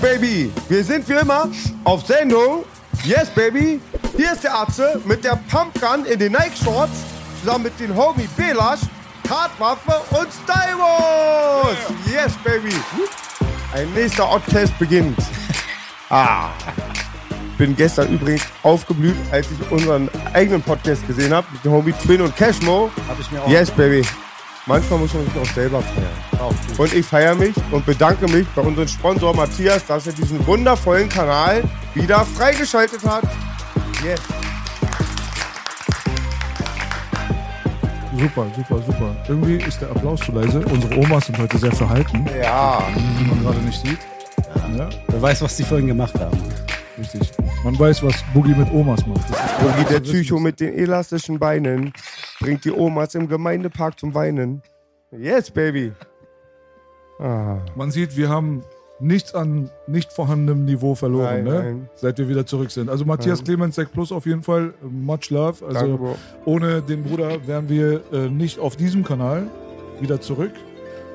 Baby! Wir sind wie immer auf Sendung. Yes, Baby! Hier ist der Atze mit der Pumpgun in den Nike Shorts zusammen mit den Homie Belash, Tatwaffe und Stylus! Yes, Baby! Ein nächster Oddcast beginnt. Ah. Bin gestern übrigens aufgeblüht, als ich unseren eigenen Podcast gesehen habe mit dem Homie Twin und Cashmo. Hab ich mir auch. Yes, Baby. Manchmal muss man sich auch selber feiern. Und ich feiere mich und bedanke mich bei unserem Sponsor Matthias, dass er diesen wundervollen Kanal wieder freigeschaltet hat. Yes. Super, super, super. Irgendwie ist der Applaus zu leise. Unsere Omas sind heute sehr verhalten, Ja. wie man gerade nicht sieht. Ja, Wer weiß, was die vorhin gemacht haben. richtig. Man weiß, was Boogie mit Omas macht. Boogie, der. Psycho mit den elastischen Beinen, bringt die Omas im Gemeindepark zum Weinen. Yes, Baby. Ah. Man sieht, wir haben nichts an nicht vorhandenem Niveau verloren, Nein, ne? nein. seit wir wieder zurück sind. Also Matthias Clemens Sek Plus auf jeden Fall, much love. Also Danke, ohne den Bruder wären wir äh, nicht auf diesem Kanal wieder zurück,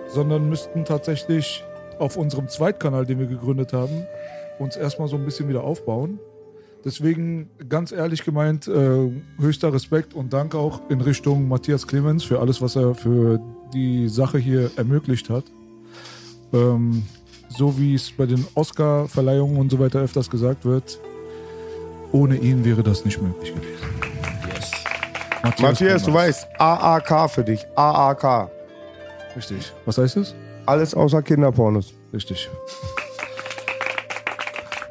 sondern müssten tatsächlich auf unserem Zweitkanal, den wir gegründet haben, uns erstmal so ein bisschen wieder aufbauen. Deswegen ganz ehrlich gemeint, äh, höchster Respekt und Dank auch in Richtung Matthias Clemens für alles, was er für die Sache hier ermöglicht hat. Ähm, so wie es bei den Oscar-Verleihungen und so weiter öfters gesagt wird, ohne ihn wäre das nicht möglich gewesen. Matthias, du Clemens. weißt, AAK für dich. AAK. Richtig. Was heißt es? Alles außer Kinderpornos. Richtig.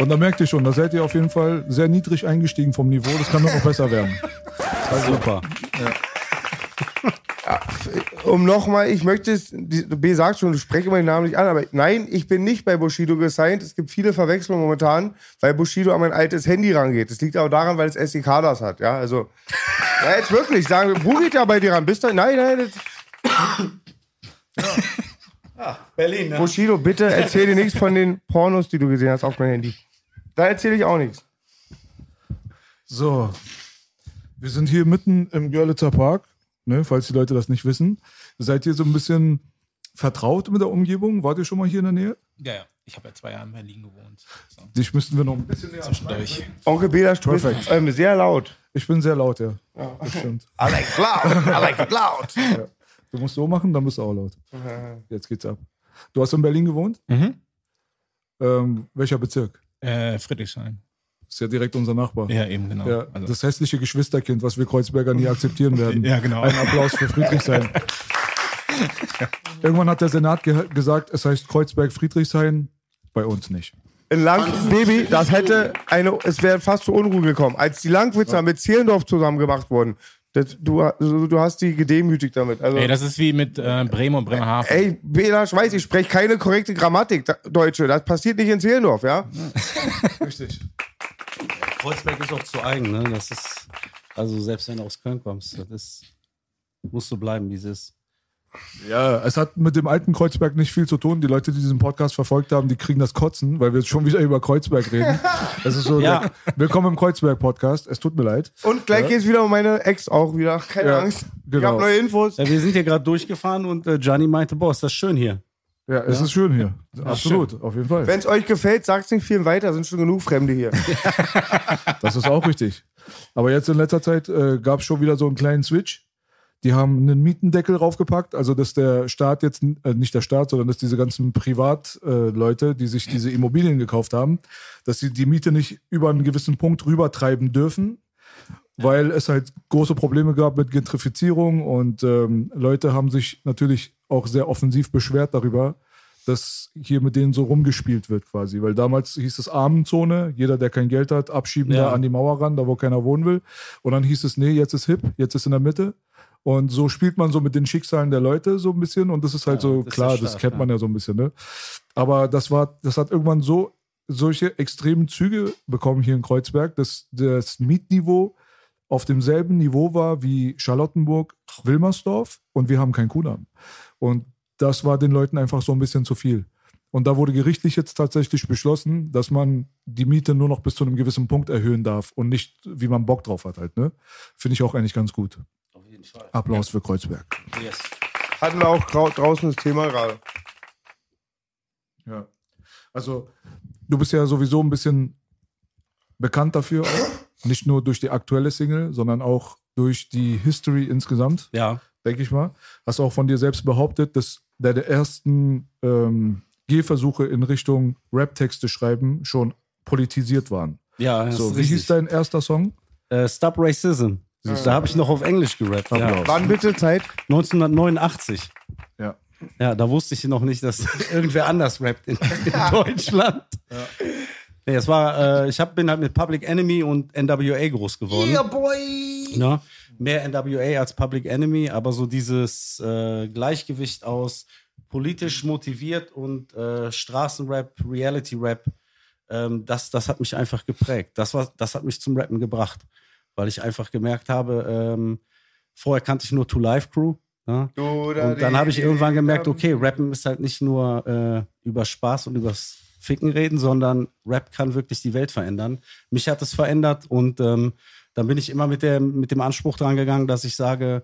Und da merkt ihr schon, da seid ihr auf jeden Fall sehr niedrig eingestiegen vom Niveau. Das kann nur noch besser werden. Super. Um nochmal, ich möchte es, B sagt schon, du spreche immer den Namen nicht an, aber nein, ich bin nicht bei Bushido gesigned. Es gibt viele Verwechslungen momentan, weil Bushido an mein altes Handy rangeht. Das liegt aber daran, weil es SDK das hat, ja, also. Ja, jetzt wirklich, sagen wir, wo geht der bei dir ran? Bist du, nein, nein, das, Berlin, ne? Bushido, bitte erzähl dir nichts von den Pornos, die du gesehen hast auf mein Handy. Da erzähle ich auch nichts. So. Wir sind hier mitten im Görlitzer Park, ne, falls die Leute das nicht wissen. Seid ihr so ein bisschen vertraut mit der Umgebung? Wart ihr schon mal hier in der Nähe? Ja, ja. Ich habe ja zwei Jahre in Berlin gewohnt. So, Dich müssten wir noch ein bisschen näher. zwischendurch. Onkel Bela Perfekt. ähm, sehr laut. Ich bin sehr laut, ja. Das stimmt. I like it loud, I like it loud. Du musst so machen, dann bist du auch laut. Jetzt geht's ab. Du hast in Berlin gewohnt? Mhm. Ähm, welcher Bezirk? Äh, Friedrichshain. Ist ja direkt unser Nachbar. Ja, eben, genau. Ja, also, das hässliche Geschwisterkind, was wir Kreuzberger nie akzeptieren werden. Ja, genau. Ein Applaus für Friedrichshain. Irgendwann hat der Senat ge gesagt, es heißt Kreuzberg Friedrichshain. Bei uns nicht. In Lang Baby, das hätte eine, es wäre fast zu Unruhe gekommen. Als die Langwitzer mit Zehlendorf zusammen gemacht wurden, das, du, also, du hast die gedemütigt damit. Also, ey, das ist wie mit äh, Bremen und Bremerhaven. ey, Bela, ich weiß, ich spreche keine korrekte Grammatik, da, Deutsche. Das passiert nicht in Zehlendorf, ja? Richtig. Kreuzberg ist auch zu eigen, ne? Das ist, also selbst wenn du aus Köln kommst, das ist, musst du bleiben, wie es ist. Ja, es hat mit dem alten Kreuzberg nicht viel zu tun. Die Leute, die diesen Podcast verfolgt haben, die kriegen das Kotzen, weil wir jetzt schon wieder über Kreuzberg reden. Es ist so, Ja. der, willkommen im Kreuzberg-Podcast. Es tut mir leid. Und gleich geht's wieder um meine Ex auch wieder. Keine Ja, Angst. Ich genau. habe neue Infos. Ja, wir sind hier gerade durchgefahren und äh, Gianni meinte, boah, ist das schön hier. Ja, es ist schön hier. Absolut, auf jeden Fall. Wenn es euch gefällt, sagt's nicht viel weiter, sind schon genug Fremde hier. Das ist auch richtig. Aber jetzt in letzter Zeit äh, gab es schon wieder so einen kleinen Switch. Die haben einen Mietendeckel raufgepackt, also dass der Staat jetzt, äh, nicht der Staat, sondern dass diese ganzen Privatleute, äh, die sich diese Immobilien gekauft haben, dass sie die Miete nicht über einen gewissen Punkt rübertreiben dürfen, weil es halt große Probleme gab mit Gentrifizierung und ähm, Leute haben sich natürlich auch sehr offensiv beschwert darüber, dass hier mit denen so rumgespielt wird quasi. Weil damals hieß es Armenzone, jeder, der kein Geld hat, abschieben Ja. da an die Mauer ran, da wo keiner wohnen will. Und dann hieß es, nee, jetzt ist hip, jetzt ist in der Mitte. Und so spielt man so mit den Schicksalen der Leute so ein bisschen. Und das ist halt Ja, so, das klar, ja das stark, kennt man ja so ein bisschen, ne? Aber das war, das hat irgendwann so solche extremen Züge bekommen hier in Kreuzberg, dass das Mietniveau auf demselben Niveau war wie Charlottenburg, Wilmersdorf und wir haben keinen Kudamm. Und das war den Leuten einfach so ein bisschen zu viel. Und da wurde gerichtlich jetzt tatsächlich beschlossen, dass man die Miete nur noch bis zu einem gewissen Punkt erhöhen darf und nicht, wie man Bock drauf hat halt. Ne? Finde ich auch eigentlich ganz gut. Jeden Fall. Applaus für Kreuzberg. Yes. Hatten wir auch drau draußen das Thema gerade. Ja. Also, du bist ja sowieso ein bisschen bekannt dafür, auch. nicht nur durch die aktuelle Single, sondern auch durch die History insgesamt, Ja. denke ich mal. Hast auch von dir selbst behauptet, dass der der ersten ähm, Gehversuche in Richtung Rap-Texte schreiben schon politisiert waren. Ja, das So, ist wie hieß richtig. dein erster Song? Äh, Stop Racism. Da habe ich noch auf Englisch gerappt. Ja. Wann bitte Zeit? 1989. Ja. Ja, da wusste ich noch nicht, dass irgendwer anders rappt in, in Deutschland. Nee, es war, äh, ich hab, bin halt mit Public Enemy und NWA groß geworden. boy! Ne? Mehr NWA als Public Enemy, aber so dieses äh, Gleichgewicht aus politisch motiviert und äh, Straßenrap, Reality-Rap, ähm, das, das hat mich einfach geprägt. Das, war, das hat mich zum Rappen gebracht, weil ich einfach gemerkt habe, ähm, vorher kannte ich nur Two Live Crew. Ne? Und dann habe ich irgendwann gemerkt, okay, Rappen ist halt nicht nur äh, über Spaß und übers Ficken reden, sondern Rap kann wirklich die Welt verändern. Mich hat es verändert und ähm, dann bin ich immer mit, der, mit dem Anspruch dran gegangen, dass ich sage,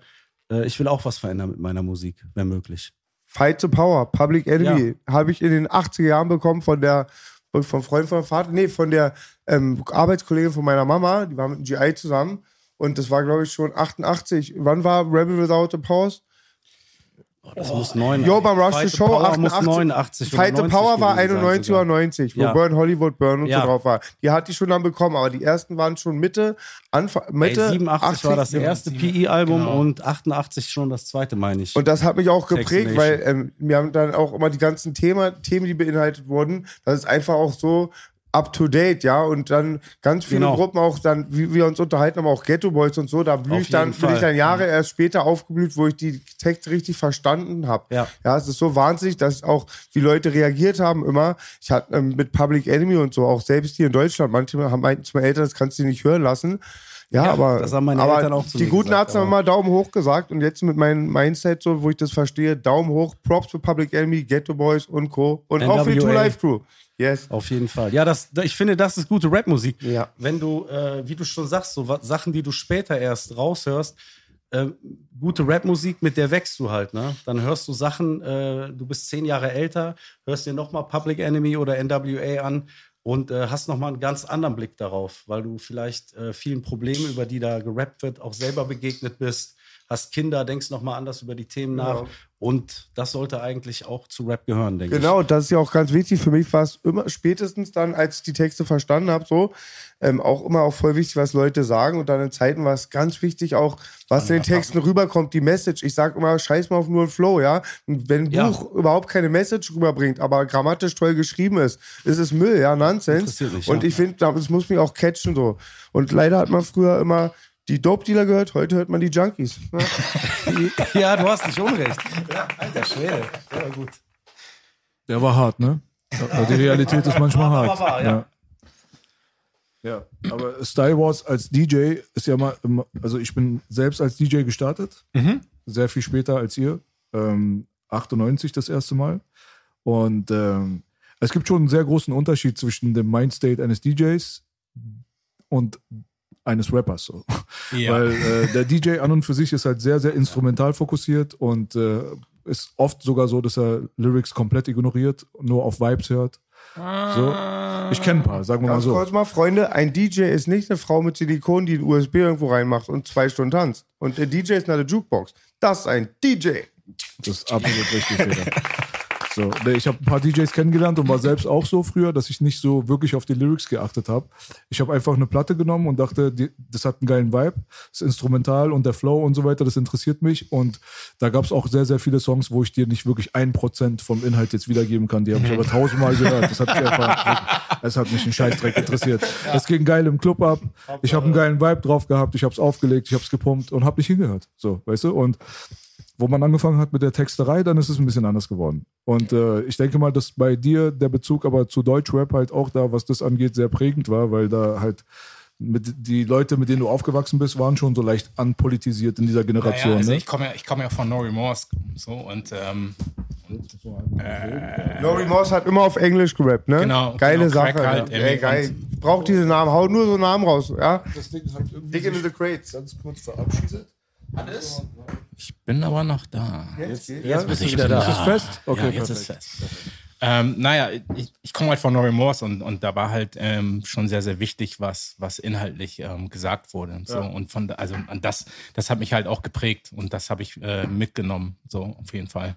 äh, ich will auch was verändern mit meiner Musik, wenn möglich. Fight to Power, Public Enemy, habe ich in den 80er Jahren bekommen von der von Freund von Vater, nee, von der ähm, Arbeitskollegin von meiner Mama, die war mit dem GI zusammen und das war glaube ich schon 88. Wann war Rebel Without a Pause? Das muss 89. Jo, beim Rush Fight the Show Power 88. muss 89 oder Fight the 90 Power war gewesen sein 91 sogar. oder 90, wo Ja. Burn Hollywood Burn und Ja. so drauf war. Die hatte ich schon dann bekommen, aber die ersten waren schon Mitte, Anfang, Mitte. Ey, 87 war das 80. erste PI-Album und 88 schon das zweite, meine ich. Und das hat mich auch geprägt, weil ähm, wir haben dann auch immer die ganzen Thema, Themen, die beinhaltet wurden, das ist einfach auch so up to date, ja, und dann ganz viele Genau. Gruppen auch dann, wie wir uns unterhalten haben, auch Ghetto Boys und so, da blühe ich dann, jeden bin ich Fall. dann Jahre erst später aufgeblüht, wo ich die Texte richtig verstanden habe. Ja. ja, es ist so wahnsinnig, dass auch wie Leute reagiert haben immer. Ich hatte ähm, mit Public Enemy und so, auch selbst hier in Deutschland, manche haben meinten zu meinen Eltern, das kannst du nicht hören lassen. Ja, Ja, aber, aber die guten gesagt, Arzt haben aber- immer Daumen hoch gesagt und jetzt mit meinem Mindset, so, wo ich das verstehe, Daumen hoch, Props für Public Enemy, Ghetto Boys und Co. Und auch für die Two NWA. Life Crew. Yes. Auf jeden Fall. Ja, das, ich finde, das ist gute Rapmusik. Ja. Wenn du, äh, wie du schon sagst, so Sachen, die du später erst raushörst, äh, gute Rapmusik, mit der wächst du halt. Ne? Dann hörst du Sachen, äh, du bist zehn Jahre älter, hörst dir nochmal Public Enemy oder NWA an und äh, hast nochmal einen ganz anderen Blick darauf, weil du vielleicht äh, vielen Problemen, über die da gerappt wird, auch selber begegnet bist. Hast Kinder, denkst nochmal anders über die Themen nach. Genau. Und das sollte eigentlich auch zu Rap gehören, denke ich. Genau, das ist ja auch ganz wichtig. Für mich war es immer spätestens dann, als ich die Texte verstanden habe, so, ähm, auch immer auch voll wichtig, was Leute sagen. Und dann in Zeiten war es ganz wichtig auch, was in den Texten rüberkommt, die Message. Ich sag immer, scheiß mal auf nur ein Flow, ja. Und wenn ein Ja. Buch überhaupt keine Message rüberbringt, aber grammatisch toll geschrieben ist, ist es Müll, ja, Nonsense. Und ja. ich finde, das muss mich auch catchen so. Und leider hat man früher immer die Dope-Dealer gehört, heute hört man die Junkies. Ja. Ja, du hast nicht unrecht. Ja, alter Schwede. Ja, gut. Der war hart, ne? Ja, Die Realität ist manchmal hart. wahr, ja. ja. Ja, aber Style Wars als DJ ist ja mal, also ich bin selbst als DJ gestartet, sehr viel später als ihr, ähm, 98 das erste Mal. Und ähm, es gibt schon einen sehr großen Unterschied zwischen dem Mindstate eines DJs und eines Rappers. So. Ja. Weil äh, der DJ an und für sich ist halt sehr, sehr instrumental fokussiert und äh, ist oft sogar so, dass er Lyrics komplett ignoriert, nur auf Vibes hört. So. Ich kenne ein paar, sagen wir mal so. kurz mal, Freunde, ein DJ ist nicht eine Frau mit Silikon, die ein USB irgendwo reinmacht und zwei Stunden tanzt. Und der DJ ist eine Jukebox. Das ist ein DJ. Das ist absolut richtig, Digga. So, ich habe ein paar DJs kennengelernt und war selbst auch so früher, dass ich nicht so wirklich auf die Lyrics geachtet habe. Ich habe einfach eine Platte genommen und dachte, die, das hat einen geilen Vibe, das Instrumental und der Flow und so weiter, das interessiert mich. Und da gab es auch sehr, sehr viele Songs, wo ich dir nicht wirklich ein Prozent vom Inhalt jetzt wiedergeben kann. Die habe ich aber tausendmal gehört. Das hat mich einfach, es hat mich einen Scheißdreck interessiert. Es ging geil im Club ab. Ich habe einen geilen Vibe drauf gehabt. Ich habe es aufgelegt, ich habe es gepumpt und habe nicht hingehört. So, weißt du? Und wo man angefangen hat mit der Texterei, dann ist es ein bisschen anders geworden. Und äh, ich denke mal, dass bei dir der Bezug aber zu Deutschrap halt auch da, was das angeht, sehr prägend war, weil da halt mit, die Leute, mit denen du aufgewachsen bist, waren schon so leicht anpolitisiert in dieser Generation. Naja, also ne? ich komme ja, ich komme ja von No Remorse so und ähm, No Remorse hat immer auf Englisch gerappt, ne? Genau, Geile genau, Sache. Crack halt, Ey, irgendwie. geil. Braucht diese Namen, hau nur so Namen raus, ja? Das Ding hat irgendwie Dig into the crates. ganz kurz verabschiedet. Ich bin aber noch da. Jetzt, Jetzt bist du wieder bin da. Ist es fest? Okay, ja, jetzt perfekt. ist fest. Ähm, naja, ich, ich komme halt von No Remorse und, und da war halt ähm, schon sehr, sehr wichtig, was, was inhaltlich ähm, gesagt wurde. Und So. Und von da, also und das, das hat mich halt auch geprägt und das habe ich äh, mitgenommen, so auf jeden Fall.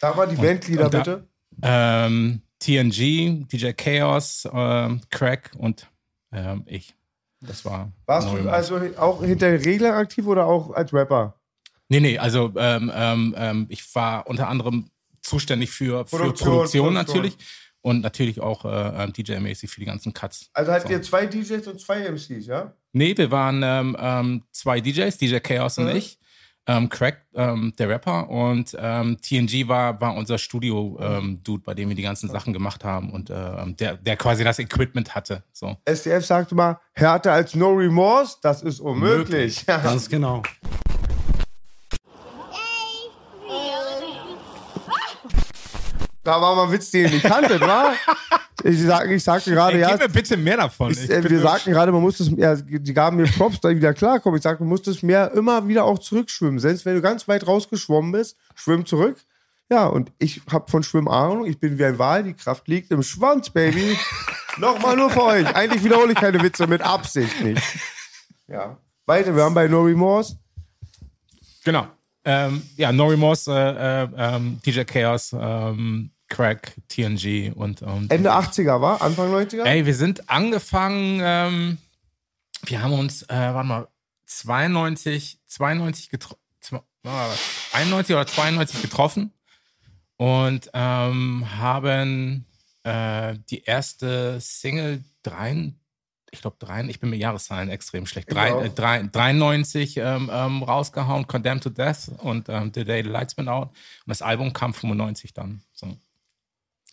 Da war die Bandleader, und da- bitte. Ähm, TNG, DJ Chaos, ähm, Crack und ähm, ich. Das war. Warst du also auch hinter den Reglern aktiv oder auch als Rapper? Nee, nee, also ähm, ähm, ähm, ich war unter anderem zuständig für, für Produktion, Produktion, Produktion. natürlich und natürlich auch äh, ähm, DJ-mäßig für die ganzen Cuts. Also hat So. ihr zwei DJs und zwei MCs, ja? Nee, wir waren ähm, ähm, zwei DJs, DJ Chaos und Mhm. ich. Ähm, Crack, ähm, der Rapper, und ähm, TNG war, war unser Studio-Dude, bei dem wir die ganzen Sachen gemacht haben und ähm, der, der quasi das Equipment hatte. So. SDF sagte mal, härter als No Remorse, das ist unmöglich. Ganz genau. Da war mal ein Witz, den ihr nicht kanntet, wa? Ich, sag, ich sagte gerade, ja, mir bitte mehr davon. ich, äh, wir sagten gerade, man muss das, ja, die gaben mir Props, da ich wieder klarkomme. Ich sagte, man muss das Meer immer wieder auch zurückschwimmen. Selbst wenn du ganz weit rausgeschwommen bist, schwimm zurück. Ja, und ich habe von Schwimmen Ahnung. Ich bin wie ein Wal, die Kraft liegt im Schwanz, Baby. Nochmal nur für euch. Eigentlich wiederhole ich keine Witze, mit Absicht nicht. Ja. Weiter, wir haben bei No Remorse. Genau. Ähm, ja, No Remorse, äh, äh, ähm, DJ Chaos, ähm, Crack, TNG und, und Ende 80er, war? Anfang 90er? Ey, wir sind angefangen, ähm, wir haben uns, äh, warte mal, 92, 92 getroffen, 91 oder 92 getroffen und ähm, haben äh, die erste Single drei, ich glaube drei, ich bin mit Jahreszahlen extrem schlecht, drei, auch. äh, drei, 93 ähm, ähm, rausgehauen, Condemned to Death und ähm, The Day the Lights Went Out und das Album kam 95 dann.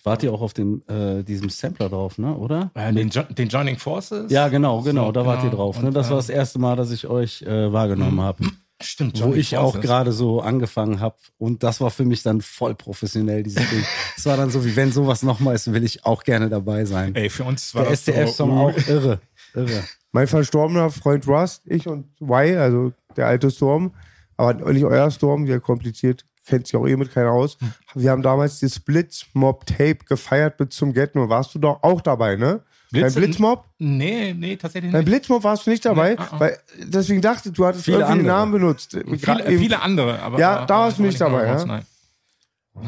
Wart ihr auch auf dem, äh, diesem Sampler drauf, ne? Oder? Äh, den, jo den Joining Forces? Ja, genau, genau, So, da wart ihr genau. drauf. Ne? Und, Das war das erste Mal, dass ich euch äh, wahrgenommen habe. Stimmt, Wo Johnny ich auch Forces. gerade so angefangen habe. Und das war für mich dann voll professionell, dieses Ding. Es war dann so, wie wenn sowas nochmal ist, will ich auch gerne dabei sein. Ey, für uns war Der das so, uh, auch irre. Irre. Mein verstorbener Freund Rust, ich und Y, also der alte Storm, aber nicht euer Storm, der kompliziert, kennt sich auch eh mit keiner aus. Wir haben damals die Splitmob-Tape gefeiert bis zum Get No. Warst du doch auch dabei, ne? Blitz- Beim Blitzmob? Nee, nee, tatsächlich Beim nicht. Blitzmob warst du nicht dabei, Nee, ah, ah. weil deswegen dachte ich, du hattest Viele irgendwie den andere. Namen benutzt. Viele, Gerade eben- viele andere, aber. Ja, aber- da warst du nicht dabei, ja? nein.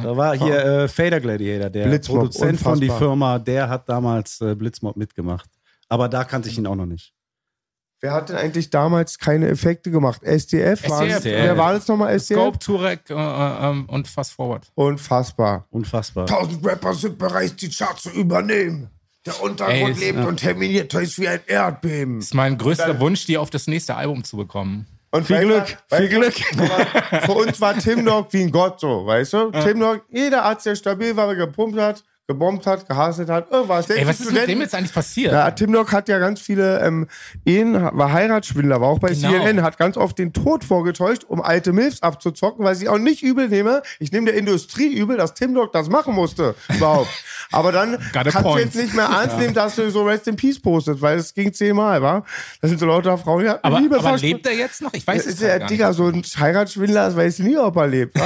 Da war hier äh, Fader Gladiator, der Blitzmob, Produzent von die unfassbar. Firma, der hat damals äh, Blitzmob mitgemacht. Aber da kannte ich ihn auch noch nicht. Wer hat denn eigentlich damals keine Effekte gemacht? SDF? War SDF. Wer war das nochmal? SDF? Scope, Turek äh, äh, ähm, und Fast Forward. Unfassbar. Unfassbar. Tausend Rapper sind bereit, die Charts zu übernehmen. Der Untergrund Ey, lebt und terminiert euch wie ein Erdbeben. Das ist mein größter Wunsch, die auf das nächste Album zu bekommen. Und Viel Glück, weißt viel Glück. Für uns war Tim Dog wie ein Gott so, weißt du? Tim Dog, jeder Arzt, der stabil war, gepumpt hat, gebombt hat, gehasselt hat, irgendwas. Ey, Selbst was ist mit dem Studenten- jetzt eigentlich passiert? Ja, Tim Dog hat ja ganz viele ähm, Ehen, war Heiratsschwindler, war auch bei Genau. CNN, hat ganz oft den Tod vorgetäuscht, um alte Milfs abzuzocken, weil ich auch nicht übel nehme. Ich nehme der Industrie übel, dass Tim Dog das machen musste, überhaupt. Aber dann kannst du jetzt nicht mehr ernst nehmen, dass du so Rest in Peace postest, weil es ging zehnmal, wa? Das sind so lauter Frauen, die hatten aber Liebe aber lebt er jetzt noch? Ich weiß es ist ja, gar Digga, nicht. so ein Heiratsschwindler, weiß ich nie, ob er lebt.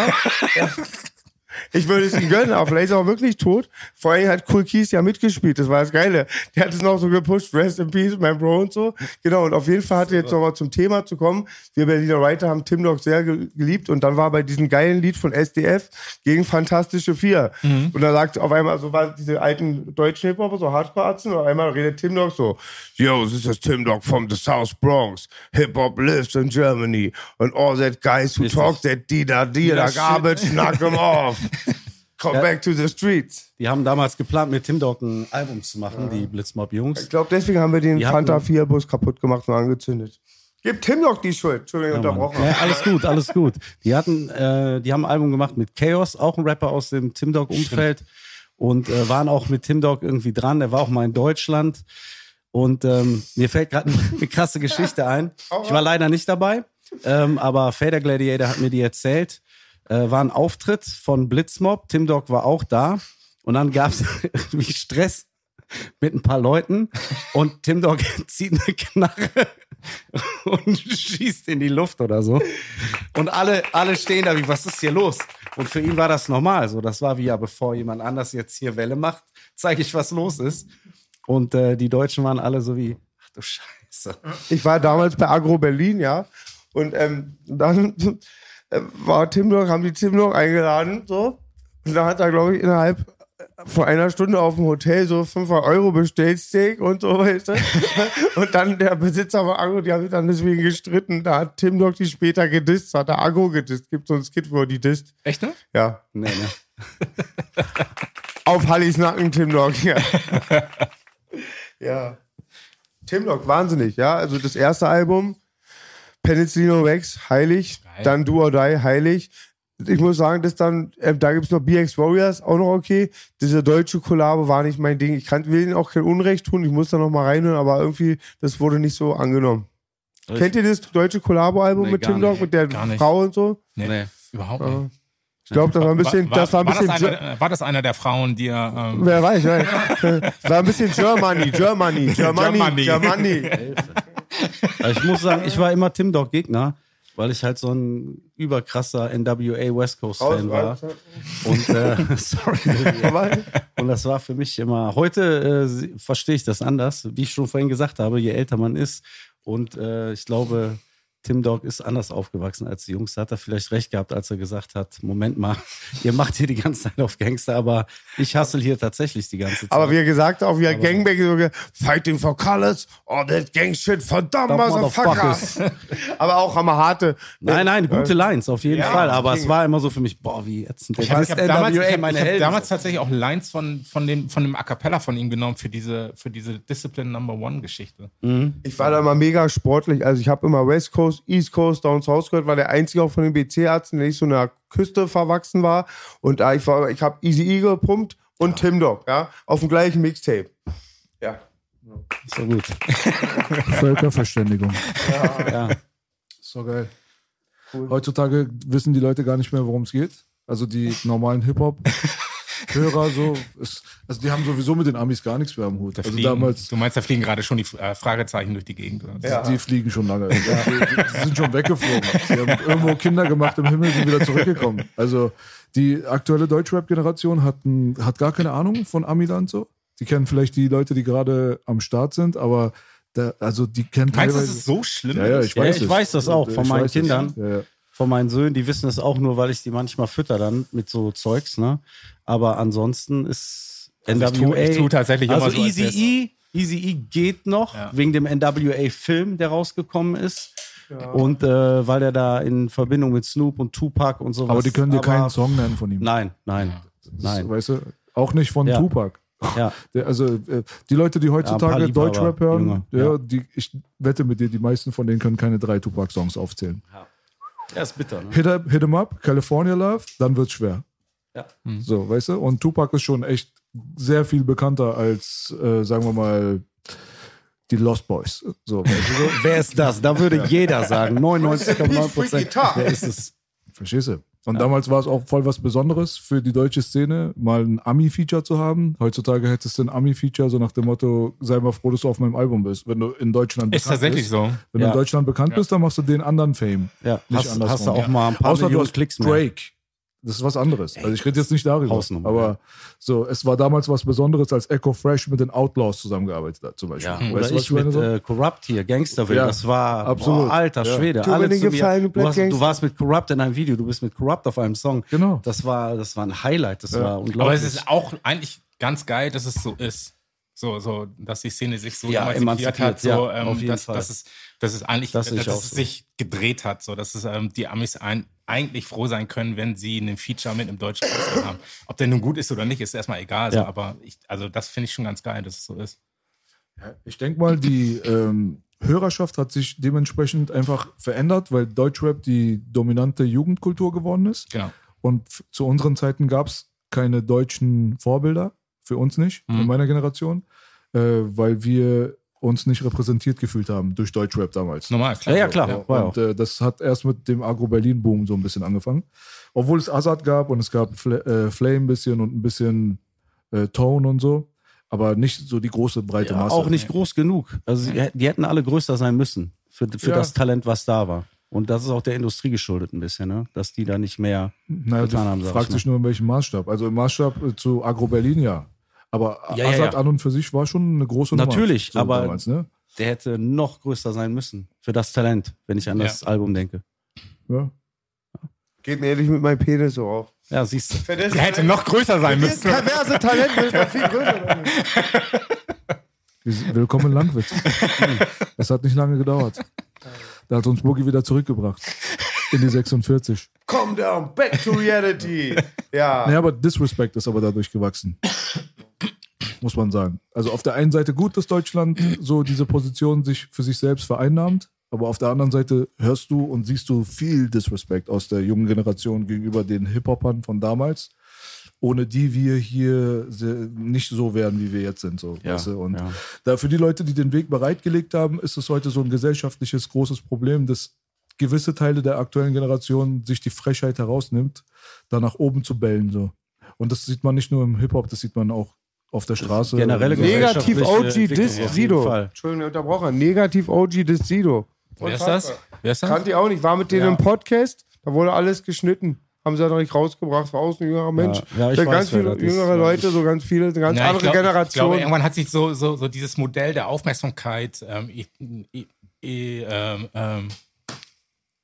Ich würde es ihm gönnen, aber vielleicht ist er auch wirklich tot. Vor allem hat Cool Keys ja mitgespielt, das war das Geile. Der hat es noch so gepusht, Rest in Peace, mein Bro und so. Genau, und auf jeden Fall hat er jetzt nochmal zum Thema zu kommen. Wir Berliner Writer haben Tim Dog sehr ge- geliebt und dann war bei diesem geilen Lied von SDF gegen Fantastische Vier. Und da sagt auf einmal, so waren diese alten deutschen Hip-Hopper, so Hardcore-Atzen, und auf einmal redet Tim Dog so, Yo, this is Tim Dog from the South Bronx. Hip-Hop lives in Germany. And all that guys who talk that dida dida garbage, knock them off. Come back to the streets. Die haben damals geplant, mit Tim Dog ein Album zu machen, die Blitzmob-Jungs. Ich glaube, deswegen haben wir den Die Fanta 4-Bus kaputt gemacht und angezündet. Gib Tim Dog die Schuld. Entschuldigung, unterbrochen. Ja, alles gut, alles gut. Die hatten, äh, die haben ein Album gemacht mit Chaos, auch ein Rapper aus dem Tim Dog Umfeld und äh, waren auch mit Tim Dog irgendwie dran. Er war auch mal in Deutschland und ähm, mir fällt gerade eine krasse Geschichte ein. Ich war leider nicht dabei, ähm, aber Fader Gladiator hat mir die erzählt. Äh, war ein Auftritt von Blitzmob. Tim Dog war auch da und dann gab es irgendwie Stress mit ein paar Leuten und Tim Dog zieht eine Knarre und schießt in die Luft oder so. Und alle, alle stehen da wie, was ist hier los? Und für ihn war das normal. So, das war wie, ja, bevor jemand anders jetzt hier Welle macht, zeige ich, was los ist. Und äh, die Deutschen waren alle so wie, ach du Scheiße. Ich war damals bei Agro Berlin, ja. Und ähm, dann war Tim Dog, haben die Tim Dog eingeladen, so. Und da hat er, glaube ich, innerhalb vor einer Stunde auf dem Hotel so 5 Euro bestellt, Steak und so, weißt du? Und dann der Besitzer von Agro, die haben sich dann deswegen gestritten. Da hat Tim Dog die später gedisst, hat der Agro gedisst. Gibt so ein Skit, wo er die disst. Echt, ne? Ja. Nee, ne? Auf Hallis Nacken, Tim Dog, ja. ja. Tim Dog, wahnsinnig, ja. Also das erste Album, Penicillin Rex, heilig. Geil. Dann Do or Die, heilig. Ich muss sagen, das dann, äh, da gibt's noch BX Warriors, auch noch okay. Diese deutsche Kollabo war nicht mein Ding. Ich kann, will ihnen auch kein Unrecht tun, ich muss da noch mal reinhören, aber irgendwie, das wurde nicht so angenommen. Kennt ihr das deutsche Kollabo-Album Nee, mit Tim Dog, mit der. Frau und so? Nee, Nee. überhaupt nicht. Ich glaube, das war ein bisschen, war, das war ein bisschen. das einer, war das einer der Frauen, die er. Ähm, Wer weiß, wer- war ein bisschen Germany, Germany, Germany, Germany. Germany. Aber ich muss sagen, ich war immer Tim Dog Gegner, weil ich halt so ein überkrasser NWA West Coast Fan war. Und äh, sorry. Und das war für mich immer. Heute äh, verstehe ich das anders, wie ich schon vorhin gesagt habe, je älter man ist. Und äh, ich glaube, Tim Dog ist anders aufgewachsen als die Jungs. Da hat er vielleicht recht gehabt, als er gesagt hat: Moment mal, ihr macht hier die ganze Zeit auf Gangster, aber ich hustle hier tatsächlich die ganze Zeit. Aber wie er gesagt hat, auch wie er Gangbang fighting for colors, oh that gang shit, verdammt, Motherfucker. aber auch hammer harte. Nein, nein, gute Lines auf jeden Ja, Fall. Aber es war immer so für mich, boah, wie ätzend. ich habe hab damals, ich hab, ich hab damals tatsächlich auch Lines von, von, dem, von dem A Cappella von ihm genommen für diese, für diese Discipline Number One Geschichte. Ich war da immer mega sportlich. Also ich habe immer West Coast, East Coast, Down South gehört, war der einzige auch von den BC-Ärzten, der nicht so einer Küste verwachsen war. Und ich war, ich habe Easy E gepumpt und Tim Dog, ja, auf dem gleichen Mixtape. Ja. so gut. Völkerverständigung. Ja. Ist doch geil. Heutzutage wissen die Leute gar nicht mehr, worum es geht. Also die normalen Hip-Hop-Hörer so. Ist, also die haben sowieso mit den Amis gar nichts mehr am Hut. Da Also fliegen, damals, du meinst, da fliegen gerade schon die äh, Fragezeichen durch die Gegend. Oder? Ja. die fliegen schon lange. Die, die sind schon weggeflogen. Die haben irgendwo Kinder gemacht im Himmel, sind wieder zurückgekommen. Also die aktuelle Deutschrap-Generation hat, ein- hat gar keine Ahnung von Amiland so. Die kennen vielleicht die Leute, die gerade am Start sind, aber da, also die kennen Meinst du, teilweise. das ist so schlimm? ja, ja, ich Ja, weiß ich es. weiß das auch Ich von meinen weiß es. Kindern. Ja, ja. Von meinen Söhnen, die wissen es auch nur, weil ich die manchmal fütter dann mit so Zeugs, ne? Aber ansonsten ist Also ich NWA. tu- ich tu tatsächlich immer also so, als Easy E, Easy E geht noch, Ja. wegen dem NWA-Film, der rausgekommen ist. Und äh, weil der da in Verbindung mit Snoop und Tupac und sowas. Aber die können dir aber- keinen Song nennen von ihm. Nein, nein, Das- nein. Weißt du? Auch nicht von Ja. Tupac. Ja. Also äh, die Leute, die heutzutage Liebhaber, Deutschrap hören, ja, ja. Die, ich wette mit dir, die meisten von denen können keine drei Tupac-Songs aufzählen. Ja, ist bitter, ne? Hit, up, hit 'em up, California Love, dann wird's schwer. Ja. So, weißt du? Und Tupac ist schon echt sehr viel bekannter als, äh, sagen wir mal, die Lost Boys. So, weißt du? so? Wer ist das? Da würde jeder sagen. 99,9 Prozent. Wer ist es? Verstehst du? Und damals war es auch voll was Besonderes für die deutsche Szene, mal ein Ami-Feature zu haben. Heutzutage hättest du ein Ami-Feature, so nach dem Motto, sei mal froh, dass du auf meinem Album bist. Wenn du in Deutschland Ist tatsächlich bist. so. Wenn du Ja. in Deutschland bekannt bist, dann machst du den anderen Fame. Ja, Nicht hast, hast du auch mal ein paar Außer du hast Klicks mehr. Drake. Das ist was anderes. Also ich rede jetzt nicht darüber. Hausnummer, aber ja. so, es war damals was Besonderes, als Echo Fresh mit den Outlaws zusammengearbeitet hat, zum Beispiel. Ja, Weißt oder du, was ich mit meine so? äh, Corrupt hier, Gangsterville, Ja, das war absolut. Boah, alter Ja. Schwede. Tut mir alle den zu mir, Gefallen, du du, hast, du warst mit Corrupt in einem Video, du bist mit Corrupt auf einem Song. Genau. Das war, das war ein Highlight, das war unglaublich. Aber es ist auch eigentlich ganz geil, dass es so ist. So, so, dass die Szene sich so Ja, emanzipiert hat, so, ja, ähm, auf jeden dass, Fall. dass, es, dass es eigentlich, Das dass es so. sich gedreht hat, so, dass es, ähm, die Amis ein, eigentlich froh sein können, wenn sie einen Feature mit einem deutschen Künstler haben. Ob der nun gut ist oder nicht, ist erstmal egal, so, Ja. aber ich, also das finde ich schon ganz geil, dass es so ist. Ich denke mal, die ähm, Hörerschaft hat sich dementsprechend einfach verändert, weil Deutschrap die dominante Jugendkultur geworden ist. Genau. Und zu unseren Zeiten gab es keine deutschen Vorbilder, für uns nicht, Mhm. in meiner Generation, äh, weil wir uns nicht repräsentiert gefühlt haben durch Deutschrap damals. Normal, klar. Ja, ja, klar. Ja. Und äh, das hat erst mit dem Agro-Berlin-Boom so ein bisschen angefangen. Obwohl es Azad gab und es gab Fla äh, Flame ein bisschen und ein bisschen äh, Tone und so. Aber nicht so die große, breite ja, Masse. auch nicht groß genug. Also die, die hätten alle größer sein müssen für, für Ja. das Talent, was da war. Und das ist auch der Industrie geschuldet ein bisschen, ne? dass die da nicht mehr. Naja, getan haben, du sag fragst ich dich nur in welchem Maßstab. Also im Maßstab äh, zu Agro Berlin ja. Aber Ja, ja, Azad ja. an und für sich war schon eine große Nummer. Natürlich, so aber- Damals, ne? Der hätte noch größer sein müssen für das Talent, wenn ich an Ja. das Album denke. ja. Geht mir ehrlich mit meinem Penis so auf. Ja, siehst du. Der hätte noch größer sein Das müssen. perverse Talent ist noch viel größer. Willkommen in Langwitz. Es hat nicht lange gedauert. Da hat uns Boogie wieder zurückgebracht. In die 46. Calm down, back to reality. Ja. Naja, aber Disrespect ist aber dadurch gewachsen. Muss man sagen. Also auf der einen Seite gut, dass Deutschland so diese Position sich für sich selbst vereinnahmt, aber auf der anderen Seite hörst du und siehst du viel Disrespect aus der jungen Generation gegenüber den Hip-Hopern von damals, ohne die wir hier nicht so wären, wie wir jetzt sind. So, Ja, weißt du? Und ja. da für die Leute, die den Weg bereitgelegt haben, ist es heute so ein gesellschaftliches großes Problem, dass gewisse Teile der aktuellen Generation sich die Frechheit herausnimmt, da nach oben zu bellen. So. Und das sieht man nicht nur im Hip-Hop, das sieht man auch auf der Straße. generelle Negativ OG Dis Sido. Fall. Entschuldigung, unterbrochen. Negativ OG Dis Sido. Wer ist das? Wer ist das? Kannte ich auch nicht. War mit denen Ja. im Podcast. Da wurde alles geschnitten. Haben sie ja noch nicht rausgebracht. War auch ein jüngerer Mensch. ja, ich Da weiß, ganz viele das ist. jüngere Leute, so ganz viele, eine ganz Ja, ich andere glaub- Ich Generation. glaube, irgendwann hat sich so, so, so dieses Modell der Aufmerksamkeit ähm, e- e- ähm, ähm,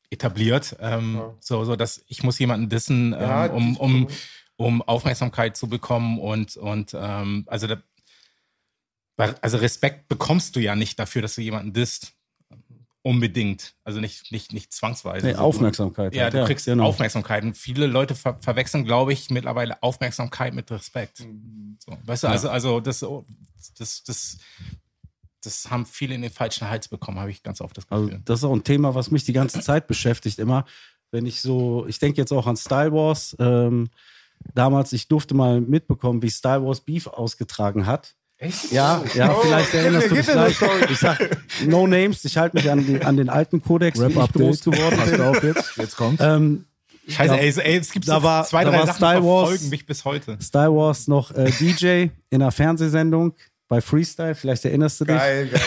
etabliert. Ähm, so, so, dass ich muss jemanden dissen, ähm, Ja, um, um, um Aufmerksamkeit zu bekommen und, und ähm, also, da, also Respekt bekommst du ja nicht dafür, dass du jemanden disst. Unbedingt. Also nicht, nicht, nicht zwangsweise. Nee, Also Aufmerksamkeit. Ja, halt, du kriegst genau. Aufmerksamkeit. Und viele Leute ver verwechseln, glaube ich, mittlerweile Aufmerksamkeit mit Respekt. So, weißt du, also, also das, das, das, das haben viele in den falschen Hals bekommen, habe ich ganz oft das Also Gefühl. das ist auch ein Thema, was mich die ganze Zeit beschäftigt. Immer, wenn ich so, ich denke jetzt auch an Style Wars. Ähm, damals, ich durfte mal mitbekommen, wie Style Wars Beef ausgetragen hat. Echt? Ja, ja, Oh, vielleicht erinnerst du dich gleich. Ich sag, no names, ich halte mich an, die, an den alten Kodex, wie ich groß geworden Hast du auch jetzt? Jetzt kommt's. Ähm, Scheiße, Da- ey, ey, es gibt da so war- zwei, da drei war Sachen, die Wars. verfolgen mich bis heute. Style Wars noch äh, DJ in einer Fernsehsendung bei Freestyle, vielleicht erinnerst du dich. Geil, geil.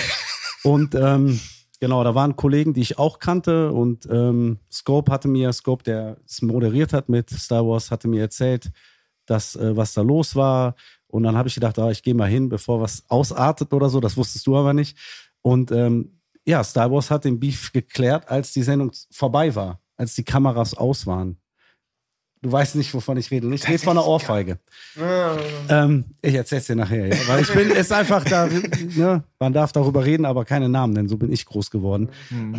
Und ähm, genau, da waren Kollegen, die ich auch kannte. Und ähm, Scope hatte mir, Scope, der es moderiert hat mit Star Wars, hatte mir erzählt, dass, äh, was da los war. Und dann habe ich gedacht, ah, ich gehe mal hin, bevor was ausartet oder so. Das wusstest du aber nicht. Und ähm, ja, Star Wars hat den Beef geklärt, als die Sendung vorbei war, als die Kameras aus waren. Du weißt nicht, wovon ich rede. Ich rede von einer Ohrfeige. Ähm, ich erzähl's dir nachher, ja. Weil ich bin, ist einfach da, ne, man darf darüber reden, aber keine Namen, denn so bin ich groß geworden.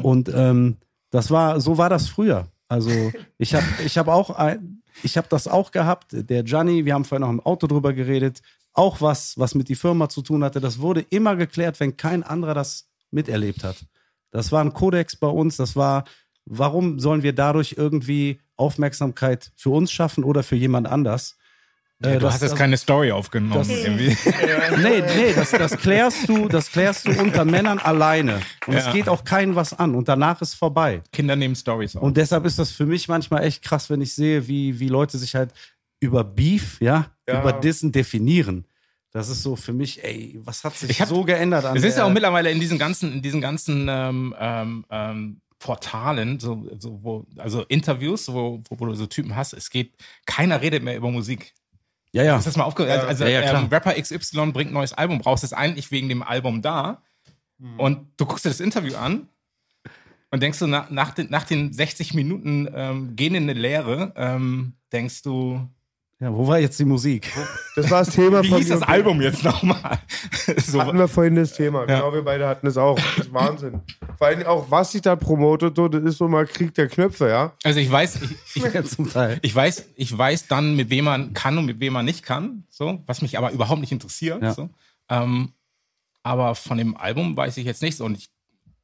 Und ähm, das war, so war das früher. Also ich habe ich hab auch, ein, ich habe das auch gehabt. Der Gianni, wir haben vorhin noch im Auto drüber geredet, auch was, was mit die Firma zu tun hatte. Das wurde immer geklärt, wenn kein anderer das miterlebt hat. Das war ein Kodex bei uns. Das war, warum sollen wir dadurch irgendwie Aufmerksamkeit für uns schaffen oder für jemand anders? Äh, du das- hast jetzt keine Story aufgenommen. das- irgendwie. Nee, nee, das, das klärst du, das klärst du unter Männern alleine. Und es Ja. geht auch keinen was an. Und danach ist vorbei. Kinder nehmen Stories auf. Und deshalb ist das für mich manchmal echt krass, wenn ich sehe, wie, wie Leute sich halt über Beef, ja, Ja. über Dissen definieren. Das ist so für mich, ey, was hat sich Ich hab- so geändert an Es ist ja auch mittlerweile in diesen ganzen, in diesen ganzen ähm, ähm, ähm, Portalen, so, so wo, also Interviews, wo, wo, wo du so Typen hast, es geht, keiner redet mehr über Musik. Ja, ja. Ist das mal aufgehört? Also, Ja, ja, klar. ähm, Rapper XY bringt ein neues Album, brauchst es eigentlich wegen dem Album da. Hm. Und du guckst dir das Interview an und denkst du, nach, nach, den, nach den 60 Minuten ähm, gehen in eine Leere, ähm, denkst du, ja. Wo war jetzt die Musik? Das war das Thema wie von hieß das. Album jetzt nochmal? so, Hatten wir vorhin das Thema. Ja. Genau, wir beide hatten es auch. Das ist Wahnsinn. Vor allem auch, was sich da promotet, so, das ist so mal Krieg der Knöpfe, ja. also ich weiß, ich, ich, zum Teil. ich weiß, ich weiß dann, mit wem man kann und mit wem man nicht kann, so, was mich aber überhaupt nicht interessiert. Ja. So. Ähm, aber von dem Album weiß ich jetzt nichts und ich,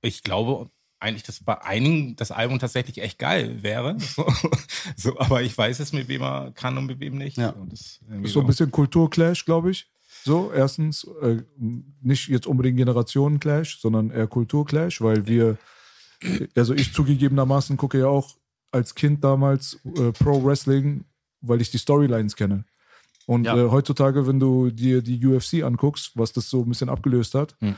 ich glaube eigentlich, dass bei einigen das Album tatsächlich echt geil wäre. So, so, aber ich weiß es, mit wem man kann und mit wem nicht. Ja. Das Ist so ein bisschen Kulturclash, glaube ich. So, erstens, äh, nicht jetzt unbedingt Generationenclash, sondern eher Kulturclash, weil wir, also ich zugegebenermaßen gucke ja auch als Kind damals äh, Pro Wrestling, weil ich die Storylines kenne. Und Ja. äh, heutzutage, wenn du dir die UFC anguckst, was das so ein bisschen abgelöst hat, Hm.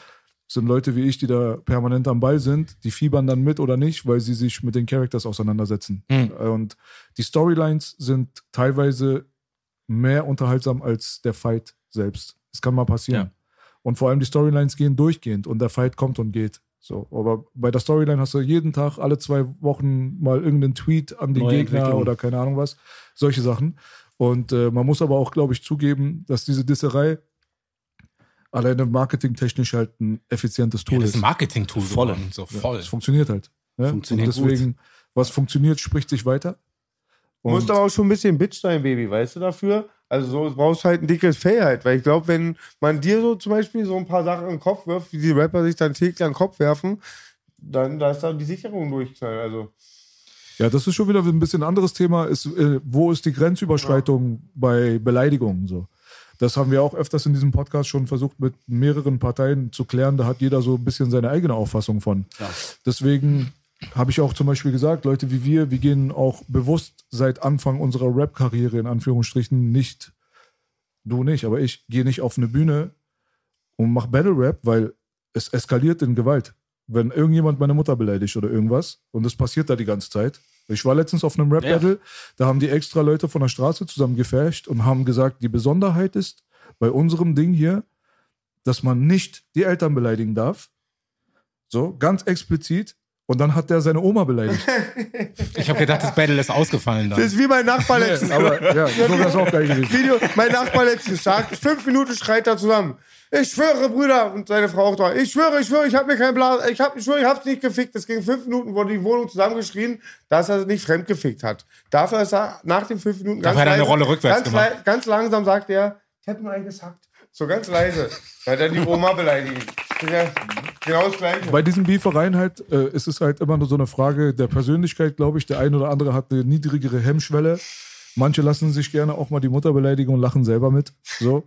Sind Leute wie ich, die da permanent am Ball sind, die fiebern dann mit oder nicht, weil sie sich mit den Characters auseinandersetzen. Hm. Und die Storylines sind teilweise mehr unterhaltsam als der Fight selbst. Das kann mal passieren. Ja. Und vor allem die Storylines gehen durchgehend und der Fight kommt und geht. So, aber bei der Storyline hast du jeden Tag, alle zwei Wochen mal irgendeinen Tweet an den Neue Gegner oder keine Ahnung was. Solche Sachen. Und äh, man muss aber auch, glaube ich, zugeben, dass diese Disserei alleine marketingtechnisch halt ein effizientes Ja, Tool das ist ist. ein Marketing-Tool Voll. geworden, so voll. Es funktioniert halt. Ne? Funktioniert und deswegen, was funktioniert, spricht sich weiter. Du musst aber auch schon ein bisschen Bitch sein, Baby, weißt du dafür? Also so du brauchst halt ein dickes Fell halt, weil ich glaube, wenn man dir so zum Beispiel so ein paar Sachen in den Kopf wirft, wie die Rapper sich dann täglich an den Kopf werfen, dann da ist dann die Sicherung durchknallt. Also Ja, das ist schon wieder ein bisschen anderes Thema. Ist, äh, wo ist die Grenzüberschreitung bei Beleidigungen? So? Das haben wir auch öfters in diesem Podcast schon versucht, mit mehreren Parteien zu klären. Da hat jeder so ein bisschen seine eigene Auffassung von. Deswegen habe ich auch zum Beispiel gesagt, Leute wie wir, wir gehen auch bewusst seit Anfang unserer Rap-Karriere in Anführungsstrichen nicht, du nicht, aber ich gehe nicht auf eine Bühne und mache Battle-Rap, weil es eskaliert in Gewalt. Wenn irgendjemand meine Mutter beleidigt oder irgendwas und das passiert da die ganze Zeit. Ich war letztens auf einem Rap-Battle, da haben die extra Leute von der Straße zusammen gefasht und haben gesagt, die Besonderheit ist bei unserem Ding hier, dass man nicht die Eltern beleidigen darf. So, ganz explizit. Und dann hat der seine Oma beleidigt. Ich habe gedacht, das Battle ist ausgefallen dann. das ist wie mein Nachbar letztens. Aber ja, so wäre es auch geil gewesen. Video, mein Nachbar letztens sagt, fünf Minuten schreit er zusammen. Ich schwöre, Brüder, und seine Frau auch da. Ich schwöre, ich schwöre, ich habe mir kein Blas, ich habe, ich schwöre, ich hab's nicht gefickt. Es ging fünf Minuten, wurde die Wohnung zusammengeschrien, dass er nicht fremd gefickt hat. Dafür ist er nach den fünf Minuten Dafür hat er eine Rolle rückwärts ganz, gemacht. ganz langsam sagt er, ich habe nur einen gesackt. So ganz leise. Da hat er die Oma beleidigt. Ja, genau das Gleiche. Bei diesen Beefereien halt äh, ist es halt immer nur so eine Frage der Persönlichkeit, glaube ich. Der eine oder andere hat eine niedrigere Hemmschwelle. Manche lassen sich gerne auch mal die Mutter beleidigen und lachen selber mit. So.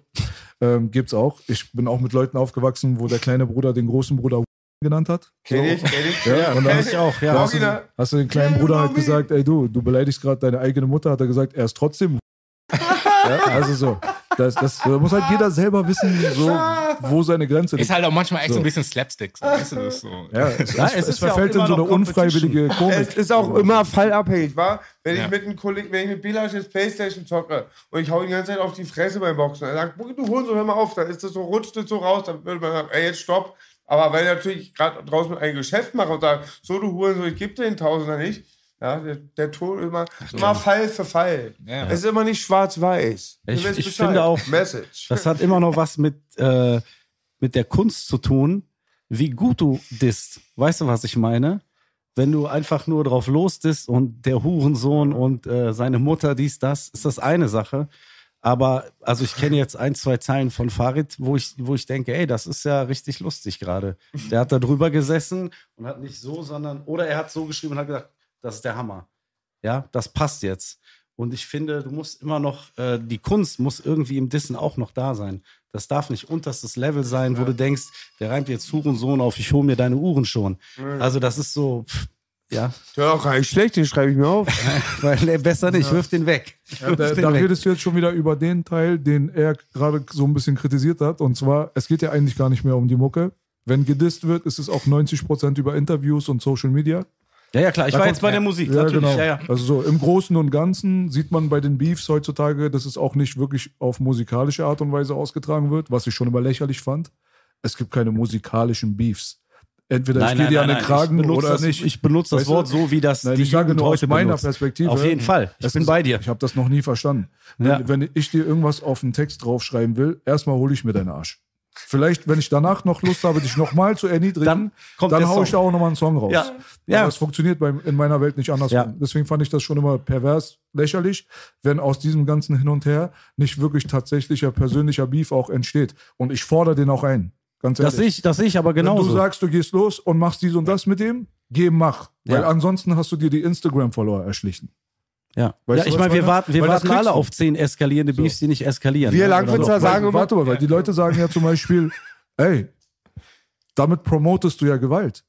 Ähm, gibt's auch. Ich bin auch mit Leuten aufgewachsen, wo der kleine Bruder den großen Bruder genannt hat. Kenn ich, kenn ich. Ja, und dann ich auch, ja. hast, du, hast du den kleinen Ja, Bruder halt gesagt, ey du, du beleidigst gerade deine eigene Mutter, hat er gesagt, er ist trotzdem. Ja, also so. Das, das, da muss halt jeder selber wissen, so, wo seine Grenze Ist liegt. halt auch manchmal echt so So. ein bisschen Slapstick. So, weißt du, das ist so. Ja, es, Ja, es, es es ist verfällt in so eine unfreiwillige Komik. Es ist auch immer fallabhängig, wa? Wenn Ja. ich mit einem Kollegen, wenn ich mit Belasch jetzt Playstation zocke und ich hau ihn die ganze Zeit auf die Fresse beim Boxen, er sagt, du Hurensohn, hör mal auf, dann ist das so, rutscht das so raus, dann würde man sagen, ey, jetzt stopp. Aber weil ich natürlich gerade draußen ein Geschäft mache und sage, so du Hurensohn, ich geb dir den Tausender nicht, ja, der, der Ton immer, immer Fall für Fall. Ja. Es ist immer nicht schwarz-weiß. Ich- ich finde auch- Message. Das hat immer noch was mit, äh, mit der Kunst zu tun, wie gut du disst. Weißt du, was ich meine? Wenn du einfach nur drauf losdisst und der Hurensohn und äh, seine Mutter dies, das, ist das eine Sache. Aber also ich kenne jetzt ein, zwei Zeilen von Farid, wo ich, wo ich denke, ey, das ist ja richtig lustig gerade. Der hat da drüber gesessen und hat nicht so, sondern, oder er hat so geschrieben und hat gesagt, das ist der Hammer. Ja, das passt jetzt. Und ich finde, du musst immer noch, äh, die Kunst muss irgendwie im Dissen auch noch da sein. Das darf nicht unterstes Level sein, wo du denkst, der reimt jetzt Hurensohn auf, ich hole mir deine Uhren schon. Also das ist so, pff, ja, Ja, auch gar nicht schlecht, den schreibe ich mir auf. weil besser nicht, wirf den weg. Ja, da, den da weg. redest du jetzt schon wieder über den Teil, den er gerade so ein bisschen kritisiert hat. Und zwar, es geht ja eigentlich gar nicht mehr um die Mucke. Wenn gedisst wird, ist es auch 90% über Interviews und Social Media. Ja, ja, klar. Ich Da war jetzt bei der Musik. Ja, natürlich. genau. Ja, ja. Also so im Großen und Ganzen sieht man bei den Beefs heutzutage, dass es auch nicht wirklich auf musikalische Art und Weise ausgetragen wird, was ich schon immer lächerlich fand. Es gibt keine musikalischen Beefs. Entweder ich gehe dir an den Kragen oder das, nicht. Ich benutze das Weißt? Wort so, wie das Nein, die ich sage Jugend nur aus meiner benutzt. Perspektive. Auf jeden Fall. Ich Es bin ist- bei dir. Ich habe das noch nie verstanden. Wenn, Ja. wenn ich dir irgendwas auf den Text draufschreiben will, erstmal hole ich mir deinen Arsch. Vielleicht, wenn ich danach noch Lust habe, dich nochmal zu erniedrigen, Dann dann, kommt der haue ich da auch nochmal einen Song raus. Ja. Ja. Aber es funktioniert bei, in meiner Welt nicht anders. Ja. Deswegen fand ich das schon immer pervers, lächerlich, wenn aus diesem ganzen Hin und Her nicht wirklich tatsächlicher persönlicher Beef auch entsteht. Und ich fordere den auch ein. Ganz ehrlich. Das ich, das ich aber Wenn du sagst, du gehst los und machst dies und das mit dem, geh, mach. Weil Ja. ansonsten hast du dir die Instagram-Follower erschlichen. Ja, Weißt ja du, ich meine, ich wir meine? warten, wir warten alle du. auf zehn eskalierende Beefs, die nicht eskalieren. Wir ne? Langwitzer so. sagen immer- Warte mal, weil die Leute sagen ja zum Beispiel, ey, damit promotest du ja Gewalt.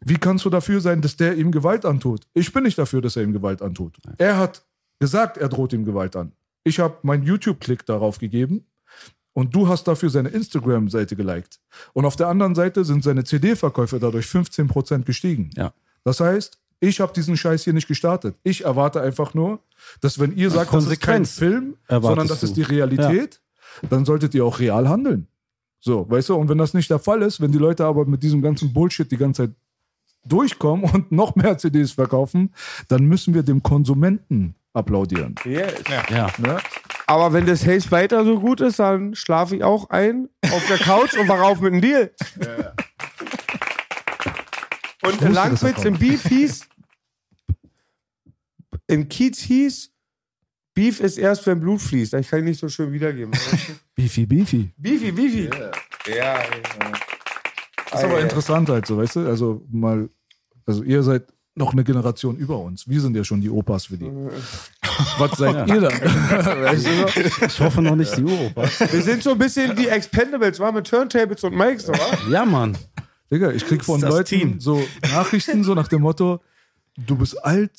Wie kannst du dafür sein, dass der ihm Gewalt antut? Ich bin nicht dafür, dass er ihm Gewalt antut. Er hat gesagt, er droht ihm Gewalt an. Ich habe meinen YouTube-Klick darauf gegeben und du hast dafür seine Instagram-Seite geliked. Und auf der anderen Seite sind seine CD-Verkäufe dadurch 15% gestiegen. Ja. Das heißt, ich habe diesen Scheiß hier nicht gestartet. Ich erwarte einfach nur, dass wenn ihr sagt, das ist kein Film, sondern das du. ist die Realität, dann solltet ihr auch real handeln. So, weißt du, und wenn das nicht der Fall ist, wenn die Leute aber mit diesem ganzen Bullshit die ganze Zeit durchkommen und noch mehr CDs verkaufen, dann müssen wir dem Konsumenten applaudieren. Yes. Ja. Ne? Aber wenn das Haze weiter so gut ist, dann schlafe ich auch ein auf der Couch und wache auf mit einem Deal. Und in wusste, Langwitz im Beef hieß, in Kiez hieß, Beef ist erst, wenn Blut fließt. Ich kann ich nicht so schön wiedergeben. Beefy, beefy. Beefy, Beefy. Ja, Das ist aber interessant halt so, weißt du? Also mal, also ihr seid noch eine Generation über uns. Wir sind ja schon die Opas für die. Was seid ihr dann? weißt du? Ich hoffe noch nicht die Europa. Wir sind so ein bisschen die Expendables, war mit Turntables und Mikes, oder? Ja, Mann. Digga, ich krieg von Leuten Team. so Nachrichten so nach dem Motto, du bist alt.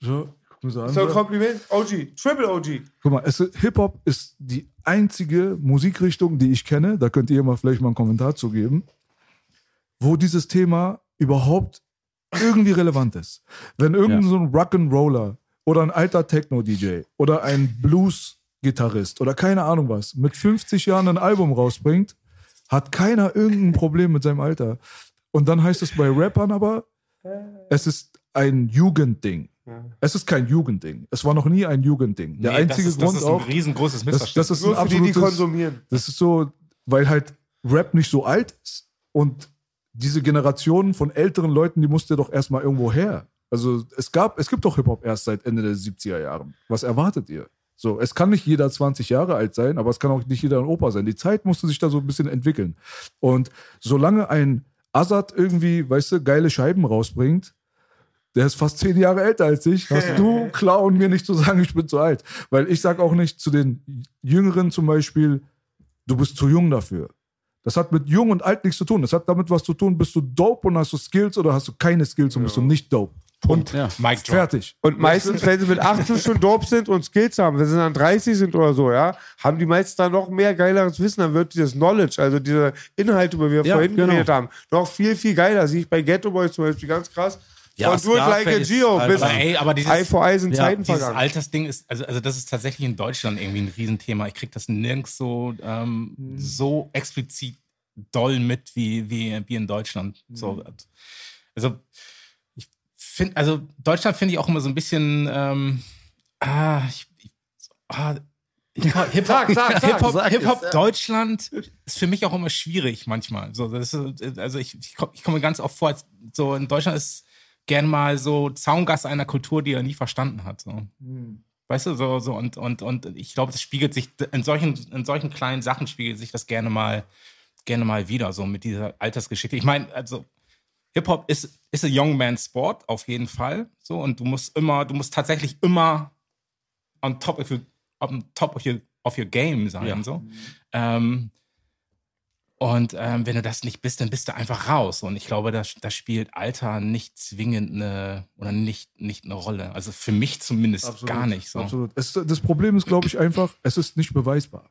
So, guck mir so an. So. Kompliment. OG, Triple OG. Guck mal, Hip-Hop ist die einzige Musikrichtung, die ich kenne, da könnt ihr mal vielleicht mal einen Kommentar zu geben, wo dieses Thema überhaupt irgendwie relevant ist. Wenn irgendein Ja. so ein Rock'n'Roller oder ein alter Techno-DJ oder ein Blues-Gitarrist oder keine Ahnung was mit 50 Jahren ein Album rausbringt, hat keiner irgendein Problem mit seinem Alter. Und dann heißt es bei Rappern aber, es ist ein Jugendding. Es ist kein Jugendding. Es war noch nie ein Jugendding. Der Nee, einzige das ist, Grund das ist auch, ein riesengroßes das, Missverständnis. das ist Nur ein für die, die absolutes, konsumieren. das ist so, weil halt Rap nicht so alt ist und diese Generation von älteren Leuten, die musste doch erstmal irgendwo her. Also es gab, es gibt doch Hip-Hop erst seit Ende der 70er Jahren. Was erwartet ihr? So, es kann nicht jeder 20 Jahre alt sein, aber es kann auch nicht jeder ein Opa sein. Die Zeit musste sich da so ein bisschen entwickeln. Und solange ein Azad irgendwie, weißt du, geile Scheiben rausbringt, der ist fast zehn Jahre älter als ich. Hast du Clown mir nicht zu sagen, ich bin zu alt. Weil ich sag auch nicht zu den Jüngeren zum Beispiel, du bist zu jung dafür. Das hat mit jung und alt nichts zu tun. Das hat damit was zu tun, bist du dope und hast du Skills oder hast du keine Skills und bist du nicht dope. Und Ja. Drop. fertig. Und meistens, wenn sie mit 18 schon dope sind und Skills haben, wenn sie dann 30 sind oder so, ja, haben die meistens dann noch mehr geileres Wissen. Dann wird dieses Knowledge, also diese Inhalte, über die wir Ja, vorhin genau. geredet haben, noch viel, viel geiler. Sehe ich bei Ghetto Boys zum Beispiel ganz krass. Ja, Von It Like Geo Alter. bis Aber ey, aber dieses, Eye for Eye sind Ja, Zeiten dieses vergangen. Altersding ist, also, also das ist tatsächlich in Deutschland irgendwie ein Riesenthema. Ich kriege das nirgends so, ähm, so explizit doll mit wie, wie, wie in Deutschland. So, also ich finde, also Deutschland finde ich auch immer so ein bisschen, ähm, ah, ich, ich, ah, Hip-Hop Hip Sag, sag, sag. Hip-Hop Sag Hip es, ja. Deutschland ist für mich auch immer schwierig manchmal. So, das ist, also ich, ich komme ich komm mir ganz oft vor, als, so in Deutschland ist gern mal so Zaungast einer Kultur, die er nie verstanden hat. So. Weißt du, so, so und, und, und ich glaube, das spiegelt sich in solchen, in solchen kleinen Sachen spiegelt sich das gerne mal, gerne mal wieder, so mit dieser Altersgeschichte. Ich meine, also Hip-Hop ist, ist a young man's Sport, auf jeden Fall. So, und du musst immer, du musst tatsächlich immer on top of your, on top of your, of your game sein. Ja. So. Ähm, und ähm, wenn du das nicht bist, dann bist du einfach raus. Und ich glaube, da, da spielt Alter nicht zwingend eine oder nicht, nicht eine Rolle. Also für mich zumindest gar nicht so. Absolut. Es, das Problem ist, glaube ich, einfach, es ist nicht beweisbar.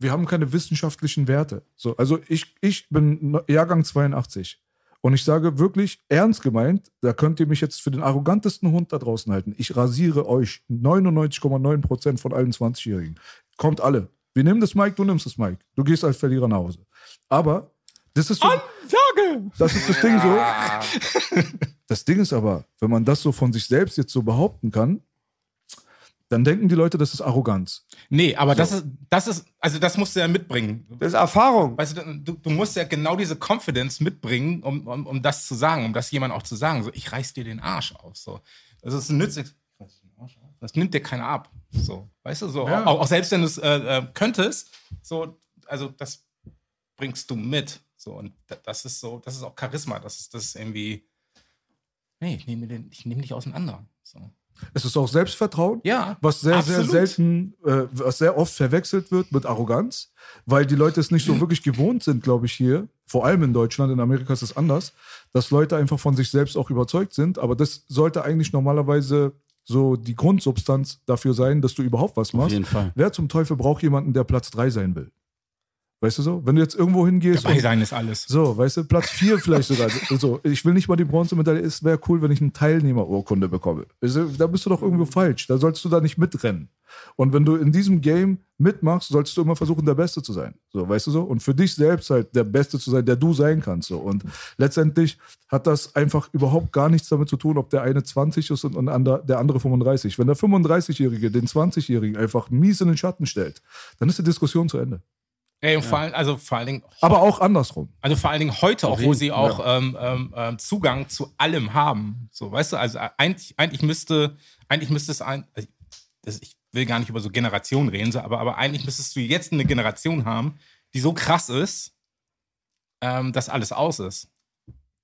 Wir haben keine wissenschaftlichen Werte. So, also ich, ich bin Jahrgang 82 Und ich sage wirklich ernst gemeint, da könnt ihr mich jetzt für den arrogantesten Hund da draußen halten. Ich rasiere euch 99,9% von allen 20-Jährigen. Kommt alle. Wir nehmen das Mic, du nimmst das Mic. Du gehst als Verlierer nach Hause. Aber das ist so. Ansage! Das ist das Ding so. Das Ding ist aber, wenn man das so von sich selbst jetzt so behaupten kann, dann denken die Leute, das ist Arroganz. Nee, aber das ist, das ist, also das musst du ja mitbringen. Das ist Erfahrung. Weißt du, du, du musst ja genau diese Confidence mitbringen, um, um, um das zu sagen, um das jemand auch zu sagen. So, ich reiß dir den Arsch auf. So. Das ist nützlich. Das nimmt dir keiner ab. So, weißt du, so. Ja. Auch, auch selbst wenn du es äh, äh, könntest, so, also das bringst du mit. So, und da- das ist so, das ist auch Charisma. Das ist, das ist irgendwie. Nee, ich nehme den, ich nehme dich auseinander. So. Es ist auch Selbstvertrauen. Ja, was sehr, absolut. sehr selten, äh, was sehr oft verwechselt wird mit Arroganz, weil die Leute es nicht so wirklich gewohnt sind, glaube ich, hier, vor allem in Deutschland, in Amerika ist es anders, dass Leute einfach von sich selbst auch überzeugt sind, aber das sollte eigentlich normalerweise so die Grundsubstanz dafür sein, dass du überhaupt was Auf machst. jeden Fall. Wer zum Teufel braucht jemanden, der Platz 3 sein will? Weißt du so? Wenn du jetzt irgendwo hingehst Dabei sein ist alles. so, weißt du, Platz 4 vielleicht sogar. So, ich will nicht mal die Bronzemedaille, es wäre cool, wenn ich eine Teilnehmerurkunde bekomme. Da bist du doch irgendwo falsch. Da sollst du da nicht mitrennen. Und wenn du in diesem Game mitmachst, solltest du immer versuchen, der Beste zu sein. So, weißt du so? Und für dich selbst halt der Beste zu sein, der du sein kannst. So. Und letztendlich hat das einfach überhaupt gar nichts damit zu tun, ob der eine 20 ist und und ander- der andere 35. Wenn der 35-Jährige den 20-Jährigen einfach mies in den Schatten stellt, dann ist die Diskussion zu Ende. Ey, und vor allem, also vor allen Dingen, Aber auch andersrum. Also vor allen Dingen heute auch, wo sie auch ähm, ähm, ähm, Zugang zu allem haben. So, weißt du, also eigentlich, eigentlich müsste, eigentlich müsste es ein, also das, ich will gar nicht über so Generationen reden, so, aber, aber eigentlich müsstest du jetzt eine Generation haben, die so krass ist, ähm, dass alles aus ist.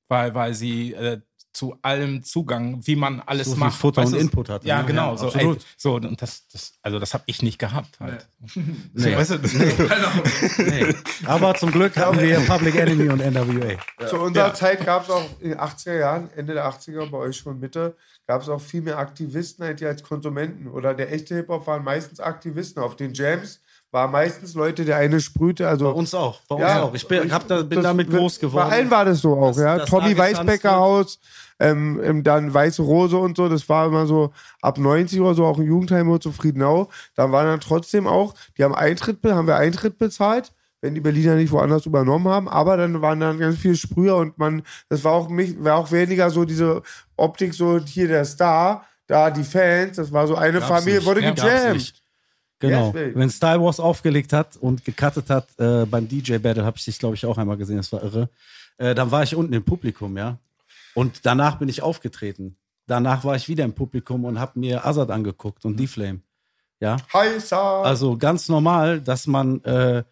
Weil, weil sie äh, zu allem Zugang, wie man alles So macht. Futter weißt und du, Input hat, Ja, ne? genau. Ja, so, absolut. Ey, so, und das, das, also das habe ich nicht gehabt halt. Nee. So, weißt du, das, Nee. Aber zum Glück haben wir Public Enemy und NWA. Zu unserer Zeit gab es auch in den 80er Jahren, Ende der 80er, bei euch schon Mitte, gab es auch viel mehr Aktivisten als, als Konsumenten. Oder der echte Hip-Hop waren meistens Aktivisten. Auf den Jams war meistens Leute, der eine sprühte. Also Bei uns auch. Bei uns Ja, auch. Ich bin, hab da, bin das damit groß geworden. Bei allen war das so auch, Das- ja. das Tommy Weißbecker. Haus, ähm, ähm, dann Weiße Rose und so, das war immer so ab 90 oder so, auch im Jugendheim oder zu Friedenau. Da waren dann trotzdem auch, die haben Eintritt, be- haben wir Eintritt bezahlt, wenn die Berliner nicht woanders übernommen haben, aber dann waren dann ganz viele Sprüher und man, das war auch mich, war auch weniger so diese Optik, so hier der Star, da die Fans, das war so eine Gab's Familie, nicht. wurde Ja, gejammt. Genau. Baby. Wenn Style Wars aufgelegt hat und gecuttet hat äh, beim DJ Battle, habe ich dich, glaube ich, auch einmal gesehen, das war irre. Äh, dann war ich unten im Publikum, ja. Und danach bin ich aufgetreten. Danach war ich wieder im Publikum und habe mir Azad angeguckt und D-Flame. Ja. Heißer. Also ganz normal, dass man äh,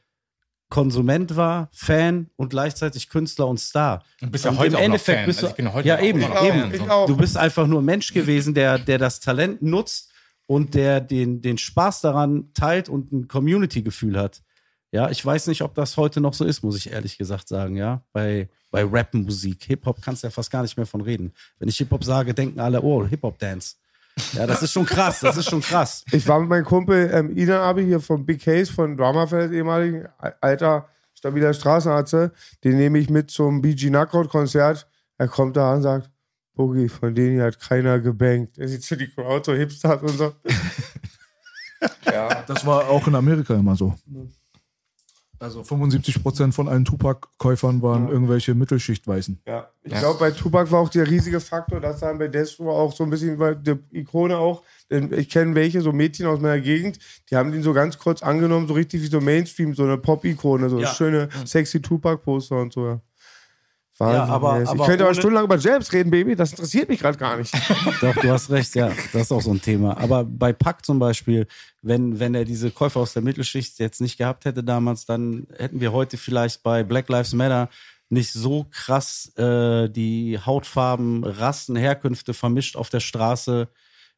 Konsument war, Fan und gleichzeitig Künstler und Star. Du bist ja Und heute im auch noch Endeffekt Fan. bist du, Also ich bin heute ja auch eben, noch eben. Auch. Du bist einfach nur Mensch gewesen, der, der das Talent nutzt und der den, den Spaß daran teilt und ein Community-Gefühl hat. Ja, ich weiß nicht, ob das heute noch so ist, muss ich ehrlich gesagt sagen, ja. Bei, bei Rap-Musik. Hip-Hop kannst du ja fast gar nicht mehr von reden. Wenn ich Hip-Hop sage, denken alle, oh, Hip-Hop-Dance. Ja, das ist schon krass, das ist schon krass. Ich war mit meinem Kumpel ähm, Ina Abi hier vom Big Case von Dramafeld, ehemaligen alter stabiler Straßenarzt. Den nehme ich mit zum BG Knockout Konzert. Er kommt da und sagt, Boogie, von denen hier hat keiner gebankt. Er sieht so die Crowd, so Hipsters und so. ja. Das war auch in Amerika immer so. Also 75% von allen Tupac-Käufern waren irgendwelche Mittelschichtweißen. Ja, ich glaube, bei Tupac war auch der riesige Faktor, dass dann bei Destro auch so ein bisschen weil die Ikone auch, denn ich kenne welche, so Mädchen aus meiner Gegend, die haben den so ganz kurz angenommen, so richtig wie so Mainstream, so eine Pop-Ikone, so Ja. schöne, sexy Tupac-Poster und so. Wahnsinn, Ja, aber- aber ich könnte aber stundenlang über Jams reden, Baby, das interessiert mich gerade gar nicht. Doch, du hast recht, ja. Das ist auch so ein Thema. Aber bei Pack zum Beispiel, wenn, wenn er diese Käufer aus der Mittelschicht jetzt nicht gehabt hätte damals, dann hätten wir heute vielleicht bei Black Lives Matter nicht so krass äh, die Hautfarben, Rassen, Herkünfte vermischt auf der Straße,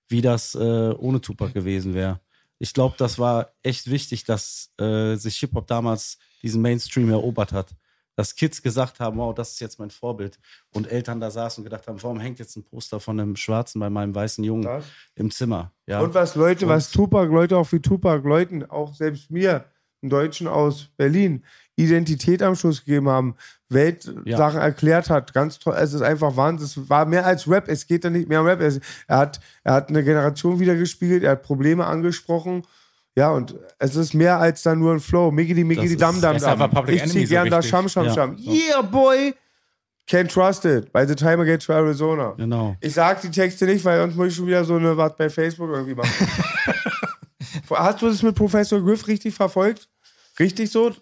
wie das äh, ohne Tupac gewesen wäre. Ich glaube, das war echt wichtig, dass äh, sich Hip-Hop damals diesen Mainstream erobert hat. Dass Kids gesagt haben, wow, das ist jetzt mein Vorbild. Und Eltern da saßen und gedacht haben, warum hängt jetzt ein Poster von einem Schwarzen bei meinem weißen Jungen Das. im Zimmer? Ja. Und was Leute, was Tupac, Leute auch wie Tupac, Leuten, auch selbst mir, einen Deutschen aus Berlin, Identität am Schluss gegeben haben, Weltsachen Ja. erklärt hat. Ganz toll. Es ist einfach Wahnsinn. Es war mehr als Rap. Es geht da nicht mehr um Rap. Er, hat, er hat eine Generation wieder gespielt. Er hat Probleme angesprochen. Ja, und es ist mehr als dann nur ein Flow. Miggity, miggity, dam, dam, dam. Ich zieh Enemy so gern da. Sham, Sham, Ja. Yeah, boy! Can't trust it. By the time I get to Arizona. Genau. Ich sag die Texte nicht, weil sonst muss ich schon wieder so eine was bei Facebook irgendwie machen. Hast du das mit Professor Griff richtig verfolgt? Richtig so?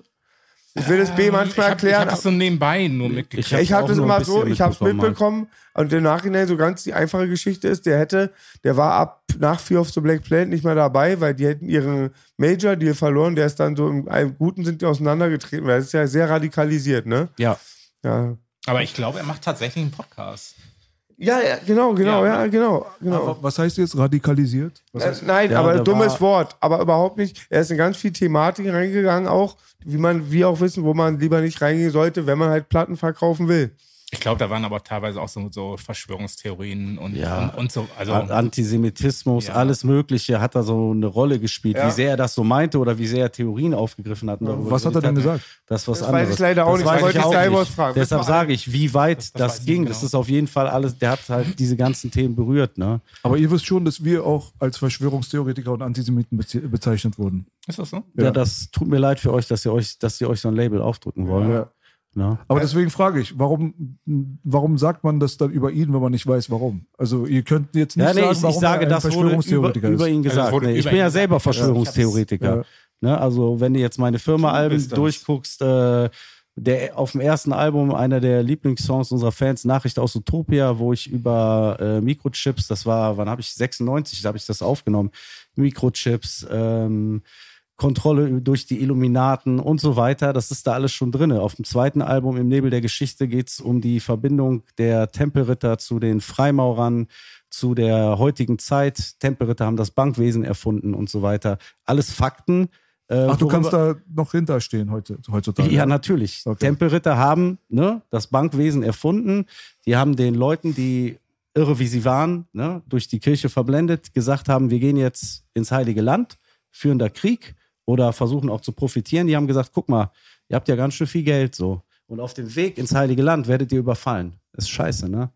Ich will das B manchmal ich habe erklären. hab das so nebenbei nur mitgekriegt. Ich hab- Ich habe das immer so, ich habe es mitbekommen halt. und im Nachhinein so ganz die einfache Geschichte ist, der hätte, der war ab nach Fear of the Black Planet nicht mehr dabei, weil die hätten ihren Major Deal verloren, der ist dann so im, im Guten sind die auseinandergetreten, weil das ist ja sehr radikalisiert, ne? Ja. Ja. Aber ich glaube, er macht tatsächlich einen Podcast. Ja, ja genau, genau, ja, Ja. genau, genau. Aber was heißt jetzt radikalisiert? Äh, heißt, nein, Ja, aber dummes Wort, aber überhaupt nicht. Er ist in ganz viel Thematik reingegangen, auch, wie man, wie auch wissen, wo man lieber nicht reingehen sollte, wenn man halt Platten verkaufen will. Ich glaube, da waren aber teilweise auch so, so Verschwörungstheorien und, Ja. und, und so. Also, An- Antisemitismus, Ja. alles Mögliche hat da so eine Rolle gespielt. Ja. Wie sehr er das so meinte oder wie sehr er Theorien aufgegriffen hat. was hat er denn gesagt? Das was Das weiß anderes. ich leider auch Das nicht. weiß Ich wollte ich auch Skywars nicht. fragen. Deshalb Das sage ich, wie weit das das, weiß ich ging. nicht Das genau. ist auf jeden Fall alles, der hat halt diese ganzen Themen berührt. Ne? Aber ihr wisst schon, dass wir auch als Verschwörungstheoretiker und Antisemiten beze- bezeichnet wurden. ist das so? Ja. Ja. das tut mir leid für euch, dass ihr euch, dass ihr euch so ein Label aufdrücken wollt. Ja. Ne? Aber deswegen frage ich, warum, warum sagt man das dann über ihn, wenn man nicht weiß, warum? Also ihr könnt jetzt nicht Ja, nee, sagen, ich, warum ich sage, er ein das wurde über, Verschwörungstheoretiker über ist. ihn Also es gesagt. wurde nee, ich über bin ja selber Verschwörungstheoretiker. Ja. Ne, also wenn du jetzt meine Firma-Alben durchguckst, äh, der auf dem ersten Album einer der Lieblingssongs unserer Fans, Nachricht aus Utopia, wo ich über äh, Mikrochips, das war, wann habe ich 96, da habe ich das aufgenommen, Mikrochips, ähm, Kontrolle durch die Illuminaten und so weiter, das ist da alles schon drin. Auf dem zweiten Album im Nebel der Geschichte geht es um die Verbindung der Tempelritter zu den Freimaurern, zu der heutigen Zeit. Tempelritter haben das Bankwesen erfunden und so weiter. Alles Fakten. äh, Ach, du kannst da noch hinterstehen heute, heutzutage. ja, natürlich. Okay. Tempelritter haben ne, das Bankwesen erfunden. Die haben den Leuten, die irre wie sie waren, ne, durch die Kirche verblendet, gesagt haben, wir gehen jetzt ins Heilige Land, führen da Krieg oder versuchen auch zu profitieren. Die haben gesagt, guck mal, ihr habt ja ganz schön viel Geld so. Und auf dem Weg ins Heilige Land werdet ihr überfallen. Das ist scheiße, ne?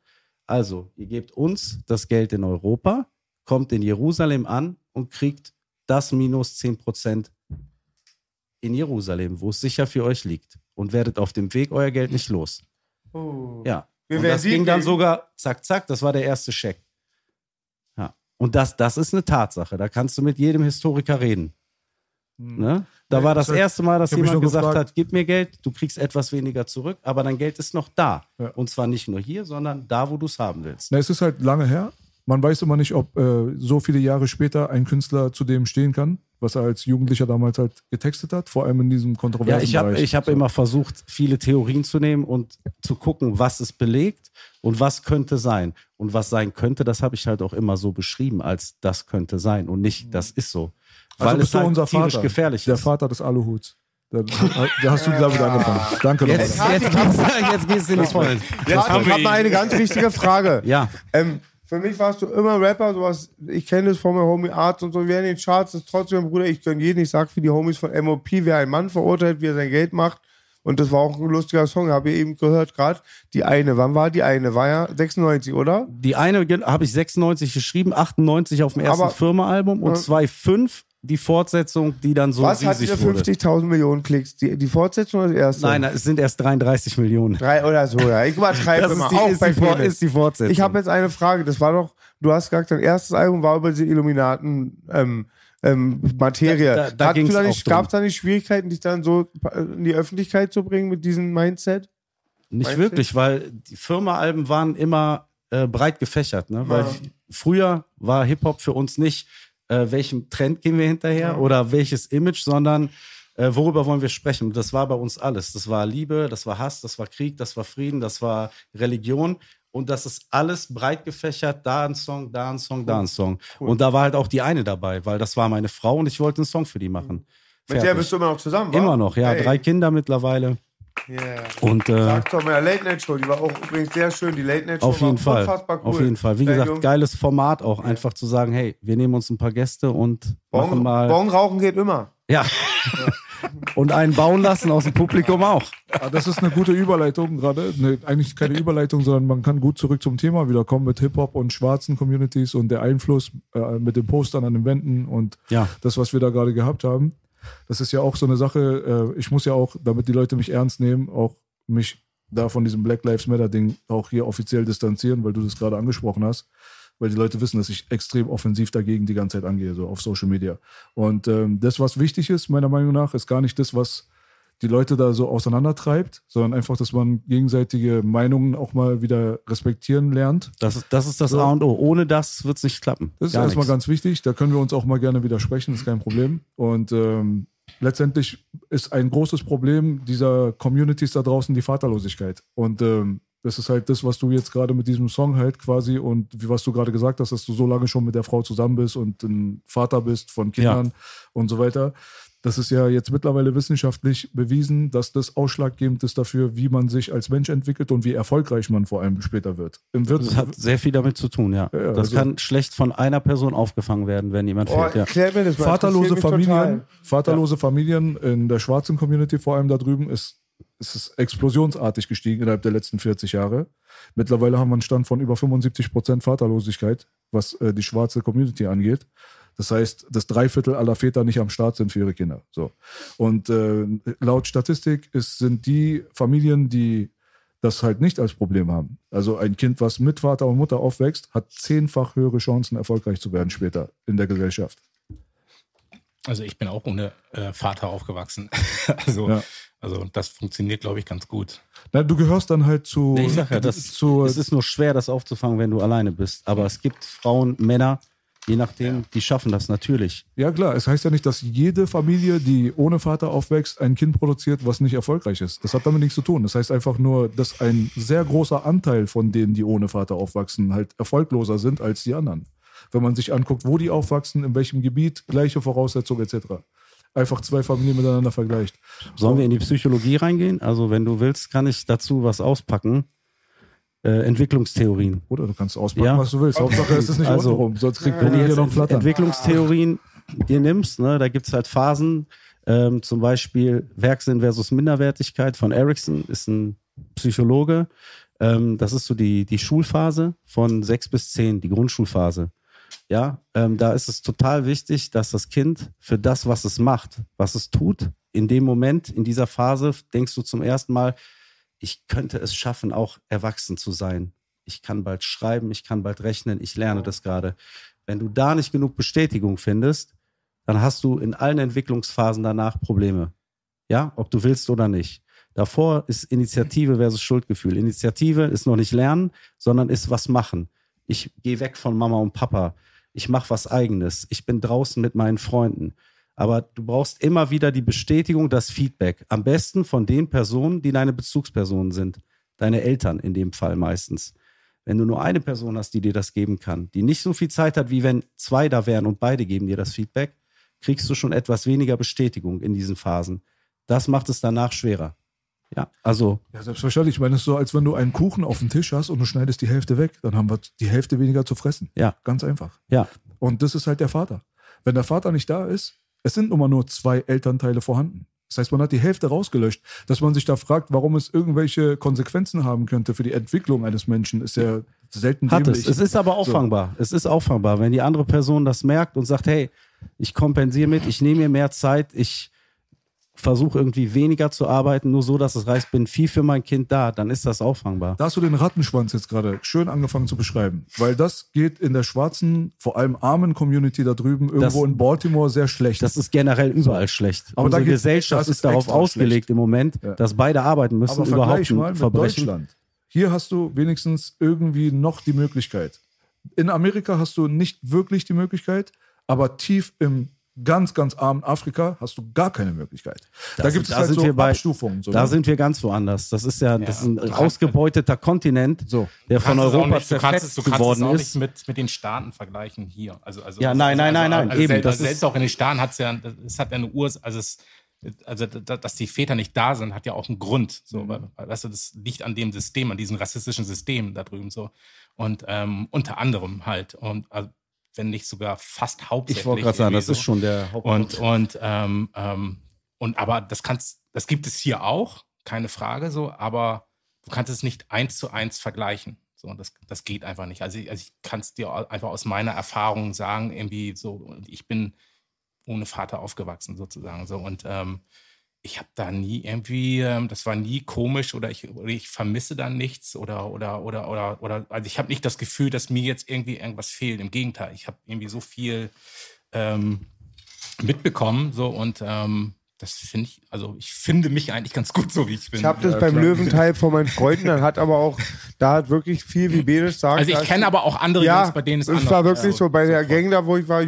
Also, ihr gebt uns das Geld in Europa, kommt in Jerusalem an und kriegt das minus 10 Prozent in Jerusalem, wo es sicher für euch liegt. Und werdet auf dem Weg euer Geld nicht los. Oh. Ja. Wir und das ging dann sogar, zack, zack, das war der erste Scheck. Ja. Und das, das ist eine Tatsache. Da kannst du mit jedem Historiker reden. Ne? Da Ja, war das erste Mal, dass hab jemand gesagt gefragt- hat, gib mir Geld, du kriegst etwas weniger zurück, aber dein Geld ist noch da. Ja. Und zwar nicht nur hier, sondern da, wo du es haben willst. Na, es ist halt lange her. Man weiß immer nicht, ob äh, so viele Jahre später ein Künstler zu dem stehen kann, was er als Jugendlicher damals halt getextet hat, vor allem in diesem Ja, kontroversen ich habe Bereich. ich hab So. immer versucht, viele Theorien zu nehmen und zu gucken, was es belegt und was könnte sein. Und was sein könnte, das habe ich halt auch immer so beschrieben, als das könnte sein und nicht, das ist so. Also Weil bist es du halt unser Vater, gefährlich der ist. Vater des Aluhuts. Da, da hast du damit angefangen. Danke Jetzt, nochmal. jetzt, geht's- jetzt gehst du die Vollen. Jetzt haben ich wir habe mal eine ganz wichtige Frage. Ja, Ähm, für mich warst du immer Rapper, sowas, ich kenne das von meinem Homie Arzt und so, wer in den Charts ist, trotzdem, Bruder, ich gönne jeden, ich sag für die Homies von MOP, wer einen Mann verurteilt, wie er sein Geld macht. Und das war auch ein lustiger Song, habe ich eben gehört gerade. Die eine, wann war die eine? War ja 96, oder? die eine habe ich 96 geschrieben, 98 auf dem ersten Firma-Album und Ja. 2,5 die Fortsetzung, die dann so Was hat riesig diese wurde. 50.000 Millionen Klicks? Die, die Fortsetzung oder das erste? Nein, es sind erst 33 Millionen. Drei oder so, ja. Ich übertreibe immer. die, auch ist, bei die, Penis. ist die Fortsetzung. Ich habe jetzt eine Frage. Das war doch, du hast gesagt, dein erstes Album war über die Illuminaten ähm, ähm, Materie. Da- da- da gab es da nicht Schwierigkeiten, dich dann so in die Öffentlichkeit zu bringen mit diesem Mindset? Nicht du? wirklich, weil die Firma-Alben waren immer äh, breit gefächert. Ne? Weil Ja. früher war Hip-Hop für uns nicht, äh, welchem Trend gehen wir hinterher oder welches Image, sondern äh, worüber wollen wir sprechen. Das war bei uns alles. Das war Liebe, das war Hass, das war Krieg, das war Frieden, das war Religion. Und das ist alles breit gefächert, da ein Song, da ein Song, da ein Song. Und da war halt auch die eine dabei, weil das war meine Frau und ich wollte einen Song für die machen. Mit der bist du immer noch zusammen, wa? Immer noch, ja. Hey. Drei Kinder mittlerweile. Yeah. Und äh, Sag doch mal, Late Night Show, die war auch übrigens sehr schön. Die Late Night Show Auf jeden war Fall. unfassbar cool. Auf jeden Fall. Wie Der gesagt, Junge- geiles Format auch, einfach zu sagen, hey, wir nehmen uns ein paar Gäste und machen Bon, mal. bon rauchen geht immer. Ja. Und einen bauen lassen aus dem Publikum auch. Ah, das ist eine gute Überleitung gerade. Ne, eigentlich keine Überleitung, sondern man kann gut zurück zum Thema wieder kommen mit Hip-Hop und schwarzen Communities und der Einfluss äh, mit den Postern an den Wänden und Ja. das, was wir da gerade gehabt haben. Das ist ja auch so eine Sache, äh, ich muss ja auch, damit die Leute mich ernst nehmen, auch mich da von diesem Black Lives Matter Ding auch hier offiziell distanzieren, weil du das gerade angesprochen hast. Weil die Leute wissen, dass ich extrem offensiv dagegen die ganze Zeit angehe, so auf Social Media. Und ähm, das, was wichtig ist, meiner Meinung nach, ist gar nicht das, was die Leute da so auseinandertreibt, sondern einfach, dass man gegenseitige Meinungen auch mal wieder respektieren lernt. Das ist das, ist das So. A und O. Ohne das wird es nicht klappen. Das ist Gar erstmal nichts. ganz wichtig. Da können wir uns auch mal gerne widersprechen, das ist kein Problem. Und ähm, letztendlich ist ein großes Problem dieser Communities da draußen die Vaterlosigkeit. Und ähm, das ist halt das, was du jetzt gerade mit diesem Song halt quasi und wie was du gerade gesagt hast, dass du so lange schon mit der Frau zusammen bist und ein Vater bist von Kindern und so weiter. Das ist ja jetzt mittlerweile wissenschaftlich bewiesen, dass das ausschlaggebend ist dafür, wie man sich als Mensch entwickelt und wie erfolgreich man vor allem später wird. Im Wirt Das hat sehr viel damit zu tun, ja. Ja, ja, das also- kann schlecht von einer Person aufgefangen werden, wenn jemand Oh, fehlt. Ja. erklär mir das mal. vaterlose Familien, vaterlose Familien in der schwarzen Community vor allem da drüben ist, ist es explosionsartig gestiegen innerhalb der letzten 40 Jahre. Mittlerweile haben wir einen Stand von über 75 Prozent Vaterlosigkeit, was äh, die schwarze Community angeht. Das heißt, dass drei Viertel aller Väter nicht am Start sind für ihre Kinder. So. Und äh, laut Statistik ist, sind die Familien, die das halt nicht als Problem haben. Also ein Kind, was mit Vater und Mutter aufwächst, hat zehnfach höhere Chancen, erfolgreich zu werden später in der Gesellschaft. Also ich bin auch ohne äh, Vater aufgewachsen. also, Ja. also das funktioniert, glaube ich, ganz gut. Na, du gehörst dann halt zu. Nee, ich sag ja, das, zu es ist nur schwer, das aufzufangen, wenn du alleine bist. Aber es gibt Frauen, Männer, je nachdem, die schaffen das natürlich. ja, klar. Es heißt ja nicht, dass jede Familie, die ohne Vater aufwächst, ein Kind produziert, was nicht erfolgreich ist. Das hat damit nichts zu tun. Das heißt einfach nur, dass ein sehr großer Anteil von denen, die ohne Vater aufwachsen, halt erfolgloser sind als die anderen. Wenn man sich anguckt, wo die aufwachsen, in welchem Gebiet, gleiche Voraussetzungen etc. Einfach zwei Familien miteinander vergleicht. Sollen wir in die Psychologie reingehen? Also, wenn du willst, kann ich dazu was auspacken. Äh, Entwicklungstheorien. Oder du kannst auspacken, Ja. was du willst. Hauptsache, es ist nicht Also, untenrum, sonst kriegt Wenn man du hier jetzt noch einen Flattern. Entwicklungstheorien dir nimmst, ne, da gibt's halt Phasen, ähm, zum Beispiel Werksinn versus Minderwertigkeit von Erickson, ist ein Psychologe. Ähm, das ist so die, die Schulphase von sechs bis zehn, die Grundschulphase. Ja, ähm, da ist es total wichtig, dass das Kind für das, was es macht, was es tut, in dem Moment, in dieser Phase, denkst du zum ersten Mal, ich könnte es schaffen, auch erwachsen zu sein. Ich kann bald schreiben, ich kann bald rechnen, ich lerne das gerade. Wenn du da nicht genug Bestätigung findest, dann hast du in allen Entwicklungsphasen danach Probleme. Ja, ob du willst oder nicht. Davor ist Initiative versus Schuldgefühl. Initiative ist noch nicht lernen, sondern ist was machen. Ich gehe weg von Mama und Papa. Ich mache was eigenes. Ich bin draußen mit meinen Freunden. Aber du brauchst immer wieder die Bestätigung, das Feedback. Am besten von den Personen, die deine Bezugspersonen sind. Deine Eltern in dem Fall meistens. Wenn du nur eine Person hast, die dir das geben kann, die nicht so viel Zeit hat, wie wenn zwei da wären und beide geben dir das Feedback, kriegst du schon etwas weniger Bestätigung in diesen Phasen. Das macht es danach schwerer. Ja, also Ja, selbstverständlich. Ich meine, es ist so, als wenn du einen Kuchen auf dem Tisch hast und du schneidest die Hälfte weg, dann haben wir die Hälfte weniger zu fressen. Ja. Ganz einfach. ja, Und das ist halt der Vater. Wenn der Vater nicht da ist, es sind nun mal nur zwei Elternteile vorhanden. Das heißt, man hat die Hälfte rausgelöscht. Dass man sich da fragt, warum es irgendwelche Konsequenzen haben könnte für die Entwicklung eines Menschen, ist ja selten hat dämlich. es. Es ist aber auffangbar. Es ist auffangbar. Wenn die andere Person das merkt und sagt, hey, ich kompensiere mit, ich nehme mir mehr Zeit, ich versuche irgendwie weniger zu arbeiten, nur so, dass es reicht, bin viel für mein Kind da, dann ist das auffangbar. Da hast du den Rattenschwanz jetzt gerade schön angefangen zu beschreiben. Weil das geht in der schwarzen, vor allem armen Community da drüben, irgendwo Das- in Baltimore sehr schlecht. Das ist generell überall schlecht. Aber Unsere Gesellschaft ist, darauf ausgelegt schlecht. im Moment, Ja. dass beide arbeiten müssen, Aber überhaupt mal mit Verbrechen. Deutschland. Hier hast du wenigstens irgendwie noch die Möglichkeit. In Amerika hast du nicht wirklich die Möglichkeit, aber tief im ganz, ganz armen Afrika hast du gar keine Möglichkeit. da sind- gibt es da halt sind so wir bei- Abstufungen. So, Da ne? sind wir ganz woanders. Das ist ja, das ist ein ausgebeuteter Kontinent, So. der von Europa nicht, du kannst, zerfetzt du kannst es geworden auch ist. nicht mit, mit den Staaten vergleichen hier. Also, also, Ja, also, nein, nein, also, nein, nein, also, eben, Selbst, das ist- selbst auch in den Staaten hat es ja, es hat ja eine Urs, also es, also da- dass die Väter nicht da sind, hat ja auch einen Grund. So, Mhm. weißt du, das liegt an dem System, an diesem rassistischen System da drüben so. Und ähm, unter anderem halt. Und also, wenn nicht sogar fast hauptsächlich. Ich wollte gerade sagen, das irgendwie ist schon der und, Hauptgrund. und ähm, ähm, und aber das kannst, das gibt es hier auch, keine Frage so, aber du kannst es nicht eins zu eins vergleichen. So, das, das geht einfach nicht. Also, ich- also ich kann es dir einfach aus meiner Erfahrung sagen, irgendwie so, ich bin ohne Vater aufgewachsen sozusagen so und ähm, ich habe da nie irgendwie, ähm, das war nie komisch oder ich, oder ich vermisse da nichts oder oder oder oder oder also ich habe nicht das Gefühl, dass mir jetzt irgendwie irgendwas fehlt. Im Gegenteil, ich habe irgendwie so viel ähm, mitbekommen so und ähm, das finde ich, also ich finde mich eigentlich ganz gut so wie ich bin. Ich habe das beim Löwenteil von meinen Freunden, dann hat aber auch, da hat wirklich viel, wie Bedisch sagt. also ich kenne aber auch andere ja, Jungs, bei denen es es anders war wirklich ist. so, bei der Gang da, wo ich war,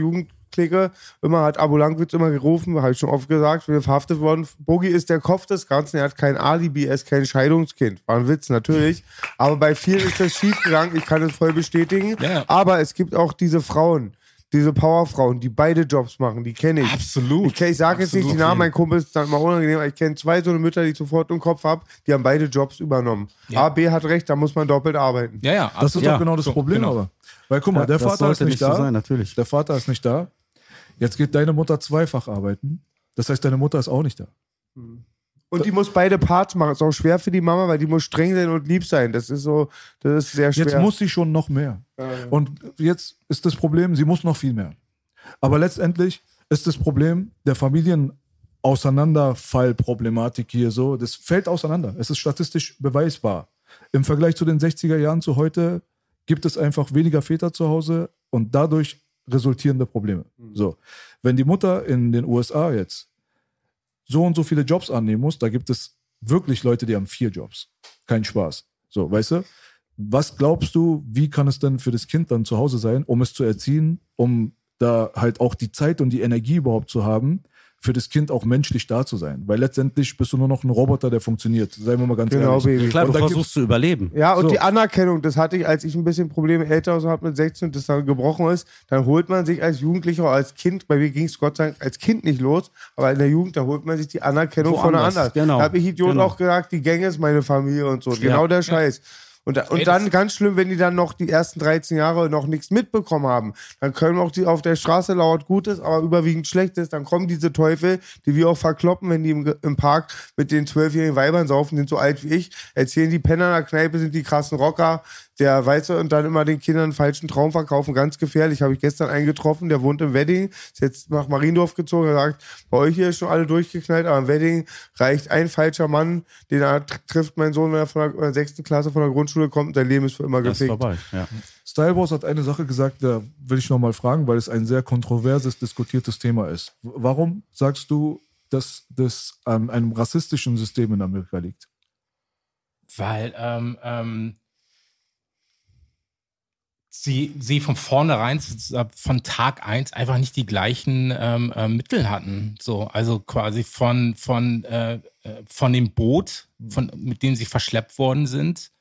Jugendklicke, immer hat Abo Langwitz immer gerufen, habe ich schon oft gesagt, wir sind verhaftet worden. Bogi ist der Kopf des Ganzen, er hat kein Alibi, er ist kein Scheidungskind. War ein Witz, natürlich. Aber bei vielen ist das schief gegangen, ich kann es voll bestätigen. Ja. Aber es gibt auch diese Frauen, diese Powerfrauen, die beide Jobs machen, die kenne ich. Absolut. Ich, ich sage jetzt nicht die Absolut. Namen, mein Kumpel ist dann mal unangenehm, aber ich kenne zwei so eine Mütter, die ich sofort im Kopf habe, die haben beide Jobs übernommen. Ja. A, B hat recht, da muss man doppelt arbeiten. Ja, ja. Das ist Ja, doch genau das so, Problem, genau. aber. Weil guck mal, Ja, der Vater ist sollte nicht nicht da. so sein, natürlich. Der Vater ist nicht da. Jetzt geht deine Mutter zweifach arbeiten. Das heißt, deine Mutter ist auch nicht da. Und die muss beide Parts machen. Ist auch schwer für die Mama, weil die muss streng sein und lieb sein. Das ist so, das ist sehr schwer. Jetzt muss sie schon noch mehr. Und jetzt ist das Problem, sie muss noch viel mehr. Aber letztendlich ist das Problem der Familienauseinanderfallproblematik hier so, das fällt auseinander. Es ist statistisch beweisbar. Im Vergleich zu den 60er Jahren zu heute gibt es einfach weniger Väter zu Hause und dadurch resultierende Probleme. So, wenn die Mutter in den USA jetzt so und so viele Jobs annehmen muss, da gibt es wirklich Leute, die haben vier Jobs. Kein Spaß. So, weißt du? Was glaubst du, wie kann es denn für das Kind dann zu Hause sein, um es zu erziehen, um da halt auch die Zeit und die Energie überhaupt zu haben, für das Kind auch menschlich da zu sein? Weil letztendlich bist du nur noch ein Roboter, der funktioniert. Seien wir mal ganz Genau, ehrlich. Baby. Klar, Und du versuchst zu überleben. Ja, und So. die Anerkennung, das hatte ich, als ich ein bisschen Probleme älter so habe mit 16 und das dann gebrochen ist, dann holt man sich als Jugendlicher oder als Kind, bei mir ging es Gott sei Dank als Kind nicht los, aber in der Jugend, da holt man sich die Anerkennung von der Woanders, anderen. genau. Da habe ich Idiot Genau. auch gesagt, die Gang ist meine Familie und so. Genau der Scheiß. Und, und dann ganz schlimm, wenn die dann noch die ersten 13 Jahre noch nichts mitbekommen haben. Dann können auch die auf der Straße laut Gutes, aber überwiegend Schlechtes. Dann kommen diese Teufel, die wir auch verkloppen, wenn die im, im Park mit den zwölfjährigen Weibern saufen, sind so alt wie ich, erzählen die Penner in der Kneipe, sind die krassen Rocker, der weißt du, und dann immer den Kindern einen falschen Traum verkaufen. Ganz gefährlich. Habe ich gestern einen getroffen, der wohnt im Wedding, ist jetzt nach Mariendorf gezogen, er sagt, bei euch hier ist schon alle durchgeknallt, aber im Wedding reicht ein falscher Mann, den er tr- trifft mein Sohn, wenn er von der, äh, sechsten Klasse von der Grundschule kommt, sein Leben ist für immer Das ist gefickt. vorbei. Ja. Styleboss hat eine Sache gesagt, da will ich nochmal fragen, weil es ein sehr kontroverses, diskutiertes Thema ist. Warum sagst du, dass das an einem rassistischen System in Amerika liegt? weil ähm, ähm, sie, sie von vornherein, von Tag eins einfach nicht die gleichen ähm, äh, Mittel hatten. So, also quasi von, von, äh, äh, von dem Boot, von, mit dem sie verschleppt worden sind,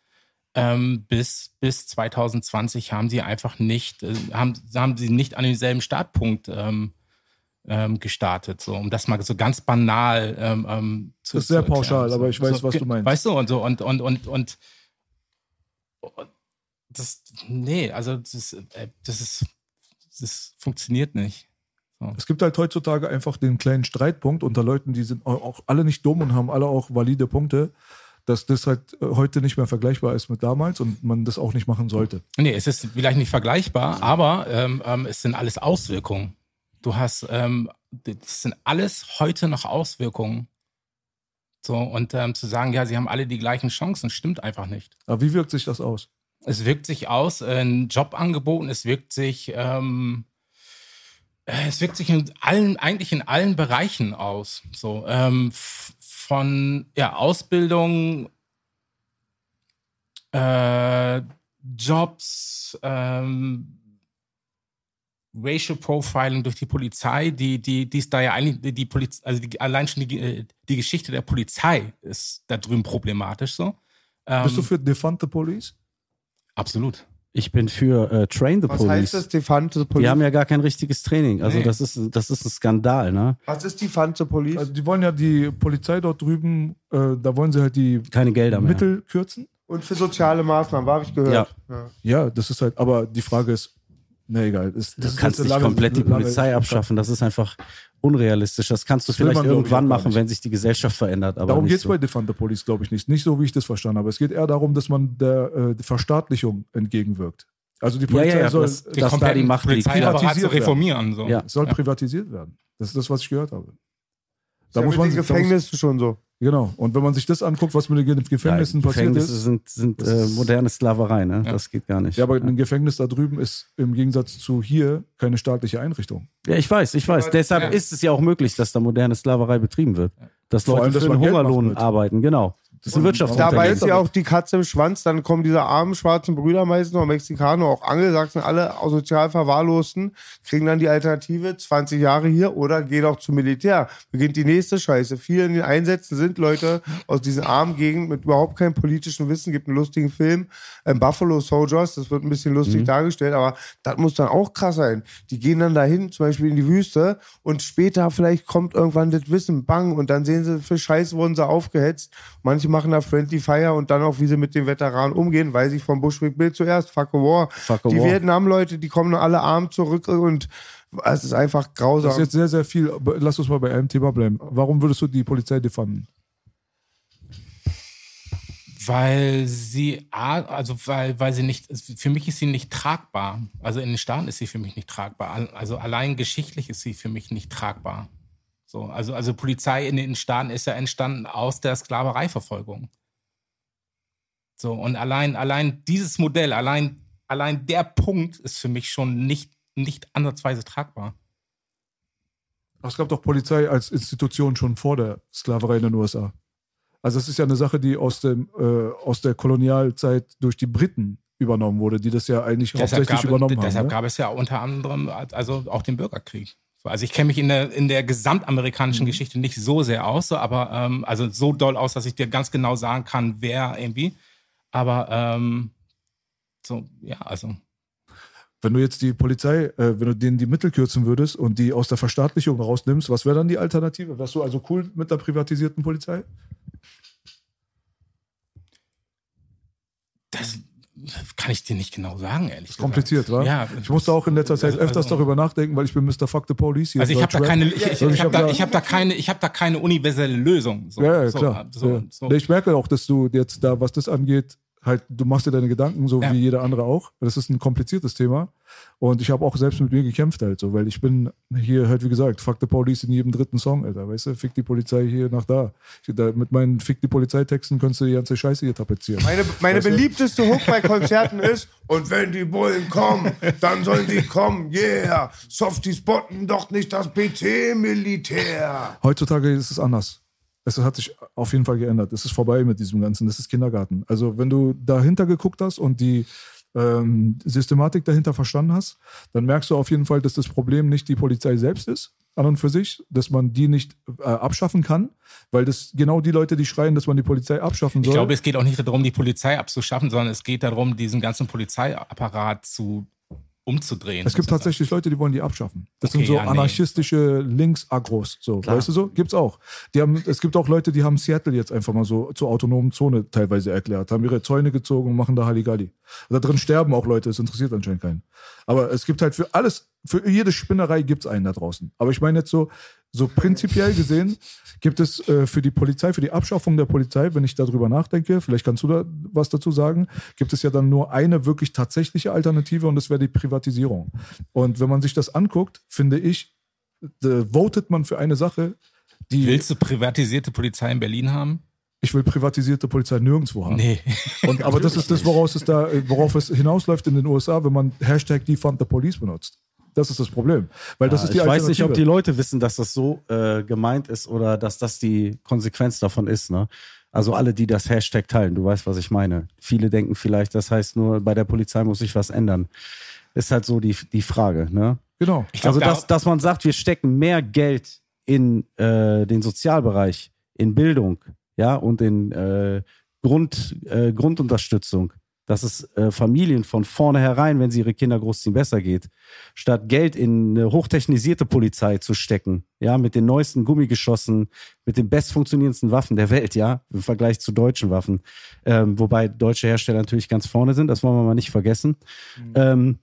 ähm, bis, bis 2020 haben sie einfach nicht, äh, haben, haben sie nicht an demselben Startpunkt ähm, ähm, gestartet, so um das mal so ganz banal ähm, ähm, zu Das ist sehr pauschal, so, aber ich weiß, was ge- du meinst. Weißt du, und so, und, und, und, und, und das, nee, also das ist, äh, das ist, das funktioniert nicht. Es gibt halt heutzutage einfach den kleinen Streitpunkt unter Leuten, die sind au- auch alle nicht dumm und haben alle auch valide Punkte, dass das halt äh, heute nicht mehr vergleichbar ist mit damals und man das auch nicht machen sollte. Nee, es ist vielleicht nicht vergleichbar, aber ähm, ähm, es sind alles Auswirkungen. Du hast, ähm, das sind alles heute noch Auswirkungen. So, und ähm, zu sagen, ja, sie haben alle die gleichen Chancen, stimmt einfach nicht. Aber wie wirkt sich das aus? Es wirkt sich aus in Jobangeboten, es wirkt sich, ähm, äh, es wirkt sich in allen, eigentlich in allen Bereichen aus. So, ähm, von ja, Ausbildung, äh, Jobs, ähm, Racial Profiling durch die Polizei, die, die, die ist da ja eigentlich, die, die Poliz also die, allein schon die, äh, die Geschichte der Polizei ist da drüben problematisch so. Ähm, Bist du für Defund the Police? Absolut. Ich bin für äh, Train the Was Police. heißt das, die Die Police? haben ja gar kein richtiges Training. Also Nee. das ist das ist ein Skandal, ne? Was ist die Fante Police? Also die wollen ja die Polizei dort drüben, äh, da wollen sie halt die Keine Gelder mehr. Mittel kürzen. Und für soziale Maßnahmen, habe ich gehört. Ja. Ja, das ist halt, aber die Frage ist, Nee, egal. Das, Du das ist kannst nicht lange- komplett die Polizei abschaffen. Das ist einfach unrealistisch. Das kannst du Das vielleicht irgendwann machen, wenn sich die Gesellschaft verändert. Aber Darum geht es so. bei Defund the Police, glaube ich, nicht. Nicht so, wie ich das verstanden habe. Es geht eher darum, dass man der äh, Verstaatlichung entgegenwirkt. Also die Ja, Polizei ja, ja, soll, das- Den dass da die Macht liegt, zu privatisiert werden. reformieren. So. Ja. soll privatisiert werden. Das ist das, was ich gehört habe. Da Da muss man sich, da muss, Gefängnisse schon so. genau. Und wenn man sich das anguckt, was mit den Gefängnissen ja, passiert Gefängnisse ist, sind, sind Das äh, moderne Sklaverei, ne? Ja. Das geht gar nicht. ja, aber ein Gefängnis da drüben ist im Gegensatz zu hier keine staatliche Einrichtung. Ja, ich weiß, ich weiß. Deshalb Ja. ist es ja auch möglich, dass da moderne Sklaverei betrieben wird. Dass Vor Leute allem, dass für man einen Hungerlohn arbeiten, genau. Das ist ein Wirtschaftsunternehmen. beißt ja auch die Katze im Schwanz, dann kommen diese armen schwarzen Brüder meistens noch Mexikaner, auch Angelsachsen, alle sozial Verwahrlosten, kriegen dann die Alternative 20 Jahre hier oder gehen auch zum Militär. Beginnt die nächste Scheiße. Viele in den Einsätzen sind Leute aus diesen armen Gegenden mit überhaupt keinem politischen Wissen. Gibt einen lustigen Film, ähm, Buffalo Soldiers, das wird ein bisschen lustig dargestellt, aber das muss dann auch krass sein. Die gehen dann dahin, zum Beispiel in die Wüste und später vielleicht kommt irgendwann das Wissen, bang, und dann sehen sie, für Scheiße wurden sie aufgehetzt. Manche machen da Friendly Fire und dann auch, wie sie mit den Veteranen umgehen, weiß ich vom Bushwick Bill zuerst, fuck a war. Fuck a die. Vietnam-Leute, die kommen alle arm zurück und es ist einfach grausam. Das ist jetzt sehr, sehr viel. Lass uns mal bei einem Thema bleiben. Warum würdest du die Polizei defunden? Weil sie, also weil, weil sie nicht, für mich ist sie nicht tragbar. Also in den Staaten ist sie für mich nicht tragbar. Also allein geschichtlich ist sie für mich nicht tragbar. So, also, also Polizei in den Staaten ist ja entstanden aus der Sklavereiverfolgung. So, und allein, allein dieses Modell, allein, allein der Punkt ist für mich schon nicht, nicht ansatzweise tragbar. Aber es gab doch Polizei als Institution schon vor der Sklaverei in den USA. Also es ist ja eine Sache, die aus, dem, äh, aus der Kolonialzeit durch die Briten übernommen wurde, die das ja eigentlich Deshalb, hauptsächlich gab, übernommen deshalb haben. Ne? gab es ja unter anderem also auch den Bürgerkrieg. So, also ich kenne mich in der, in der gesamtamerikanischen Mhm. Geschichte nicht so sehr aus, so, aber ähm, also so doll aus, dass ich dir ganz genau sagen kann, wer irgendwie. Aber ähm, so, ja, also Wenn du jetzt die Polizei, äh, wenn du denen die Mittel kürzen würdest und die aus der Verstaatlichung rausnimmst, was wäre dann die Alternative? Wärst du also cool mit der privatisierten Polizei? das kann ich dir nicht genau sagen, ehrlich gesagt. Kompliziert, wa? Ja, Ich musste auch in letzter Zeit öfters also- darüber nachdenken, weil ich bin Mr. Fuck the Police hier. Also ich habe da keine, ich, ich, ich habe hab da, ich hab da keine, ich habe da keine universelle Lösung. So, Ja, ja, klar. So, ja. so. Ich merke auch, dass du jetzt da, was das angeht, halt, du machst dir deine Gedanken, so Ja. wie jeder andere auch. Das ist ein kompliziertes Thema. Und ich habe auch selbst mit mir gekämpft halt so, weil ich bin hier halt, wie gesagt, fuck the police in jedem dritten Song, Alter, weißt du? Fick die Polizei hier nach da. Ich, da mit meinen Fick die Polizeitexten könntest du die ganze Scheiße hier tapezieren. Meine, meine Weißt beliebteste Hook bei Konzerten ist, und wenn die Bullen kommen, dann sollen sie kommen, yeah. Softies botten doch nicht das BT-Militär. Heutzutage ist es anders. Es hat sich auf jeden Fall geändert. Es ist vorbei mit diesem Ganzen. Das ist Kindergarten. Also, wenn du dahinter geguckt hast und die ähm, Systematik dahinter verstanden hast, dann merkst du auf jeden Fall, dass das Problem nicht die Polizei selbst ist, an und für sich, dass man die nicht äh, abschaffen kann, weil das genau die Leute, die schreien, dass man die Polizei abschaffen soll. Ich glaube, es geht auch nicht darum, die Polizei abzuschaffen, sondern es geht darum, diesen ganzen Polizeiapparat zu umzudrehen. Es gibt tatsächlich Leute, die wollen die abschaffen. Das Okay, sind so ja, nee. anarchistische Linksagros, so, weißt du so? Gibt's auch. Die haben, es gibt auch Leute, die haben Seattle jetzt einfach mal so zur autonomen Zone teilweise erklärt, haben ihre Zäune gezogen und machen da Halligalli. Da drin sterben auch Leute, es interessiert anscheinend keinen. Aber es gibt halt für alles, für jede Spinnerei gibt's einen da draußen. Aber ich meine jetzt so, so prinzipiell gesehen gibt es äh, für die Polizei, für die Abschaffung der Polizei, wenn ich darüber nachdenke, vielleicht kannst du da was dazu sagen, gibt es ja dann nur eine wirklich tatsächliche Alternative und das wäre die Privatisierung. Und wenn man sich das anguckt, finde ich, äh, votet man für eine Sache, die Willst du privatisierte Polizei in Berlin haben? ich will privatisierte Polizei nirgendwo haben. Nee. Und, aber das ist das, woraus es da, worauf es hinausläuft in den USA, wenn man Hashtag Defund the Police benutzt. Das ist das Problem. Weil das Ja, ist die ich weiß nicht, ob die. Leute wissen, dass das so äh, gemeint ist oder dass das die Konsequenz davon ist. Ne? Also alle, die das Hashtag teilen, du weißt, was ich meine. Viele denken vielleicht, das heißt nur, bei der Polizei muss sich was ändern. Ist halt so die, die Frage. Ne? Genau. Ich glaub, also, da- dass, dass man sagt, wir stecken mehr Geld in äh, den Sozialbereich, in Bildung, ja, und in äh, Grund, äh, Grundunterstützung, dass es äh, Familien von vornherein, wenn sie ihre Kinder großziehen, besser geht, statt Geld in eine hochtechnisierte Polizei zu stecken, ja, mit den neuesten Gummigeschossen, mit den bestfunktionierendsten Waffen der Welt, ja, im Vergleich zu deutschen Waffen, ähm, wobei deutsche Hersteller natürlich ganz vorne sind, das wollen wir mal nicht vergessen. Ähm,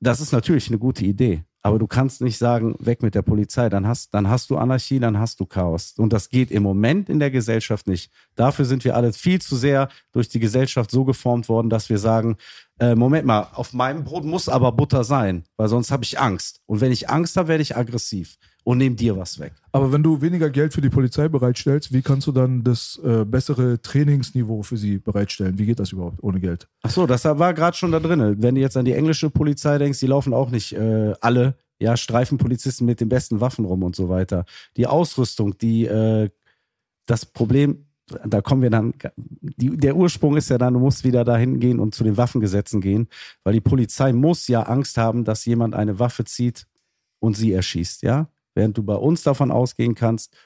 das ist natürlich eine gute Idee. Aber du kannst nicht sagen, weg mit der Polizei. Dann hast, dann hast du Anarchie, dann hast du Chaos. Und das geht im Moment in der Gesellschaft nicht. Dafür sind wir alle viel zu sehr durch die Gesellschaft so geformt worden, dass wir sagen, äh, Moment mal, auf meinem Brot muss aber Butter sein, weil sonst habe ich Angst. Und wenn ich Angst habe, werde ich aggressiv und nehme dir was weg. Aber wenn du weniger Geld für die Polizei bereitstellst, wie kannst du dann das äh, bessere Trainingsniveau für sie bereitstellen? Wie geht das überhaupt ohne Geld? Ach so, das war gerade schon da drin. Wenn du jetzt an die englische Polizei denkst, die laufen auch nicht äh, alle, ja, Streifenpolizisten mit den besten Waffen rum und so weiter. Die Ausrüstung, die, äh, das Problem, da kommen wir dann, die, der Ursprung ist ja dann, du musst wieder dahin gehen und zu den Waffengesetzen gehen, weil die Polizei muss ja Angst haben, dass jemand eine Waffe zieht und sie erschießt, ja. Während du bei uns davon ausgehen kannst,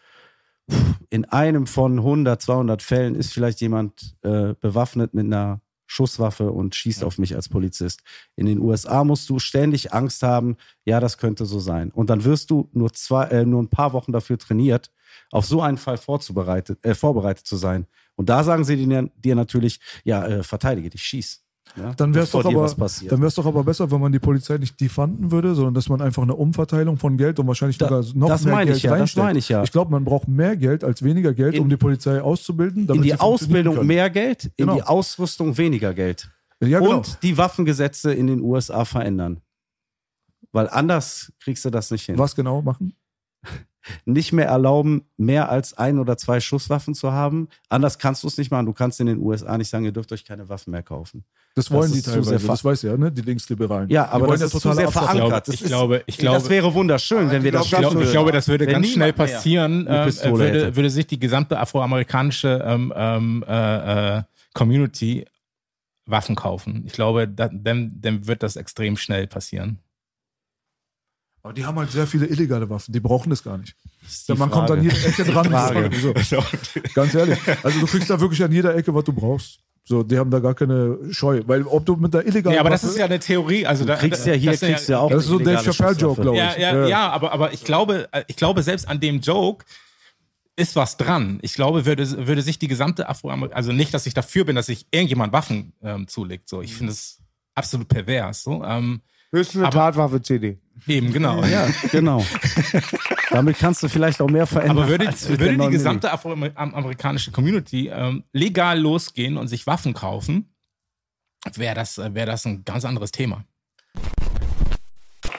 in einem von 100, 200 Fällen ist vielleicht jemand äh, bewaffnet mit einer Schusswaffe und schießt auf mich als Polizist. In den USA musst du ständig Angst haben, ja, das könnte so sein. Und dann wirst du nur zwei, äh, nur ein paar Wochen dafür trainiert, auf so einen Fall vorzubereitet, äh, vorbereitet zu sein. Und da sagen sie dir, dir natürlich, ja, äh, verteidige dich, schieß. Ja, Dann wäre es doch, aber- dann doch aber besser, wenn man die Polizei nicht defunden würde, sondern dass man einfach eine Umverteilung von Geld und wahrscheinlich Da- sogar noch das mehr meine Geld ich ja, das reinsteckt. meine ich ja. Ich glaube, man braucht mehr Geld als weniger Geld, In- um die Polizei auszubilden. Damit in die Ausbildung können. mehr Geld, in Genau. die Ausrüstung weniger Geld. Ja, genau. Und die Waffengesetze in den USA verändern. Weil anders kriegst du das nicht hin. Was genau machen? Nicht mehr erlauben, mehr als ein oder zwei Schusswaffen zu haben. Anders kannst du es nicht machen. Du kannst in den USA nicht sagen, ihr dürft euch keine Waffen mehr kaufen. Das wollen Das die zu teilweise. sehr ver- Das weiß ja, ne? Die Linksliberalen. Ja, aber wollen das ist zu sehr Abschaffung. verankert. Ich Das ist- glaube, ich glaube, das wäre wunderschön, wenn wir das ich glaube, schaffen ich würden. glaube, das würde Wenn ganz schnell passieren. Pistole würde, würde sich die gesamte afroamerikanische ähm, ähm, äh, äh, Community Waffen kaufen. Ich glaube, da, dann, dann wird das extrem schnell passieren. Aber die haben halt sehr viele illegale Waffen. Die brauchen das gar nicht. die man kommt an Frage. jeder Ecke dran. Frage. So. Ganz ehrlich. Also du kriegst da wirklich an jeder Ecke, was du brauchst. So, die haben da gar keine Scheu. Weil ob du mit der illegalen Ja, aber das ist ja eine Theorie. Also da, Du kriegst ja hier, das kriegst du ja auch Das ist so eine Dave Chappelle-Joke, Schusswaffe. glaub ich. Ja, ja, Ja. ja, aber, aber ich glaube, äh, ich glaube, selbst an dem Joke ist was dran. Ich glaube, würde, würde sich die gesamte Afroamerikaner, also nicht, dass ich dafür bin, dass sich irgendjemand Waffen ähm, zulegt. So, ich finde es absolut pervers. So, ähm, Höchstens eine Aber- Tatwaffe-CD. eben genau. Ja, genau. Damit kannst du vielleicht auch mehr verändern. Aber würde, würde die gesamte afroamerikanische Community ähm, legal losgehen und sich Waffen kaufen, wäre das, wäre das ein ganz anderes Thema.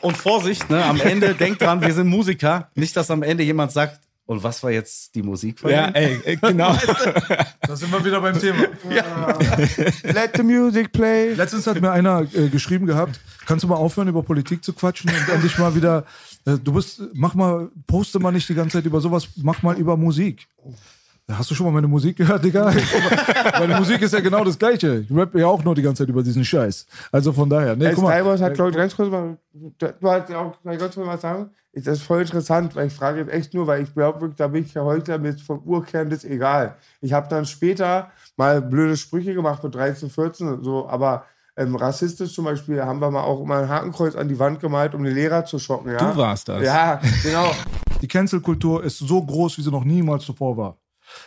Und Vorsicht, ne, am Ende, denkt dran, wir sind Musiker. Nicht, dass am Ende jemand sagt, und was war jetzt die Musik von Ja, ihm? ey, äh, genau. Da sind wir wieder beim Thema. Let the music play. Letztens hat mir einer äh, geschrieben gehabt, kannst du mal aufhören, über Politik zu quatschen und endlich mal wieder, äh, du bist, mach mal, poste mal nicht die ganze Zeit über sowas, mach mal über Musik. Hast du schon mal meine Musik gehört, Digga? meine Musik ist ja genau das Gleiche. Ich rappe ja auch nur die ganze Zeit über diesen Scheiß. Also von daher, nee, guck mal. Skybus hat, glaube ich, ganz kurz mal, du hast ja auch ganz kurz was sagen. Ist das voll interessant, weil ich frage jetzt echt nur, weil ich glaube wirklich, da bin ich ja heute mit vom Urkern das egal. Ich habe dann später mal blöde Sprüche gemacht mit 13, 14 und so, aber ähm, rassistisch zum Beispiel haben wir mal auch immer ein Hakenkreuz an die Wand gemalt, um den Lehrer zu schocken. Ja? Du warst das. Ja, genau. Die Cancel-Kultur ist so groß, wie sie noch niemals zuvor war.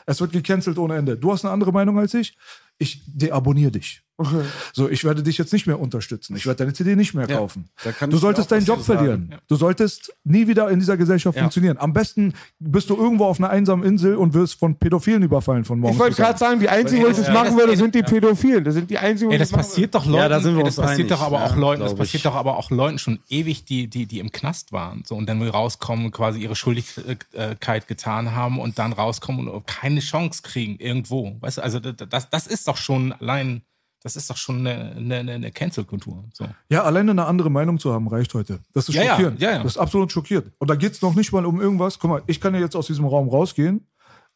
Es wird gecancelt ohne Ende. Du hast eine andere Meinung als ich. Ich deabonniere dich. So, ich werde dich jetzt nicht mehr unterstützen. Ich werde deine CD nicht mehr kaufen. da kann Du solltest deinen Job verlieren. Du solltest nie wieder in dieser Gesellschaft Ja. funktionieren. Am besten bist du irgendwo auf einer einsamen Insel und wirst von Pädophilen überfallen von morgens Ich wollte gerade sagen, die einzigen, ich das Ja, machen das- würde, ey, sind die ja. Pädophilen. Das sind die einzigen, ich das passiert doch Leuten, Ja, da sind wir ey, uns das passiert doch aber auch Ja, Leuten, das passiert doch aber auch Leuten schon ewig, die, die, die im Knast waren, so und dann rauskommen, quasi ihre Schuldigkeit getan haben und dann rauskommen und keine Chance kriegen irgendwo. Weißt du, also das, das ist doch schon allein, das ist doch schon eine, eine, eine Cancel-Kultur. So. Ja, alleine eine andere Meinung zu haben, reicht heute. Das ist Ja, ja, schockierend. ja, ja. Das ist absolut schockiert. Und da geht es noch nicht mal um irgendwas. Guck mal, ich kann ja jetzt aus diesem Raum rausgehen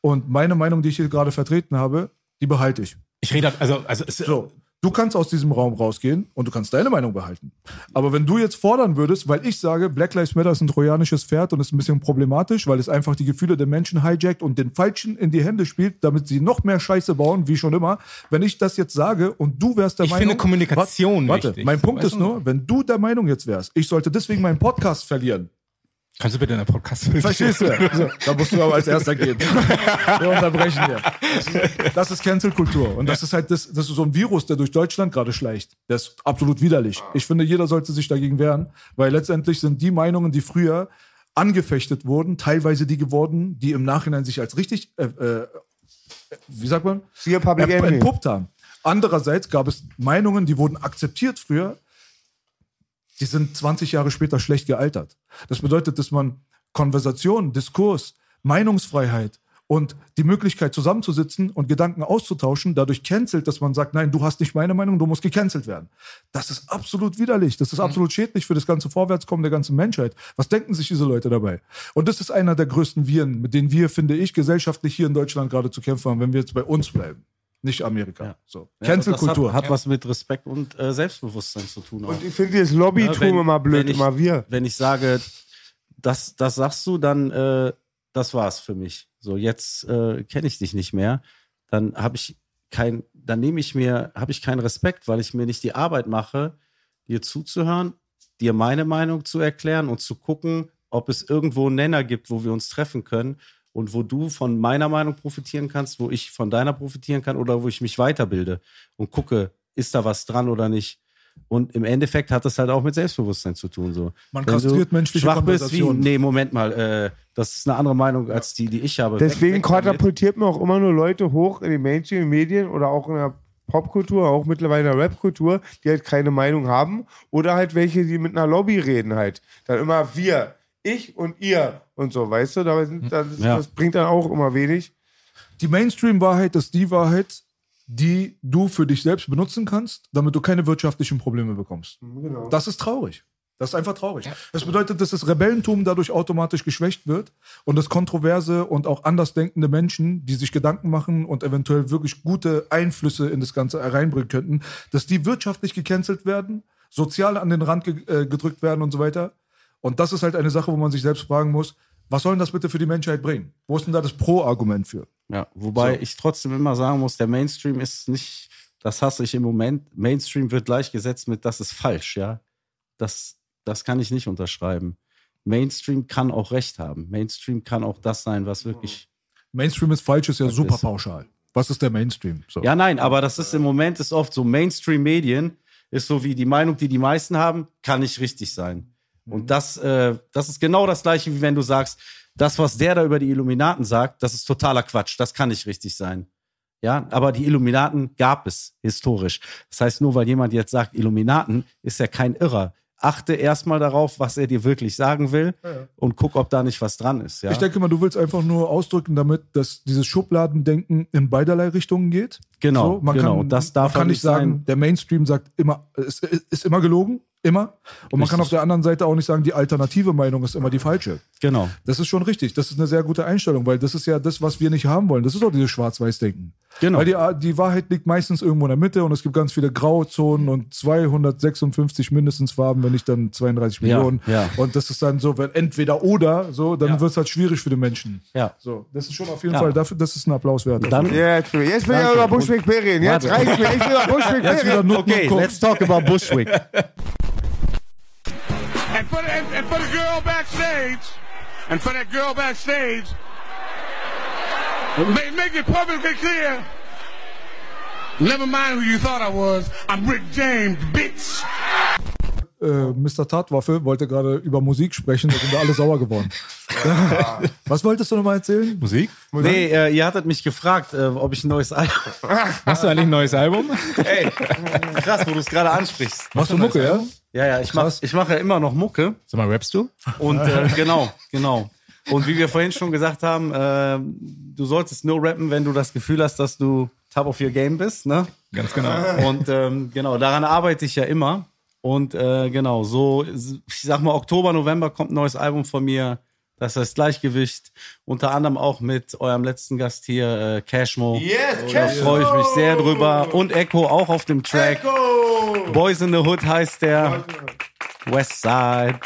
und meine Meinung, die ich hier gerade vertreten habe, die behalte ich. Ich rede, also, also es, So, du kannst aus diesem Raum rausgehen und du kannst deine Meinung behalten. Aber wenn du jetzt fordern würdest, weil ich sage, Black Lives Matter ist ein trojanisches Pferd und ist ein bisschen problematisch, weil es einfach die Gefühle der Menschen hijackt und den Falschen in die Hände spielt, damit sie noch mehr Scheiße bauen, wie schon immer. Wenn ich das jetzt sage und du wärst der Ich Meinung. finde Kommunikation warte, wichtig. Mein Punkt ist nur, wenn du der Meinung jetzt wärst, ich sollte deswegen meinen Podcast verlieren, Kannst du bitte in der Podcast? Verstehst du? So, da musst du aber als erster gehen. Wir unterbrechen hier. Das ist, Cancel-Kultur. Und das ist halt das, das ist so ein Virus, der durch Deutschland gerade schleicht. Der ist absolut widerlich. Ich finde, jeder sollte sich dagegen wehren, weil letztendlich sind die Meinungen, die früher angefechtet wurden, teilweise die geworden, die im Nachhinein sich als richtig, äh, äh, wie sagt man? Siehe Public Enemy. entpuppt haben. Andererseits gab es Meinungen, die wurden akzeptiert früher, die sind 20 Jahre später schlecht gealtert. Das bedeutet, dass man Konversation, Diskurs, Meinungsfreiheit und die Möglichkeit zusammenzusitzen und Gedanken auszutauschen, dadurch cancelt, dass man sagt, nein, du hast nicht meine Meinung, du musst gecancelt werden. Das ist absolut widerlich, das ist absolut schädlich für das ganze Vorwärtskommen der ganzen Menschheit. Was denken sich diese Leute dabei? Und das ist einer der größten Viren, mit denen wir, finde ich, gesellschaftlich hier in Deutschland gerade zu kämpfen haben, wenn wir jetzt bei uns bleiben. Nicht Amerika. Ja. So. Ja, Cancel-Kultur. Hat, hat was mit Respekt und äh, Selbstbewusstsein zu tun. Auch. Und ich finde das Lobbytum Ja, wenn- immer blöd, ich- immer wir. Wenn ich sage, das, das sagst du, dann äh, das war's für mich. So, jetzt äh, kenne ich dich nicht mehr. Dann habe ich kein, dann nehme ich mir, habe ich keinen Respekt, weil ich mir nicht die Arbeit mache, dir zuzuhören, dir meine Meinung zu erklären und zu gucken, ob es irgendwo einen Nenner gibt, wo wir uns treffen können und wo du von meiner Meinung profitieren kannst, wo ich von deiner profitieren kann oder wo ich mich weiterbilde und gucke, ist da was dran oder nicht. Und im Endeffekt hat das halt auch mit Selbstbewusstsein zu tun. So. Man Wenn kastriert du menschliche schwach bist, wie, nee, Moment mal, äh, das ist eine andere Meinung als die, die ich habe. Deswegen Weg- weg damit. katapultiert man auch immer nur Leute hoch in den Mainstream-Medien oder auch in der Popkultur, auch mittlerweile in der Rapkultur, die halt keine Meinung haben. Oder halt welche, die mit einer Lobby reden halt. Dann immer wir, ich und ihr und so, weißt du? Da sind, das, Ja. das bringt dann auch immer wenig. Die Mainstream-Wahrheit ist die Wahrheit, die du für dich selbst benutzen kannst, damit du keine wirtschaftlichen Probleme bekommst. Genau. Das ist traurig. Das ist einfach traurig. Das bedeutet, dass das Rebellentum dadurch automatisch geschwächt wird und dass kontroverse und auch andersdenkende Menschen, die sich Gedanken machen und eventuell wirklich gute Einflüsse in das Ganze reinbringen könnten, dass die wirtschaftlich gecancelt werden, sozial an den Rand ge äh, gedrückt werden und so weiter. Und das ist halt eine Sache, wo man sich selbst fragen muss, was soll denn das bitte für die Menschheit bringen? Wo ist denn da das Pro-Argument für? Ja, wobei So. ich trotzdem immer sagen muss, der Mainstream ist nicht, das hasse ich im Moment. Mainstream wird gleichgesetzt mit, das ist falsch, ja. Das, das kann ich nicht unterschreiben. Mainstream kann auch Recht haben. Mainstream kann auch das sein, was wirklich. Mainstream ist falsch, ist ja super ist- pauschal. Was ist der Mainstream? So. Ja, nein, aber das ist im Moment ist oft so Mainstream-Medien ist so wie die Meinung, die die meisten haben, kann nicht richtig sein. Und das, äh, das ist genau das gleiche, wie wenn du sagst, das, was der da über die Illuminaten sagt, das ist totaler Quatsch. Das kann nicht richtig sein. Ja, aber die Illuminaten gab es historisch. Das heißt, nur weil jemand jetzt sagt Illuminaten, ist er kein Irrer. Achte erstmal darauf, was er dir wirklich sagen will und guck, ob da nicht was dran ist. Ja? Ich denke mal, du willst einfach nur ausdrücken damit, dass dieses Schubladendenken in beiderlei Richtungen geht. Genau, So, man genau. kann, Das darf man kann nicht nicht sagen, sein. der Mainstream sagt immer, ist, ist immer gelogen, immer. Und man kann auf der anderen Seite auch nicht sagen, die alternative Meinung ist immer die falsche. genau. Das ist schon richtig. Das ist eine sehr gute Einstellung, weil das ist ja das, was wir nicht haben wollen. Das ist auch dieses Schwarz-Weiß-Denken. Genau. Weil die, die Wahrheit liegt meistens irgendwo in der Mitte und es gibt ganz viele Grauzonen und 256 mindestens Farben, wenn nicht dann 32 Ja, Millionen. ja. Und das ist dann so, wenn entweder oder, so, dann Ja. wird es halt schwierig für den Menschen. Ja. So, das ist schon auf jeden Ja. Fall dafür, das ist ein Applaus wert. Dann, Jetzt, will- jetzt will ich über Bushwick reden. Jetzt reicht mir. Ich will über Bushwick Jetzt wieder reden. Nutten okay, let's talk about Bushwick. And for, the, and, and for the girl backstage, and for that girl backstage, make, make it perfectly clear. Never mind who you thought I was. I'm Rick James, bitch. äh, Mr. Tatwaffe wollte gerade über Musik sprechen, da sind wir alle sauer geworden. Was wolltest du nochmal erzählen? Musik? Nee, äh, ihr hattet mich gefragt, äh, ob ich ein neues Album. Hast du eigentlich ein neues Album? Ey, krass, wo du es gerade ansprichst. Machst du Mucke, ja? Ja, ja, ich mache ich mach ja immer noch Mucke. Sag mal, rappst du? Und äh, genau, genau. Und wie wir vorhin schon gesagt haben, äh, du solltest nur rappen, wenn du das Gefühl hast, dass du top of your game bist, ne? Ganz genau. Und ähm, genau, daran arbeite ich ja immer. Und äh, genau, so, ich sag mal, Oktober, November kommt ein neues Album von mir. Das heißt Gleichgewicht. Unter anderem auch mit eurem letzten Gast hier, äh, Cashmo. Yes, Da Cashmo! freue ich mich sehr drüber. Und Echo auch auf dem Track. Boys in the Hood heißt der. Westside.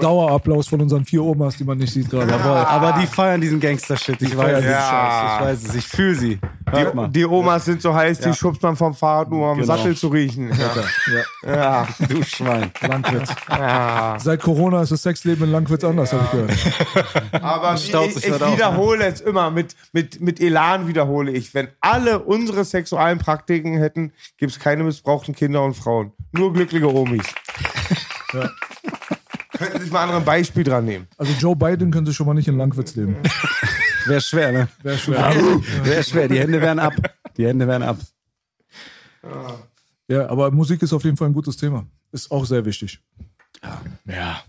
Dauerapplaus von unseren vier Omas, die man nicht sieht gerade. Jawohl. Aber die feiern diesen Gangster-Shit. Ich weiß feiern es. Ich weiß es. Ich fühle sie. Mal. Die Omas sind so heiß, Ja. die schubst man vom Fahrrad nur, um am Genau. Sattel zu riechen. Ja. Ja, Ja. Du Schwein. Langwitz. ja. Seit Corona ist das Sexleben in Langwitz anders, habe ich gehört. Aber ich, ich, ich auf, wiederhole es immer, mit, mit, mit Elan wiederhole ich. Wenn alle unsere sexuellen Praktiken hätten, gibt es keine missbrauchten Kinder und Frauen. Nur glückliche Omis. Ja. Könnten sich mal andere ein Beispiel dran nehmen. Also Joe Biden könnte schon mal nicht in Langwitz leben. Wäre schwer, ne? Wäre schwer. Wäre schwer. Die Hände wären ab. Die Hände wären ab. Ja, aber Musik ist auf jeden Fall ein gutes Thema. Ist auch sehr wichtig. Ja.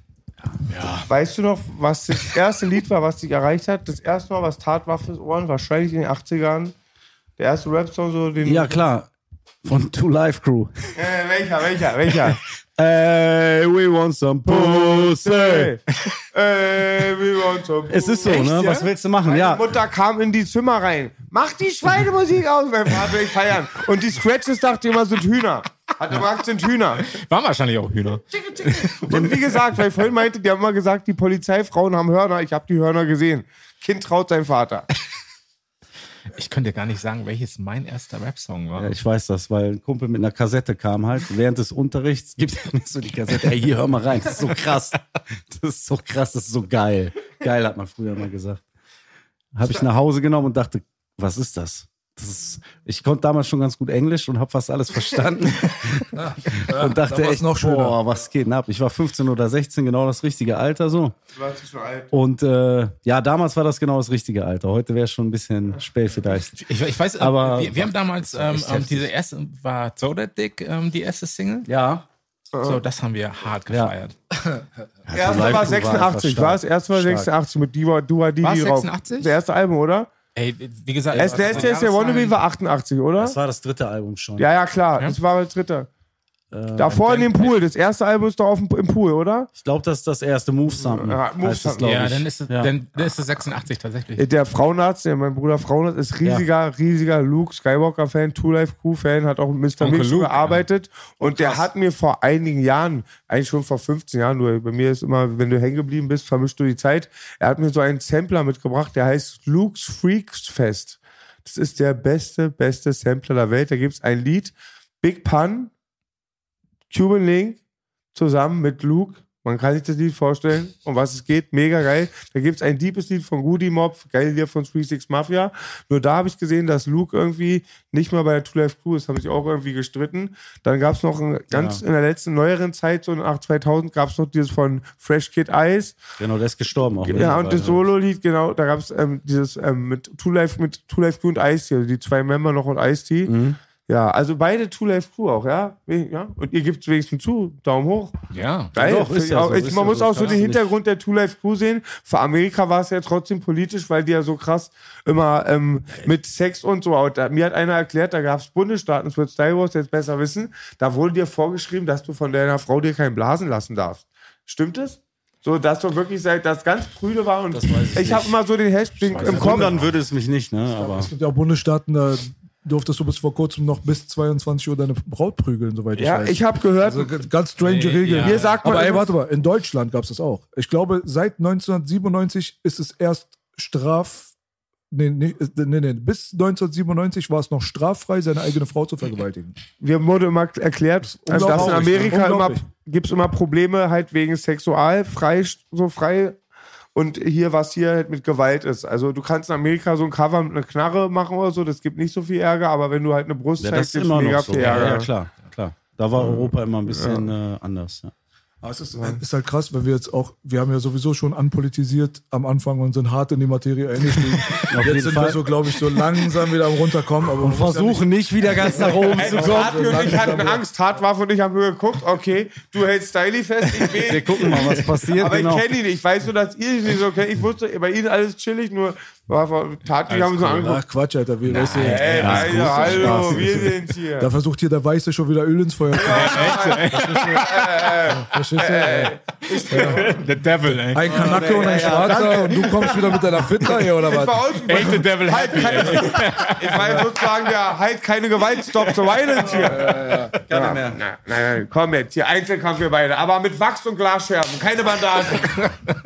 Weißt du noch, was das erste Lied war, was dich erreicht hat? Das erste Mal, was Tatwaffe Ohren, wahrscheinlich in den 80ern. Der erste Rap-Song, so den. Ja, klar. Von Two Life Crew. Äh, welcher, welcher, welcher? Hey, we want some pussy. Hey, hey, we want some Es ist so, Echt, ne? ja? Was willst du machen? Meine Ja. Mutter kam in die Zimmer rein. Mach die Schweinemusik aus, mein Vater will ich feiern. Und die Scratches dachte immer, sind Hühner. Hat gemacht, sind Hühner. Waren wahrscheinlich auch Hühner. Und wie gesagt, weil ich vorhin meinte, die haben immer gesagt, die Polizeifrauen haben Hörner. Ich habe die Hörner gesehen. Kind traut sein Vater. Ich könnte gar nicht sagen, welches mein erster Rap-Song war. Ja, ich weiß das, weil ein Kumpel mit einer Kassette kam halt. Während des Unterrichts gibt er mir so die Kassette. Ey, hier, hör mal rein. Das ist so krass. Das ist so krass, das ist so geil. Geil, hat man früher mal gesagt. Habe ich nach Hause genommen und dachte, was ist das? Das ist, ich konnte damals schon ganz gut Englisch und habe fast alles verstanden. und dachte da war's echt, noch schöner. boah, was geht denn ab? Ich war 15 oder 16, genau das richtige Alter so. Du warst schon alt. Und äh, ja, damals war das genau das richtige Alter. Heute wäre es schon ein bisschen spät vielleicht. Ich, ich weiß, Aber- aber wir, wir haben damals, ähm, ähm, diese erste, war So That Dick ähm, die erste Single. Ja. So, das haben wir hart Ja. gefeiert. War Live-Crew war 86, einfach war es? War stark. 86 mit Diva, Dua Didi drauf. 86? Das erste Album, oder? Ey, wie gesagt, Erst der, der, der Wannabe war 88, oder? Das war das dritte Album schon. Ja, ja, klar. Das war das dritte. Davor in dem Pool. Das erste Album ist doch auf dem, im Pool, oder? Ich glaube, das ist das erste Move Sample. Ja, Move glaub Ja, ich. dann ist es, Ja. dann, dann ist es 86 tatsächlich. Der Frauenarzt, der, mein Bruder Frauenarzt, ist riesiger, riesiger Luke Skywalker-Fan, Two Life Crew-Fan, hat auch mit Mr. Mix Luke, gearbeitet. Und der hat mir vor einigen Jahren, eigentlich schon vor 15 Jahren, nur bei mir ist immer, wenn du hängen geblieben bist, vermischst du die Zeit. Er hat mir so einen Sampler mitgebracht, der heißt Luke's Freaks Fest. Das ist der beste, beste Sampler der Welt. Da gibt es ein Lied, Big Pun, Cuban Link, zusammen mit Luke. Man kann sich das Lied vorstellen, um was es geht. Mega geil. Da gibt es ein deepes Lied von Goody Mob, geil Lied von 36 Mafia. Nur da habe ich gesehen, dass Luke irgendwie nicht mehr bei der Two Life Crew ist, haben sich auch irgendwie gestritten. Dann gab es noch ein, ganz in der letzten, neueren Zeit, so nach 2000, gab es noch dieses von Fresh Kid Ice. Genau, der ist gestorben auch. Ja, und mittlerweile. das Solo-Lied, genau, da gab es ähm, dieses ähm, mit Two Life, mit Two Life Crew und Ice-T, also die zwei Member noch und Ice-T. Mhm. Ja, also beide Two Life Crew auch, ja. ja. Und ihr gebt wenigstens zu, Daumen hoch. Ja. Geil. doch, ist ja auch, so, ist man ja muss so, auch so den Hintergrund der Two Life Crew sehen. Für Amerika war es ja trotzdem politisch, weil die ja so krass immer ähm, mit Sex und so. Und da, mir hat einer erklärt, da gab es Bundesstaaten, das wird Star Wars jetzt besser wissen, da wurde dir vorgeschrieben, dass du von deiner Frau dir keinen blasen lassen darfst. Stimmt es? So, dass du wirklich seit das ganz prüde war und Das weiß ich ich habe immer so den Hashtag im Kopf. Wundern würde es mich nicht, ne? Aber Es gibt ja auch Bundesstaaten, da durftest du bis vor kurzem noch bis 22 Uhr deine Braut prügeln, soweit ich Ja, weiß. ich habe gehört, also ganz strange Regeln. ja. Mir sagt man Aber ey, warte mal, in Deutschland gab es das auch. Ich glaube, seit 1997 ist es erst straf. Nee, nee, nee, nee. Bis 1997 war es noch straffrei, seine eigene Frau zu vergewaltigen. wir wurde immer erklärt, dass in Amerika immer gibt's immer Probleme halt wegen sexual frei so frei und hier was hier halt mit Gewalt ist. Also du kannst in Amerika so ein Cover mit einer Knarre machen oder so, das gibt nicht so viel Ärger, aber wenn du halt eine Brust ja, zeigst, ist gibt's immer mega so. viel Ja, Ärger. ja, klar, klar. Da war Europa immer ein bisschen äh, anders. Ja. Aber es ist, ist halt krass, weil wir jetzt auch, wir haben ja sowieso schon anpolitisiert am Anfang und sind hart in die Materie eingestiegen. Jetzt sind Fall. wir so, glaube ich, so langsam wieder am runterkommen. Aber ja Versuchen nicht wieder ganz nach oben zu kommen. Tatwaffe und ich hatten Angst, Tatwaffe und ich haben nur geguckt, okay, du hältst Styli fest, ich Wir gucken mal, was passiert. Aber genau. ich kenne ihn nicht. Ich weiß nur, dass ihr ihn nicht so kennt. Ich wusste, bei ihnen alles chillig, nur war vor- Tati haben so angeguckt. ach Quatsch, Alter, wie, weißt du, Ey, Alter, hallo, wir sind hier. da versucht hier der Weiße schon wieder Öl ins Feuer zu Verstehst du? The Devil, ey. Ein Kanacke und ein Schwarzer und du kommst wieder mit deiner Fitner hier oder was? uns Ain't the Devil halt happy, keine, Ich war ja sozusagen der halt keine Gewalt, stop the violence hier. Keine mehr. Nein, nein, komm jetzt, hier Einzelkampf wir beide, aber mit Wachs und Glasscherben, keine Bandagen.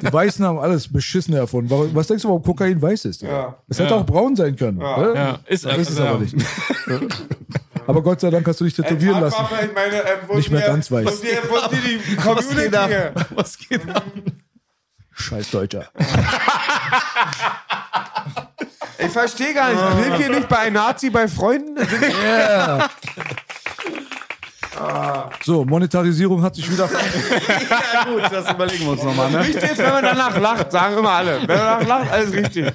Die Weißen haben alles Beschissene erfunden. Was denkst du, warum Kokain weiß ist. Ja. Ja. Es hätte auch braun sein können. Ja. Ja, ist, Das ist es ja. aber nicht. aber Gott sei Dank hast du dich tätowieren lassen. Meine, wo Nicht mehr ganz weiß. Wo dir, wo dir die Community hier. Was geht ab? Scheiß Deutscher. Ich verstehe gar nicht. Sind wir nicht bei einem Nazi bei Freunden? So, Monetarisierung hat sich wieder. Ja, gut, das überlegen wir uns nochmal, ne? Richtig ist, wenn man danach lacht, sagen immer alle. Wenn man danach lacht, alles richtig.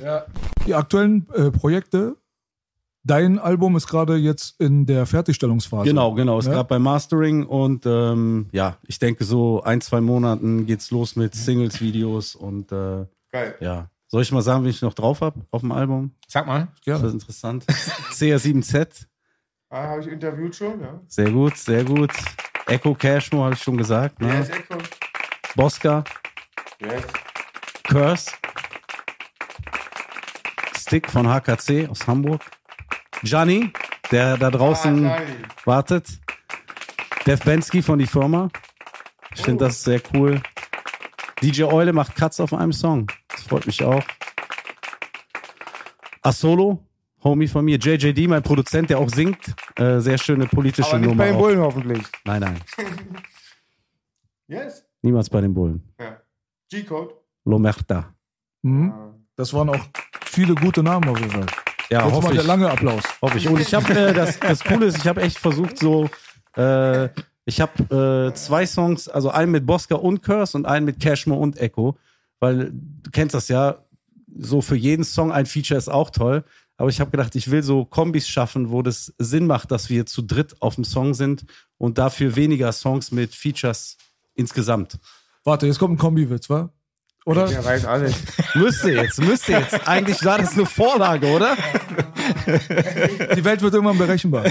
Die aktuellen äh, Projekte. Dein Album ist gerade jetzt in der Fertigstellungsphase. Genau, genau. Ist Ja? gerade beim Mastering und ähm, ja, ich denke, so ein, zwei Monaten geht's los mit Singles, Videos und äh, Geil. ja. Soll ich mal sagen, wie ich noch drauf hab auf dem Album? Sag mal. Ja. Das ist interessant. CR7Z, Ah, habe ich interviewt schon, ja. sehr gut, sehr gut. Echo Cashmo habe ich schon gesagt. Ne? Yes, Echo. Bosca, Yes. Curse, Stick von HKC aus Hamburg, Gianni, der da draußen Ah, wartet, Dev Bensky von die Firma. Ich finde das sehr cool. DJ Eule macht Cuts auf einem Song. Das freut mich auch. Asolo, Homie von mir. JJD, mein Produzent, der auch singt. Äh, sehr schöne politische Aber nicht Nummer. bei den auch. Bullen hoffentlich. Nein, nein. Yes. Niemals bei den Bullen. Ja. G-Code. Lomerta. Mhm. Das waren auch viele gute Namen auf jeden Fall. Ja, Jetzt hoffe mal der lange Applaus. Hoffe ich. Und ich habe äh, das, das Coole ist, ich habe echt versucht, so äh, ich habe äh, zwei Songs, also einen mit Bosca und Curse und einen mit Cashmo und Echo, weil du kennst das ja, so für jeden Song ein Feature ist auch toll. Aber ich habe gedacht, ich will so Kombis schaffen, wo das Sinn macht, dass wir zu dritt auf dem Song sind und dafür weniger Songs mit Features insgesamt. Warte, jetzt kommt ein Kombi-Witz, wa? Oder? Der weiß alles. Müsste jetzt, müsste jetzt. Eigentlich war das eine Vorlage, oder? Die Welt wird irgendwann berechenbar.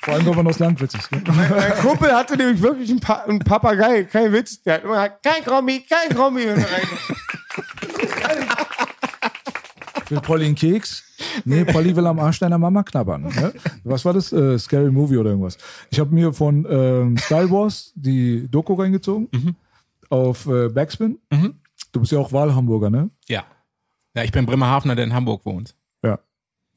Vor allem, wenn man aus Landwitz ist. Ne? Mein Kumpel hatte nämlich wirklich einen, pa einen Papagei, kein Witz. Der hat immer gesagt, kein Krommi, kein Krommi. Will Polly einen Keks? Nee, Polly will am Arsch deiner Mama knabbern. Ne? Was war das? Äh, Scary Movie oder irgendwas. Ich habe mir von ähm, Star Wars die Doku reingezogen auf äh, Backspin. Du bist ja auch Wahlhamburger, ne? Ja. Ja, ich bin Bremerhavener, der in Hamburg wohnt. Ja.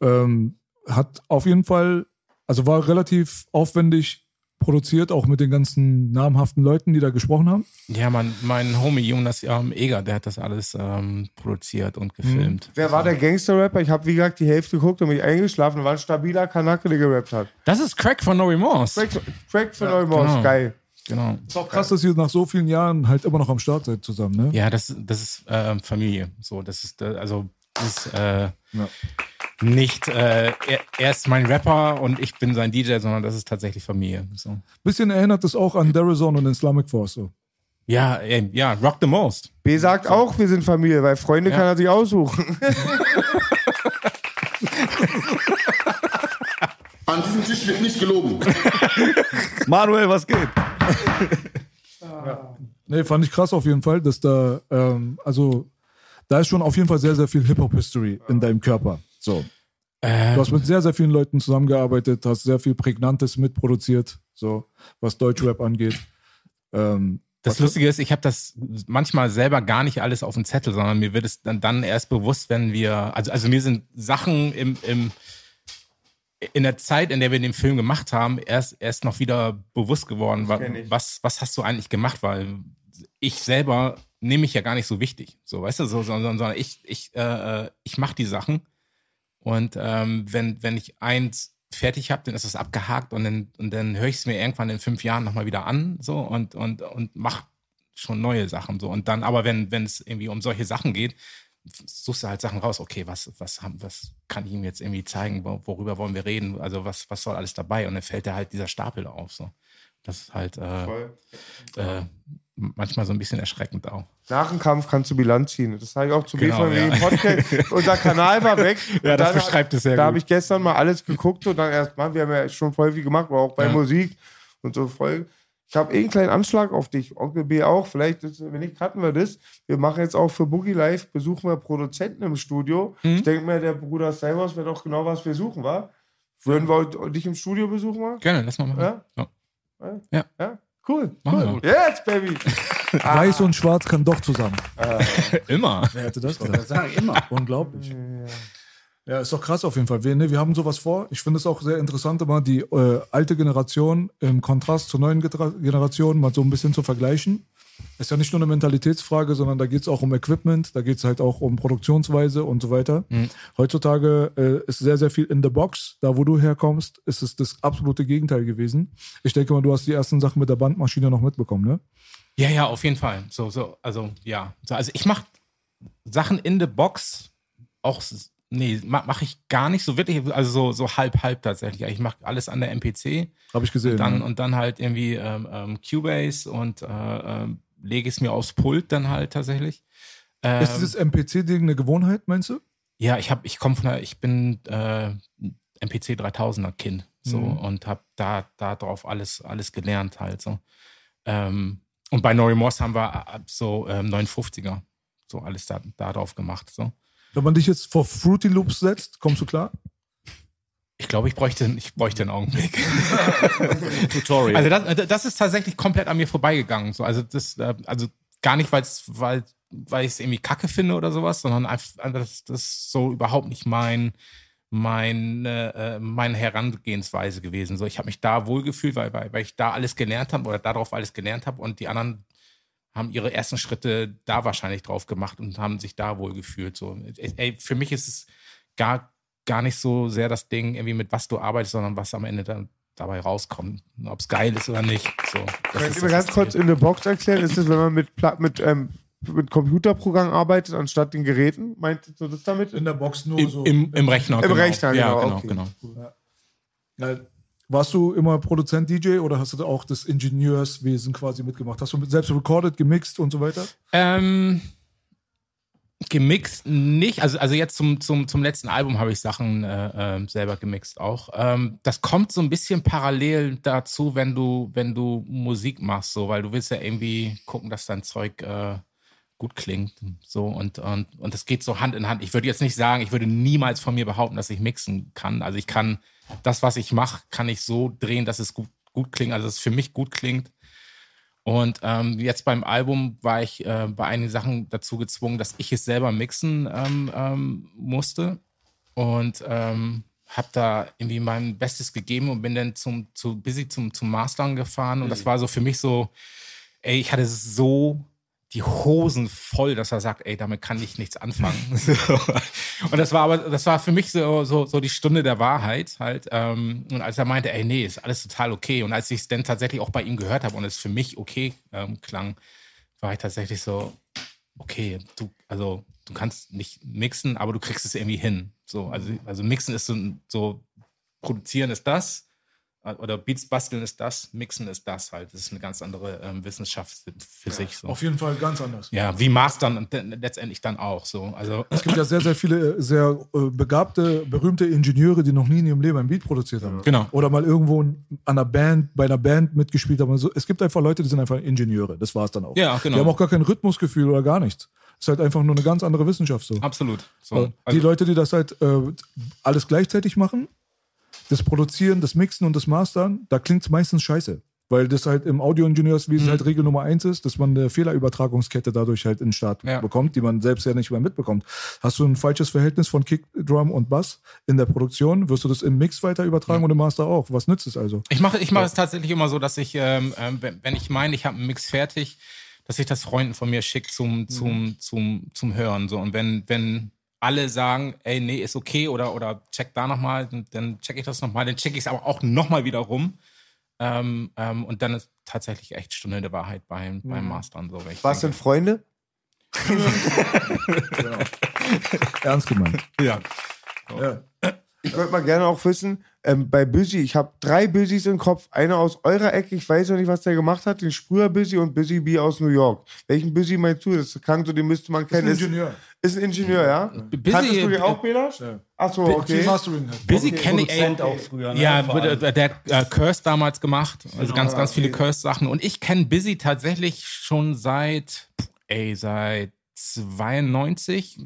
Ähm, hat auf jeden Fall, also war relativ aufwendig produziert, auch mit den ganzen namhaften Leuten, die da gesprochen haben. Ja, mein, mein Homie Jonas ähm, Eger, der hat das alles ähm, produziert und gefilmt. Wer war der Gangster-Rapper? Ich habe, wie gesagt, die Hälfte geguckt und mich eingeschlafen. War ein stabiler Kanake, der gerappt hat. Das ist Crack von No Remorse. Crack, Crack von ja, Neumors, genau. geil. Genau. Ist auch krass, dass ihr nach so vielen Jahren halt immer noch am Start seid zusammen, ne? Ja, das, das ist ähm, Familie. So, das ist äh, also das ist äh, nicht äh, er, er ist mein Rapper und ich bin sein DJ, sondern das ist tatsächlich Familie. So. Bisschen erinnert es auch an Derazon und Islamic Force. So. Ja, ey, ja, rock the most. B sagt auch, wir sind Familie, weil Freunde Ja. kann er sich aussuchen. An diesem Tisch wird nicht gelogen. Manuel, was geht? Nee, fand ich krass auf jeden Fall, dass da, ähm, also, da ist schon auf jeden Fall sehr, sehr viel Hip-Hop-History in deinem Körper. So. Äh, Du hast mit sehr, sehr vielen Leuten zusammengearbeitet, hast sehr viel Prägnantes mitproduziert, so, was Deutschrap angeht. Ähm, Das Lustige ist, ich habe das manchmal selber gar nicht alles auf dem Zettel, sondern mir wird es dann, dann erst bewusst, wenn wir, also, also mir sind Sachen im, im, in der Zeit, in der wir den Film gemacht haben, erst, erst noch wieder bewusst geworden, wa- was, was hast du eigentlich gemacht, weil ich selber nehme mich ja gar nicht so wichtig, so, weißt du, so, sondern, sondern ich, ich, äh, ich mache die Sachen und ähm, wenn, wenn ich eins fertig habe, dann ist es abgehakt und dann, und dann höre ich es mir irgendwann in fünf Jahren nochmal wieder an so und, und, und mach schon neue Sachen so. Und dann, aber wenn, wenn es irgendwie um solche Sachen geht, suchst du halt Sachen raus, okay, was, was, haben, was kann ich ihm jetzt irgendwie zeigen, wo- worüber wollen wir reden, also was, was soll alles dabei? Und dann fällt da halt dieser Stapel auf. So. Das ist halt äh, äh, manchmal so ein bisschen erschreckend auch. Nach dem Kampf kannst du Bilanz ziehen. Das sage ich auch zu Genau, BVW ja. Podcast. Unser Kanal war weg. Ja, das beschreibt es sehr Da habe ich gestern mal alles geguckt und dann erst mal, wir haben ja schon voll viel gemacht, aber auch bei Ja. Musik und so voll. Ich habe eh einen kleinen Anschlag auf dich, Onkel B auch. Vielleicht, wenn nicht, hatten wir das. Wir machen jetzt auch für Boogie Live, besuchen wir Produzenten im Studio. Mhm. Ich denke mir, der Bruder Cybers wird auch genau, was wir suchen, war. Würden wir dich im Studio besuchen, mal? Gerne, lass mal machen. Ja? Ja. Ja? Ja. Cool. Cool. Yes, baby. Weiß und Schwarz kann doch zusammen. Immer. Wer hätte das gedacht? Sag ich immer. Unglaublich. Ja, ist doch krass auf jeden Fall. Wir, ne, wir haben sowas vor. Ich finde es auch sehr interessant, immer die äh, alte Generation im Kontrast zur neuen Getra- Generation mal so ein bisschen zu vergleichen. Ist ja nicht nur eine Mentalitätsfrage, sondern da geht es auch um Equipment, da geht es halt auch um Produktionsweise und so weiter. Heutzutage äh, ist sehr, sehr viel in the box. Da, wo du herkommst, ist es das absolute Gegenteil gewesen. Ich denke mal, du hast die ersten Sachen mit der Bandmaschine noch mitbekommen, ne? Ja, ja, auf jeden Fall. So, so, also ja. So, also ich mache Sachen in the Box auch, nee, ma- mache ich gar nicht so wirklich, also so, so halb, halb tatsächlich. Ich mache alles an der MPC Habe ich gesehen. dann, ja. und dann halt irgendwie ähm, ähm, Cubase und äh, ähm, lege es mir aufs Pult dann halt tatsächlich. Ähm, ist dieses MPC-Ding eine Gewohnheit, meinst du? Ja, ich habe, ich komme von der, ich bin äh, MPC 3000er Kind so Mhm. und habe da drauf alles alles gelernt halt so. Ähm, und bei Nori Moss haben wir äh, so ähm, 59er so alles da, da drauf gemacht so. Wenn man dich jetzt vor Fruity Loops setzt, kommst du klar? Ich glaube, ich bräuchte, ich bräuchte einen Augenblick. Tutorial. Also das, das ist tatsächlich komplett an mir vorbeigegangen. So, also das, äh, also gar nicht, weil's, weil, weil ich es irgendwie kacke finde oder sowas, sondern einfach, also das, das ist so überhaupt nicht mein, mein, äh, meine Herangehensweise gewesen. So, ich habe mich da wohlgefühlt, weil, weil, weil ich da alles gelernt habe oder darauf alles gelernt habe und die anderen haben ihre ersten Schritte da wahrscheinlich drauf gemacht und haben sich da wohlgefühlt. So, ey, für mich ist es gar, gar nicht so sehr das Ding, irgendwie mit was du arbeitest, sondern was am Ende dann dabei rauskommt. Ob es geil ist oder nicht. So, Könnt ihr mir ganz kurz in der Box erklären, ist das, wenn man mit, Pla- mit, ähm, mit Computerprogrammen arbeitet, anstatt den Geräten? Meint ihr das damit? In der Box nur Im, so. im, Im Rechner. Im Rechner, ja, genau, genau, okay. genau. Ja. Warst du immer Produzent DJ oder hast du auch das Ingenieurswesen quasi mitgemacht? Hast du selbst recorded, gemixt und so weiter? Ähm, gemixt nicht. Also, also jetzt zum, zum, zum letzten Album habe ich Sachen äh, ähm, selber gemixt auch. Ähm, das kommt so ein bisschen parallel dazu, wenn du, wenn du Musik machst, so, weil du willst ja irgendwie gucken, dass dein Zeug äh, gut klingt. So und, und, und das geht so Hand in Hand. Ich würde jetzt nicht sagen, ich würde niemals von mir behaupten, dass ich mixen kann. Also ich kann das, was ich mache, kann ich so drehen, dass es gut, gut klingt, also dass es für mich gut klingt. Und ähm, jetzt beim Album war ich äh, bei einigen Sachen dazu gezwungen, dass ich es selber mixen ähm, ähm, musste. Und ähm, habe da irgendwie mein Bestes gegeben und bin dann zum, zu busy zum, zum Mastern gefahren. Und das war so für mich so, ey, ich hatte so die Hosen voll, dass er sagt, ey, damit kann ich nichts anfangen. Und das war aber, das war für mich so, so, so die Stunde der Wahrheit halt. Ähm, und als er meinte, ey, nee, ist alles total okay. Und als ich es dann tatsächlich auch bei ihm gehört habe und es für mich okay ähm, klang, war ich tatsächlich so, okay, du, also du kannst nicht mixen, aber du kriegst es irgendwie hin. So, also, also mixen ist so, so produzieren ist das, oder Beats basteln ist das, mixen ist das halt. Das ist eine ganz andere ähm, Wissenschaft für sich. So. Auf jeden Fall ganz anders. Ja, wie Mastern und letztendlich dann auch so. Also Es gibt ja sehr, sehr viele äh, sehr äh, begabte, berühmte Ingenieure, die noch nie in ihrem Leben ein Beat produziert haben. Genau. Oder mal irgendwo an einer Band, bei einer Band mitgespielt haben. Also, es gibt einfach Leute, die sind einfach Ingenieure. Das war es dann auch. Ja, genau. Die haben auch gar kein Rhythmusgefühl oder gar nichts. ist halt einfach nur eine ganz andere Wissenschaft so. absolut. Äh, So. die Also, Leute, die das halt äh, alles gleichzeitig machen, das Produzieren, das Mixen und das Mastern, da klingt es meistens scheiße. Weil das halt im Audioingenieurswesen Mhm. halt Regel Nummer eins ist, dass man eine Fehlerübertragungskette dadurch halt in den Start Ja. bekommt, die man selbst ja nicht mehr mitbekommt. Hast du ein falsches Verhältnis von Kick, Drum und Bass in der Produktion, wirst du das im Mix weiter übertragen und im Master auch. Was nützt es also? ich mache ich mache es tatsächlich immer so, dass ich, ähm, ähm, wenn, ich meine, ich habe einen Mix fertig, dass ich das Freunden von mir schicke zum, zum, zum, zum Hören. So. Und wenn, wenn alle sagen, ey, nee, ist okay oder, oder check da nochmal, dann, dann check ich das nochmal, dann check ich es aber auch nochmal wieder rum. Ähm, ähm, und dann ist tatsächlich echt Stunde der Wahrheit beim, beim Mastern. So, Was sind Freunde? Ernst gemeint. Ja. Ja. Ich würde mal gerne auch wissen, ähm, bei Busy, ich habe drei Busys im Kopf. Einer aus eurer Ecke, ich weiß noch nicht, was der gemacht hat, den Sprüher Busy und Busy B aus New York. Welchen Busy meinst du? Das klang so, den müsste man Ist ein kennen. Ist, Ingenieur. ist ein Ingenieur, ja? Busy- Kanntest du den auch, Belasch? Ja. Achso, okay. Mastering halt. Busy Okay. kenne ich, ey, auch früher. Ne? Ja, allem. der hat äh, Curse damals gemacht. Also ganz, ganz viele okay. Curse-Sachen. Und ich kenne Busy tatsächlich schon seit, ey, seit 92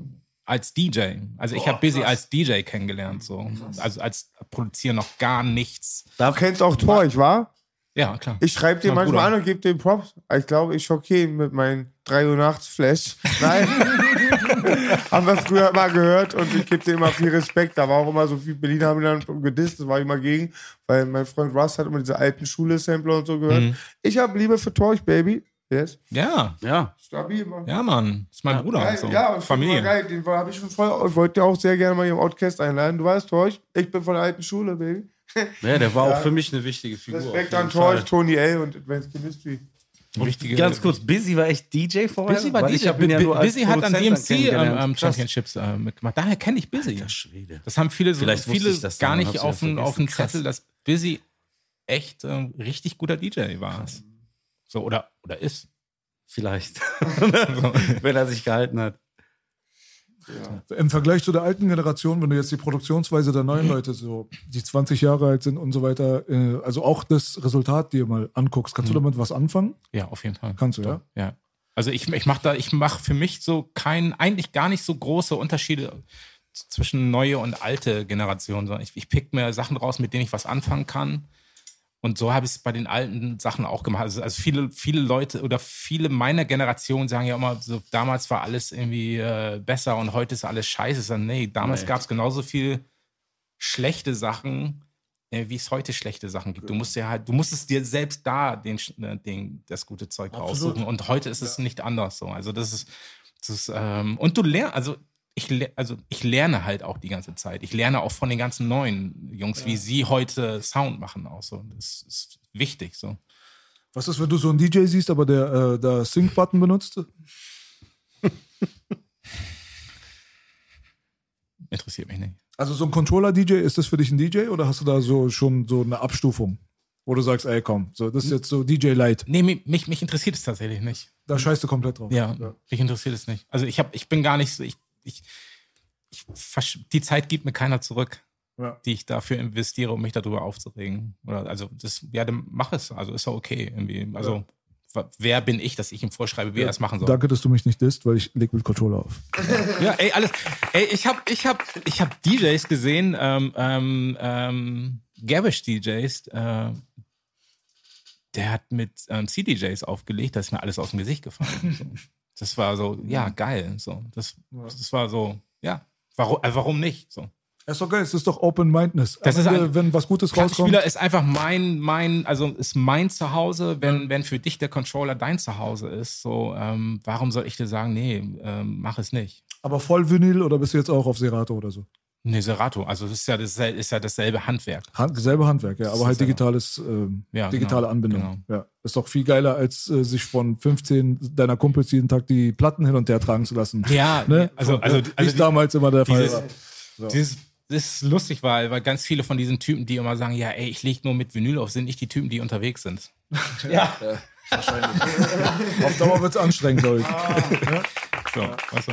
als DJ. Also ich habe Busy als DJ kennengelernt. So. Also als Produzieren noch gar nichts. Du kennst auch Tor, ich war? Ja, klar. Ich schreibe dir manchmal Bruder. an und gebe dir Props. Ich glaube, ich schockiere ihn mit meinen 3 Uhr nachts Flash. Nein. haben wir früher mal gehört und ich gebe dir immer viel Respekt. Da war auch immer so viel Berlin haben wir dann gedisst, das war ich immer gegen, weil mein Freund Russ hat immer diese alten Schule-Sampler und so gehört. Mhm. Ich habe Liebe für Torch, Baby. Yes. Ja, Ja. Stabil, Mann. ja, Mann. Ist mein Bruder. Geil, so. Ja, Familie. Geil. Den habe ich schon voll. Ich wollte ja auch sehr gerne mal hier im Outcast einladen. Du weißt, Torch, ich bin von der alten Schule, Baby. ja, der war Ja. auch für mich eine wichtige Figur. Respekt an Torch. Tony L. und Advanced Chemistry. Wichtige, Ganz kurz, Busy war echt DJ vorher? Busy war DJ. Ihn ja nur Busy hat an DMC ähm, ähm, Krass. Championships äh, mitgemacht. Daher kenne ich Busy. Alter Schwede. Das haben viele, so, Vielleicht wusste viele ich das gar nicht auf dem. Krass. Zettel, dass Busy echt ähm, richtig guter DJ war. So, oder, oder ist. Vielleicht. Wenn er sich gehalten hat. Im Vergleich zu der alten Generation, wenn du jetzt die Produktionsweise der neuen Leute, so die 20 Jahre alt sind und so weiter, äh, also auch das Resultat dir mal anguckst, kannst du damit was anfangen? Ja, auf jeden Fall. Kannst du, ja? Ja. Also ich, ich mache da, ich mache für mich so kein, eigentlich gar nicht so große Unterschiede zwischen neue und alte Generationen, sondern ich, ich pick mir Sachen raus, mit denen ich was anfangen kann. Und so habe ich es bei den alten Sachen auch gemacht. Also, also viele, viele Leute oder viele meiner Generation sagen ja immer, so, damals war alles irgendwie äh, besser und heute ist alles scheiße. Sag, nee, damals Nee. gab es genauso viel schlechte Sachen, äh, wie es heute schlechte Sachen gibt. Du musst ja halt, du musstest dir selbst da den, äh, den, das gute Zeug raussuchen. Und heute ist es nicht anders so. Also das ist, das ist ähm, und du lernst, also ich, also ich lerne halt auch die ganze Zeit. Ich lerne auch von den ganzen neuen Jungs, wie sie heute Sound machen auch so. Das ist wichtig so. Was ist, wenn du so einen DJ siehst, aber der äh, der Sync-Button benutzt? Interessiert mich nicht. Also so ein Controller-DJ, ist das für dich ein DJ oder hast du da so schon so eine Abstufung? Wo du sagst, ey komm, so, das ist jetzt so DJ Light. Nee, mi- mich, mich interessiert es tatsächlich nicht. Da scheißt du komplett drauf. Ja, mich interessiert es nicht. Also ich habe, ich bin gar nicht so, ich, ich, ich die Zeit gibt mir keiner zurück, Ja. die ich dafür investiere, um mich darüber aufzuregen. Oder also das, ja, dann mach es. Also ist ja okay irgendwie. Also wa- wer bin ich, dass ich ihm vorschreibe, wie er es machen soll? Danke, dass du mich nicht disst, weil ich leg mit Controller auf. Ja, ey, alles. Ey, ich habe ich hab, ich hab DJs gesehen, ähm, ähm, ähm, Garish DJs, äh, der hat mit ähm, CDJs aufgelegt, da ist mir alles aus dem Gesicht gefallen. Das war so, ja, geil. So, das, das war so, ja, warum, äh, warum nicht? So. Ist doch geil, es ist doch Open-Mindedness. Das Am ist ein- wenn was Gutes rauskommt. Plattenspieler ist einfach mein, mein, also ist mein Zuhause, wenn, wenn für dich der Controller dein Zuhause ist, so, ähm, warum soll ich dir sagen, nee, ähm, mach es nicht? Aber voll Vinyl oder bist du jetzt auch auf Serato oder so? Nee, Serato, also das ist ja, das ist ja dasselbe Handwerk. Hand, selbe Handwerk, ja, aber halt ja- digitales, ähm, Ja, digitale genau, Anbindung. Ja. Ist doch viel geiler, als äh, sich von 15 deiner Kumpels jeden Tag die Platten hin und her tragen zu lassen. Ja, Ne? also, also, Wie also es damals immer der Fall dieses, war. dieses, das ist lustig, weil, weil ganz viele von diesen Typen, die immer sagen, ja, ey, ich leg nur mit Vinyl auf, sind nicht die Typen, die unterwegs sind. Auf Dauer wird es anstrengend, glaube ich. So, weißt du.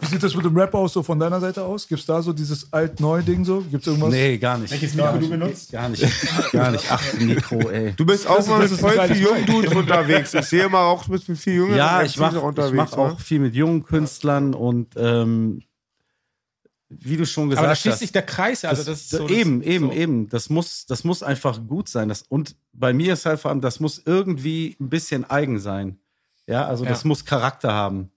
Wie sieht das mit dem Rap aus, so von deiner Seite aus? Gibt es da so dieses Alt-Neu-Ding so? Gibt es irgendwas? Nee, gar nicht. Welches Mikro du benutzt? Gar nicht. Gar nicht. Ach, Mikro, ey. Du bist auch mal mit das voll viel jungen Dudes unterwegs. Ich sehe mal auch, du bist mit viel jüngeren Ja, ich mache unterwegs. ich mach ne? auch viel mit jungen Künstlern und ähm, wie du schon gesagt Aber da hast. schließt sich der Kreis, also das, ist so, das, eben, eben, so. eben. Das muss, das muss einfach gut sein. Das, und bei mir ist halt vor allem, das muss irgendwie ein bisschen eigen sein. Ja, also das Ja. muss Charakter haben.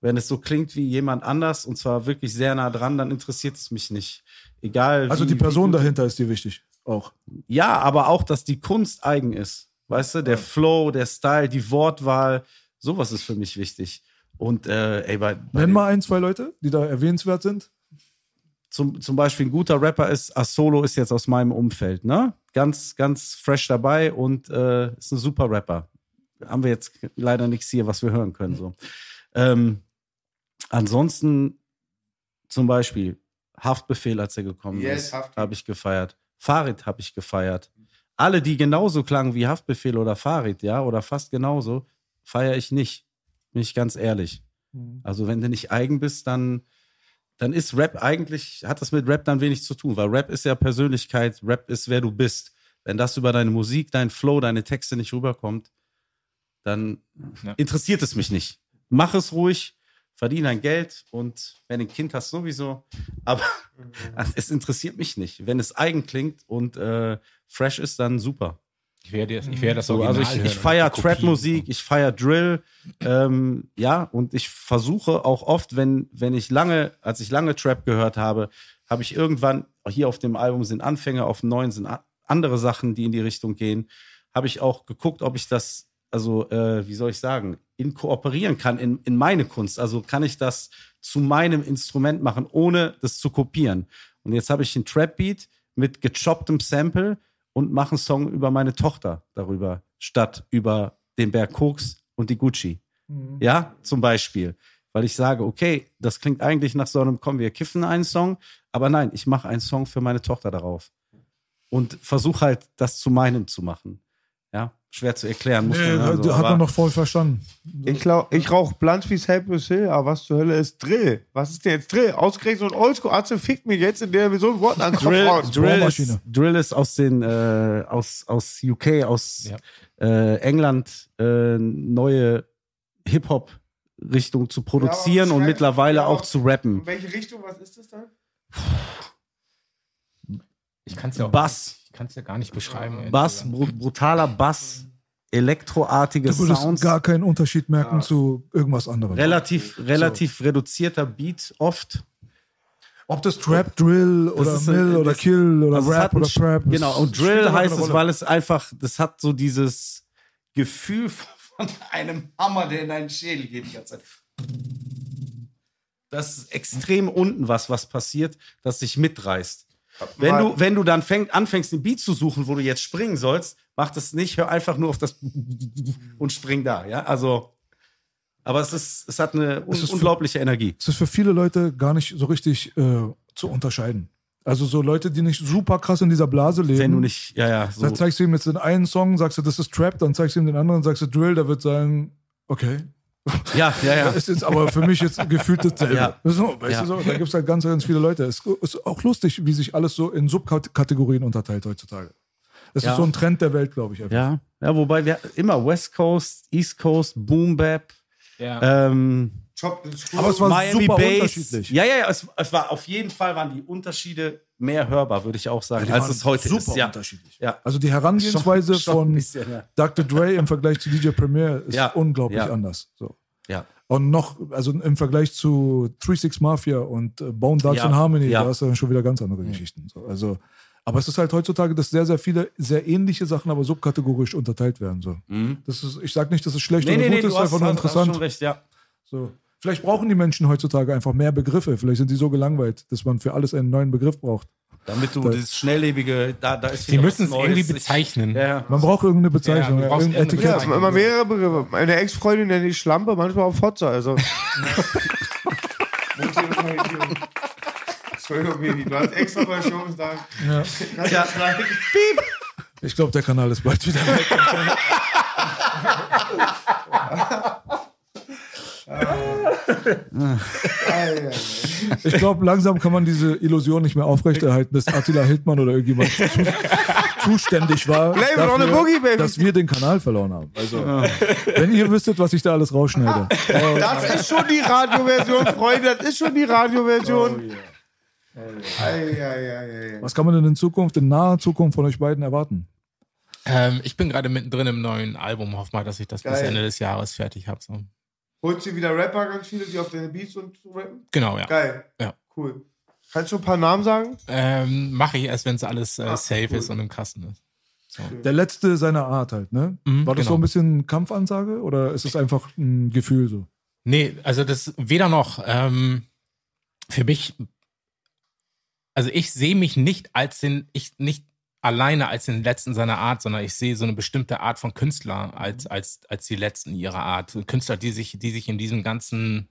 Wenn es so klingt wie jemand anders und zwar wirklich sehr nah dran, dann interessiert es mich nicht. Egal. Also wie, die Person dahinter ist dir wichtig. Auch. Ja, aber auch, dass die Kunst eigen ist. Weißt du, der Flow, der Style, die Wortwahl, sowas ist für mich wichtig. Und äh, ey, bei, bei Nenn mal ein, zwei Leute, die da erwähnenswert sind. zum, zum Beispiel ein guter Rapper ist, Asolo ist jetzt aus meinem Umfeld, ne? Ganz, ganz fresh dabei und äh, ist ein super Rapper. Haben wir jetzt leider nichts hier, was wir hören können. So. Ähm, ansonsten zum Beispiel Haftbefehl, als er gekommen Yes, ist, habe ich gefeiert. Farid habe ich gefeiert. Alle, die genauso klangen wie Haftbefehl oder Farid, ja, oder fast genauso, feiere ich nicht. Bin ich ganz ehrlich. Also, wenn du nicht eigen bist, dann, dann ist Rap eigentlich, hat das mit Rap dann wenig zu tun, weil Rap ist ja Persönlichkeit, Rap ist wer du bist. Wenn das über deine Musik, dein Flow, deine Texte nicht rüberkommt, dann Ja. interessiert es mich nicht. Mach es ruhig, verdiene dein Geld und wenn du ein Kind hast, sowieso. Aber es interessiert mich nicht. Wenn es eigen klingt und äh, fresh ist, dann super. Ich werde, das- ich werde das So, also ich, ich und feiere. Trap-Musik, ich feiere Drill, ähm, ja, und ich versuche auch oft, wenn, wenn ich lange, als ich lange Trap gehört habe, habe ich irgendwann, hier auf dem Album sind Anfänge, auf dem neuen sind andere Sachen, die in die Richtung gehen, habe ich auch geguckt, ob ich das, also, äh, wie soll ich sagen, inkooperieren kann in, in meine Kunst. Also kann ich das zu meinem Instrument machen, ohne das zu kopieren. Und jetzt habe ich einen Trap-Beat mit gechopptem Sample und mache einen Song über meine Tochter darüber, statt über den Berg Koks und die Gucci. Ja, zum Beispiel. Weil ich sage, okay, das klingt eigentlich nach so einem, komm, wir kiffen einen Song, aber nein, ich mache einen Song für meine Tochter darauf. Und versuche halt, das zu meinem zu machen. Ja, schwer zu erklären, muss Nee, man hat, also, hat man noch voll verstanden. Ich, lau- ich rauche Blunt wie Cypress Hill, aber was zur Hölle ist Drill? Was ist denn jetzt Drill? Ausgerechnet so ein Oldschool-Arzt fickt mir jetzt, in der mir so ein Wort an Drill. Drill, ist. Drill ist aus den äh, aus, aus UK, aus Ja. äh, England äh, neue Hip-Hop-Richtung zu produzieren aber und mittlerweile ja, auch zu rappen. In welche Richtung, was ist das dann? Ich kann es ja auch Bass. Ich kann es ja gar nicht beschreiben. Bass, bru brutaler Bass, elektroartige Du würdest Sounds, gar keinen Unterschied merken zu irgendwas anderem. relativ, relativ reduzierter Beat oft. Ob das Trap, Drill oder ist, Mill oder das- Kill oder Also Rap ein oder Trap. Genau, und Drill heißt es, weil es einfach, das hat so dieses Gefühl von einem Hammer, der in deinen Schädel geht die ganze Zeit. Das ist extrem unten was, was passiert, das dich mitreißt. Wenn du, wenn du dann fäng, anfängst, einen Beat zu suchen, wo du jetzt springen sollst, mach das nicht, hör einfach nur auf das und spring da, ja, also, aber es ist, es hat eine un Es ist für- unglaubliche Energie. Es ist für viele Leute gar nicht so richtig äh, zu unterscheiden. Also so Leute, die nicht super krass in dieser Blase leben. Wenn du nicht, ja, ja, so. Da zeigst du ihm jetzt den einen Song, sagst du, das ist Trap, dann zeigst du ihm den anderen, sagst du Drill, der wird sagen, okay. Ja, ja, ja. Das ist jetzt aber für mich jetzt gefühlt dasselbe. Ja. So, weißt Ja. du so, da gibt es halt ganz, ganz viele Leute. Es ist auch lustig, wie sich alles so in Subkategorien unterteilt heutzutage. Das Ja. ist so ein Trend der Welt, glaube ich. Einfach. Ja, ja, wobei wir immer West Coast, East Coast, Boom Bap, Ja. ähm, Screw. Aber es war Miami super Bass. unterschiedlich. Ja, ja, ja, es, es war auf jeden Fall waren die Unterschiede mehr hörbar, würde ich auch sagen, Die als es heute super ist. Ja. unterschiedlich. Ja. Also die Herangehensweise Schon- schon von bisschen, ja. Dr. Dre im Vergleich zu DJ Premier ist Ja. unglaublich Ja. anders. So. Ja. Und noch, also im Vergleich zu 36 Mafia und äh, Bone Ja. and Harmony, Ja. da hast du dann schon wieder ganz andere Geschichten. So. Also, aber es ist halt heutzutage, dass sehr, sehr viele sehr ähnliche Sachen aber subkategorisch unterteilt werden. So. Das ist, ich sage nicht, dass es schlecht Nee, oder nee, gut nee, ist, einfach nur hast, hast interessant. schon recht, ja. So. Vielleicht brauchen die Menschen heutzutage einfach mehr Begriffe. Vielleicht sind die so gelangweilt, dass man für alles einen neuen Begriff braucht. Damit du das schnelllebige, da, da ist Die müssen es irgendwie bezeichnen. Ja. Man braucht irgendeine Bezeichnung, Ja, irgendeine Etikett. Ja, immer mehrere Begriffe. Meine Ex-Freundin nennt die Schlampe, manchmal auch Fotze. Also. Entschuldigung, Baby, du hast extra verschoben. Ja. Ja. Piep. Ich glaube, der Kanal ist bald wieder weg. Ich glaube, langsam kann man diese Illusion nicht mehr aufrechterhalten, dass Attila Hildmann oder irgendjemand zu, zuständig war, the boogie, baby. dass wir den Kanal verloren haben. Also, wenn ihr wüsstet, was ich da alles rausschneide. Oh, Das ist schon die Radioversion, Freunde. Das ist schon die Radioversion. Ei, ei, ei. was kann man denn in Zukunft, in naher Zukunft von euch beiden erwarten? Ähm, ich bin gerade mittendrin im neuen Album. Hoffe mal, dass ich das bis Geil. Ende des Jahres fertig habe. So. Holst du wieder Rapper, ganz viele, die auf deine Beats und so rappen? Genau, ja. Geil. Ja. Cool. Kannst du ein paar Namen sagen? Ähm, Mache ich erst, wenn es alles äh, Ah, safe cool. ist und im Kasten ist. Der letzte seiner Art halt, ne? Mhm, War das genau. so ein bisschen Kampfansage oder ist es einfach ein Gefühl so? Nee, also das weder noch. Ähm, für mich, also ich sehe mich nicht als den, ich nicht alleine als den letzten seiner Art, sondern ich sehe so eine bestimmte Art von Künstler als, als, als die letzten ihrer Art. Künstler, die sich, die sich in diesem ganzen,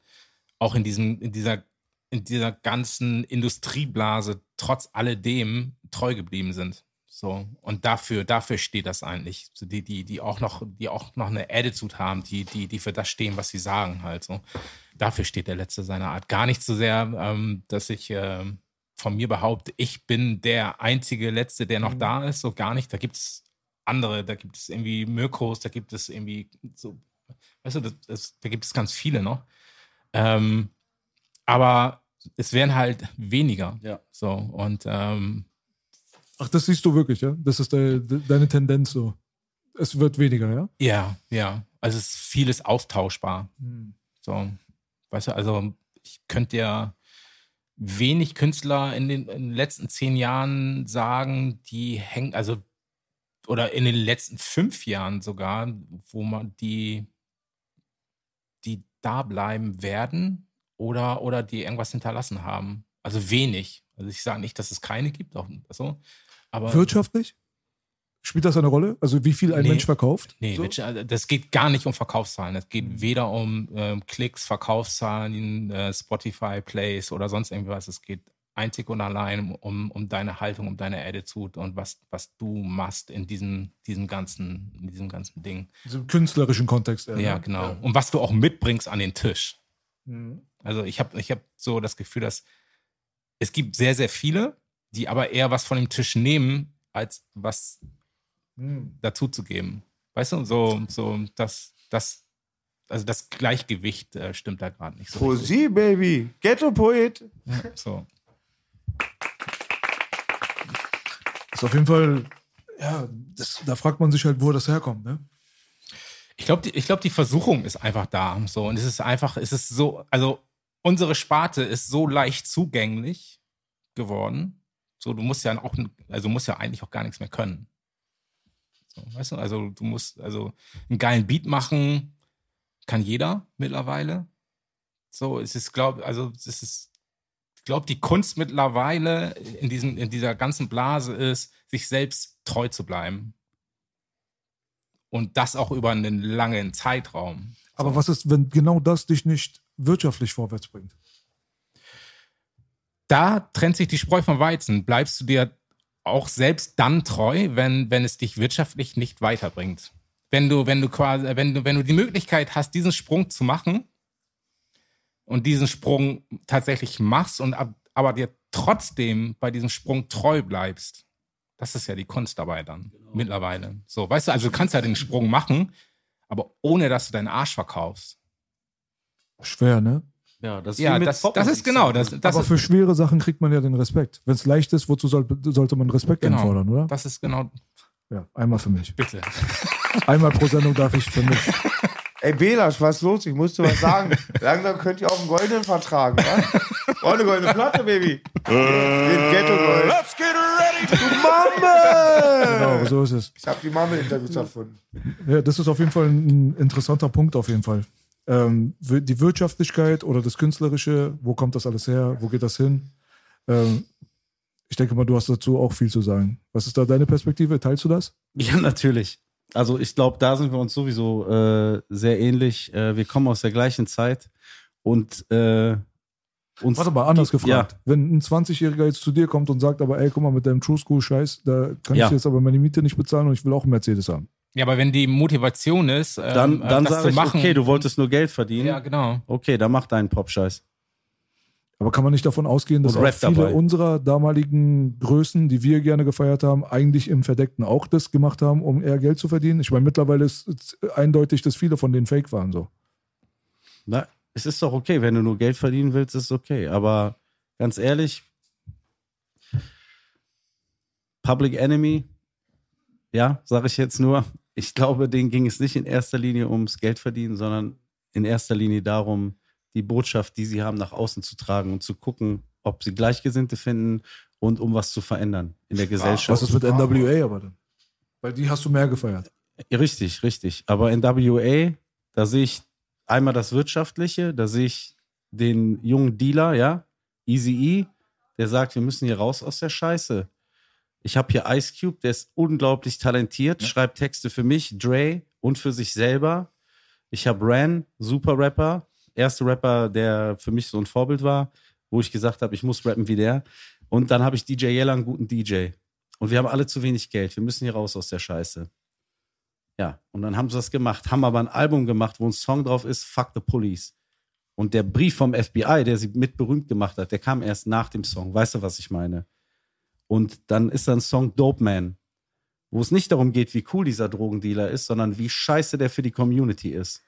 auch in diesem, in dieser, in dieser ganzen Industrieblase trotz alledem treu geblieben sind. So. Und dafür, dafür steht das eigentlich. So die, die, die auch noch, die auch noch eine Attitude haben, die, die, die für das stehen, was sie sagen, halt so. Dafür steht der Letzte seiner Art. Gar nicht so sehr, ähm, dass ich ähm, von mir behaupte, ich bin der einzige Letzte, der noch da ist. So gar nicht. Da gibt es andere, da gibt es irgendwie Mirkos, da gibt es irgendwie so, weißt du, das, das, da gibt es ganz viele noch. Ähm, aber es werden halt weniger. Ja. So. Und ähm, Ach, das siehst du wirklich, ja? Das ist de, de, deine Tendenz so. es wird weniger, ja? Ja, ja. Also es ist vieles austauschbar. So, weißt du, also ich könnte ja wenig Künstler in den, in den letzten zehn Jahren sagen, die hängen, also oder in den letzten fünf Jahren sogar, wo man die, die da bleiben werden oder, oder die irgendwas hinterlassen haben. Also wenig. Also ich sage nicht, dass es keine gibt, auch so. Aber Wirtschaftlich? Spielt das eine Rolle? Also wie viel ein Nee. Mensch verkauft? Nee, So? Also das geht gar nicht um Verkaufszahlen. Es geht weder um ähm, Klicks, Verkaufszahlen, äh, Spotify, Plays oder sonst irgendwas. Es geht einzig und allein um, um deine Haltung, um deine Attitude und was, was du machst in diesem, diesem ganzen, in diesem ganzen Ding. Im künstlerischen Kontext. eher, Ja, ne? genau. Und was du auch mitbringst an den Tisch. Mhm. Also ich habe ich hab so das Gefühl, dass es gibt sehr, sehr viele, die aber eher was von dem Tisch nehmen, als was Mhm. dazu zu geben. Weißt du, so, so das, das, also das Gleichgewicht äh, stimmt da gerade nicht so. richtig. Poesie, Baby. Ghetto-Poet. So. Ist auf jeden Fall, ja, das, da fragt man sich halt, wo das herkommt, ne? Ich glaube, die, ich glaub, die Versuchung ist einfach da. So, und es ist einfach, es ist so, also unsere Sparte ist so leicht zugänglich geworden. So, du musst ja auch, also du musst ja eigentlich auch gar nichts mehr können. So, weißt du, also du musst, also einen geilen Beat machen kann jeder mittlerweile. So, es ist, glaube also es ist, ich glaube, die Kunst mittlerweile in, diesem, in dieser ganzen Blase ist, sich selbst treu zu bleiben. Und das auch über einen langen Zeitraum. Aber was ist, wenn genau das dich nicht wirtschaftlich vorwärts bringt? Da trennt sich die Spreu vom Weizen. Bleibst du dir auch selbst dann treu, wenn, wenn es dich wirtschaftlich nicht weiterbringt. Wenn du, wenn du quasi, wenn du, wenn du die Möglichkeit hast, diesen Sprung zu machen und diesen Sprung tatsächlich machst und ab, aber dir trotzdem bei diesem Sprung treu bleibst, das ist ja die Kunst dabei dann mittlerweile. So, weißt du, also du kannst ja den Sprung machen, aber ohne dass du deinen Arsch verkaufst. Schwer, ne? Ja, das, ist Ja, mit das, das ist genau, das, das Aber ist, für schwere Sachen kriegt man ja den Respekt. Wenn es leicht ist, wozu soll, sollte man Respekt Genau. einfordern, oder? das ist genau, Ja, einmal für mich. bitte. Einmal pro Sendung darf ich für mich. Ey, Belasch, was ist los? Ich musste was sagen. Langsam könnt ihr auch einen goldenen vertragen, wa? Oh, eine goldene Platte, Baby. Den Ghetto-Gold. Let's get ready to Mamme! Genau, so ist es. Ich habe die Mamme-Interviews erfunden. Ja, das ist auf jeden Fall ein interessanter Punkt, auf jeden Fall. Ähm, die Wirtschaftlichkeit oder das Künstlerische, wo kommt das alles her? Wo geht das hin? Ähm, ich denke mal, du hast dazu auch viel zu sagen. Was ist da deine Perspektive? Teilst du das? Ja, natürlich. Also ich glaube, da sind wir uns sowieso äh, sehr ähnlich. Äh, wir kommen aus der gleichen Zeit und äh, uns. Warte mal, anders gefragt. Ja. Wenn ein 20-Jähriger jetzt zu dir kommt und sagt, aber ey, guck mal, mit deinem True School Scheiß, da kann Ja. ich jetzt aber meine Miete nicht bezahlen und ich will auch einen Mercedes haben. Ja, aber wenn die Motivation ist, ähm, Dann, dann das sage zu ich, machen, okay, du wolltest nur Geld verdienen. Ja, genau. Okay, dann mach deinen Pop-Scheiß. Aber kann man nicht davon ausgehen, dass viele dabei. unserer damaligen Größen, die wir gerne gefeiert haben, eigentlich im Verdeckten auch das gemacht haben, um eher Geld zu verdienen? Ich meine, mittlerweile ist es eindeutig, dass viele von denen fake waren. So. Na, es ist doch okay, wenn du nur Geld verdienen willst, ist okay. Aber ganz ehrlich, Public Enemy, ja, sage ich jetzt nur, ich glaube, denen ging es nicht in erster Linie ums Geld verdienen, sondern in erster Linie darum, die Botschaft, die sie haben, nach außen zu tragen und zu gucken, ob sie Gleichgesinnte finden und um was zu verändern in der Gesellschaft. Was ist mit NWA aber dann? Weil die hast du mehr gefeiert. Richtig, richtig. Aber in WA, da sehe ich einmal das Wirtschaftliche, da sehe ich den jungen Dealer, ja, Easy E, der sagt, wir müssen hier raus aus der Scheiße. Ich habe hier Ice Cube, der ist unglaublich talentiert, schreibt Texte für mich, Dre und für sich selber. Ich habe Ran, super Rapper, erste Rapper, der für mich so ein Vorbild war, wo ich gesagt habe, ich muss rappen wie der. Und dann habe ich DJ Yella, einen guten DJ. Und wir haben alle zu wenig Geld. Wir müssen hier raus aus der Scheiße. Ja, und dann haben sie das gemacht, haben aber ein Album gemacht, wo ein Song drauf ist, Fuck the Police. Und der Brief vom FBI, der sie mit berühmt gemacht hat, der kam erst nach dem Song. Weißt du, was ich meine? Und dann ist da ein Song Dope Man, wo es nicht darum geht, wie cool dieser Drogendealer ist, sondern wie scheiße der für die Community ist.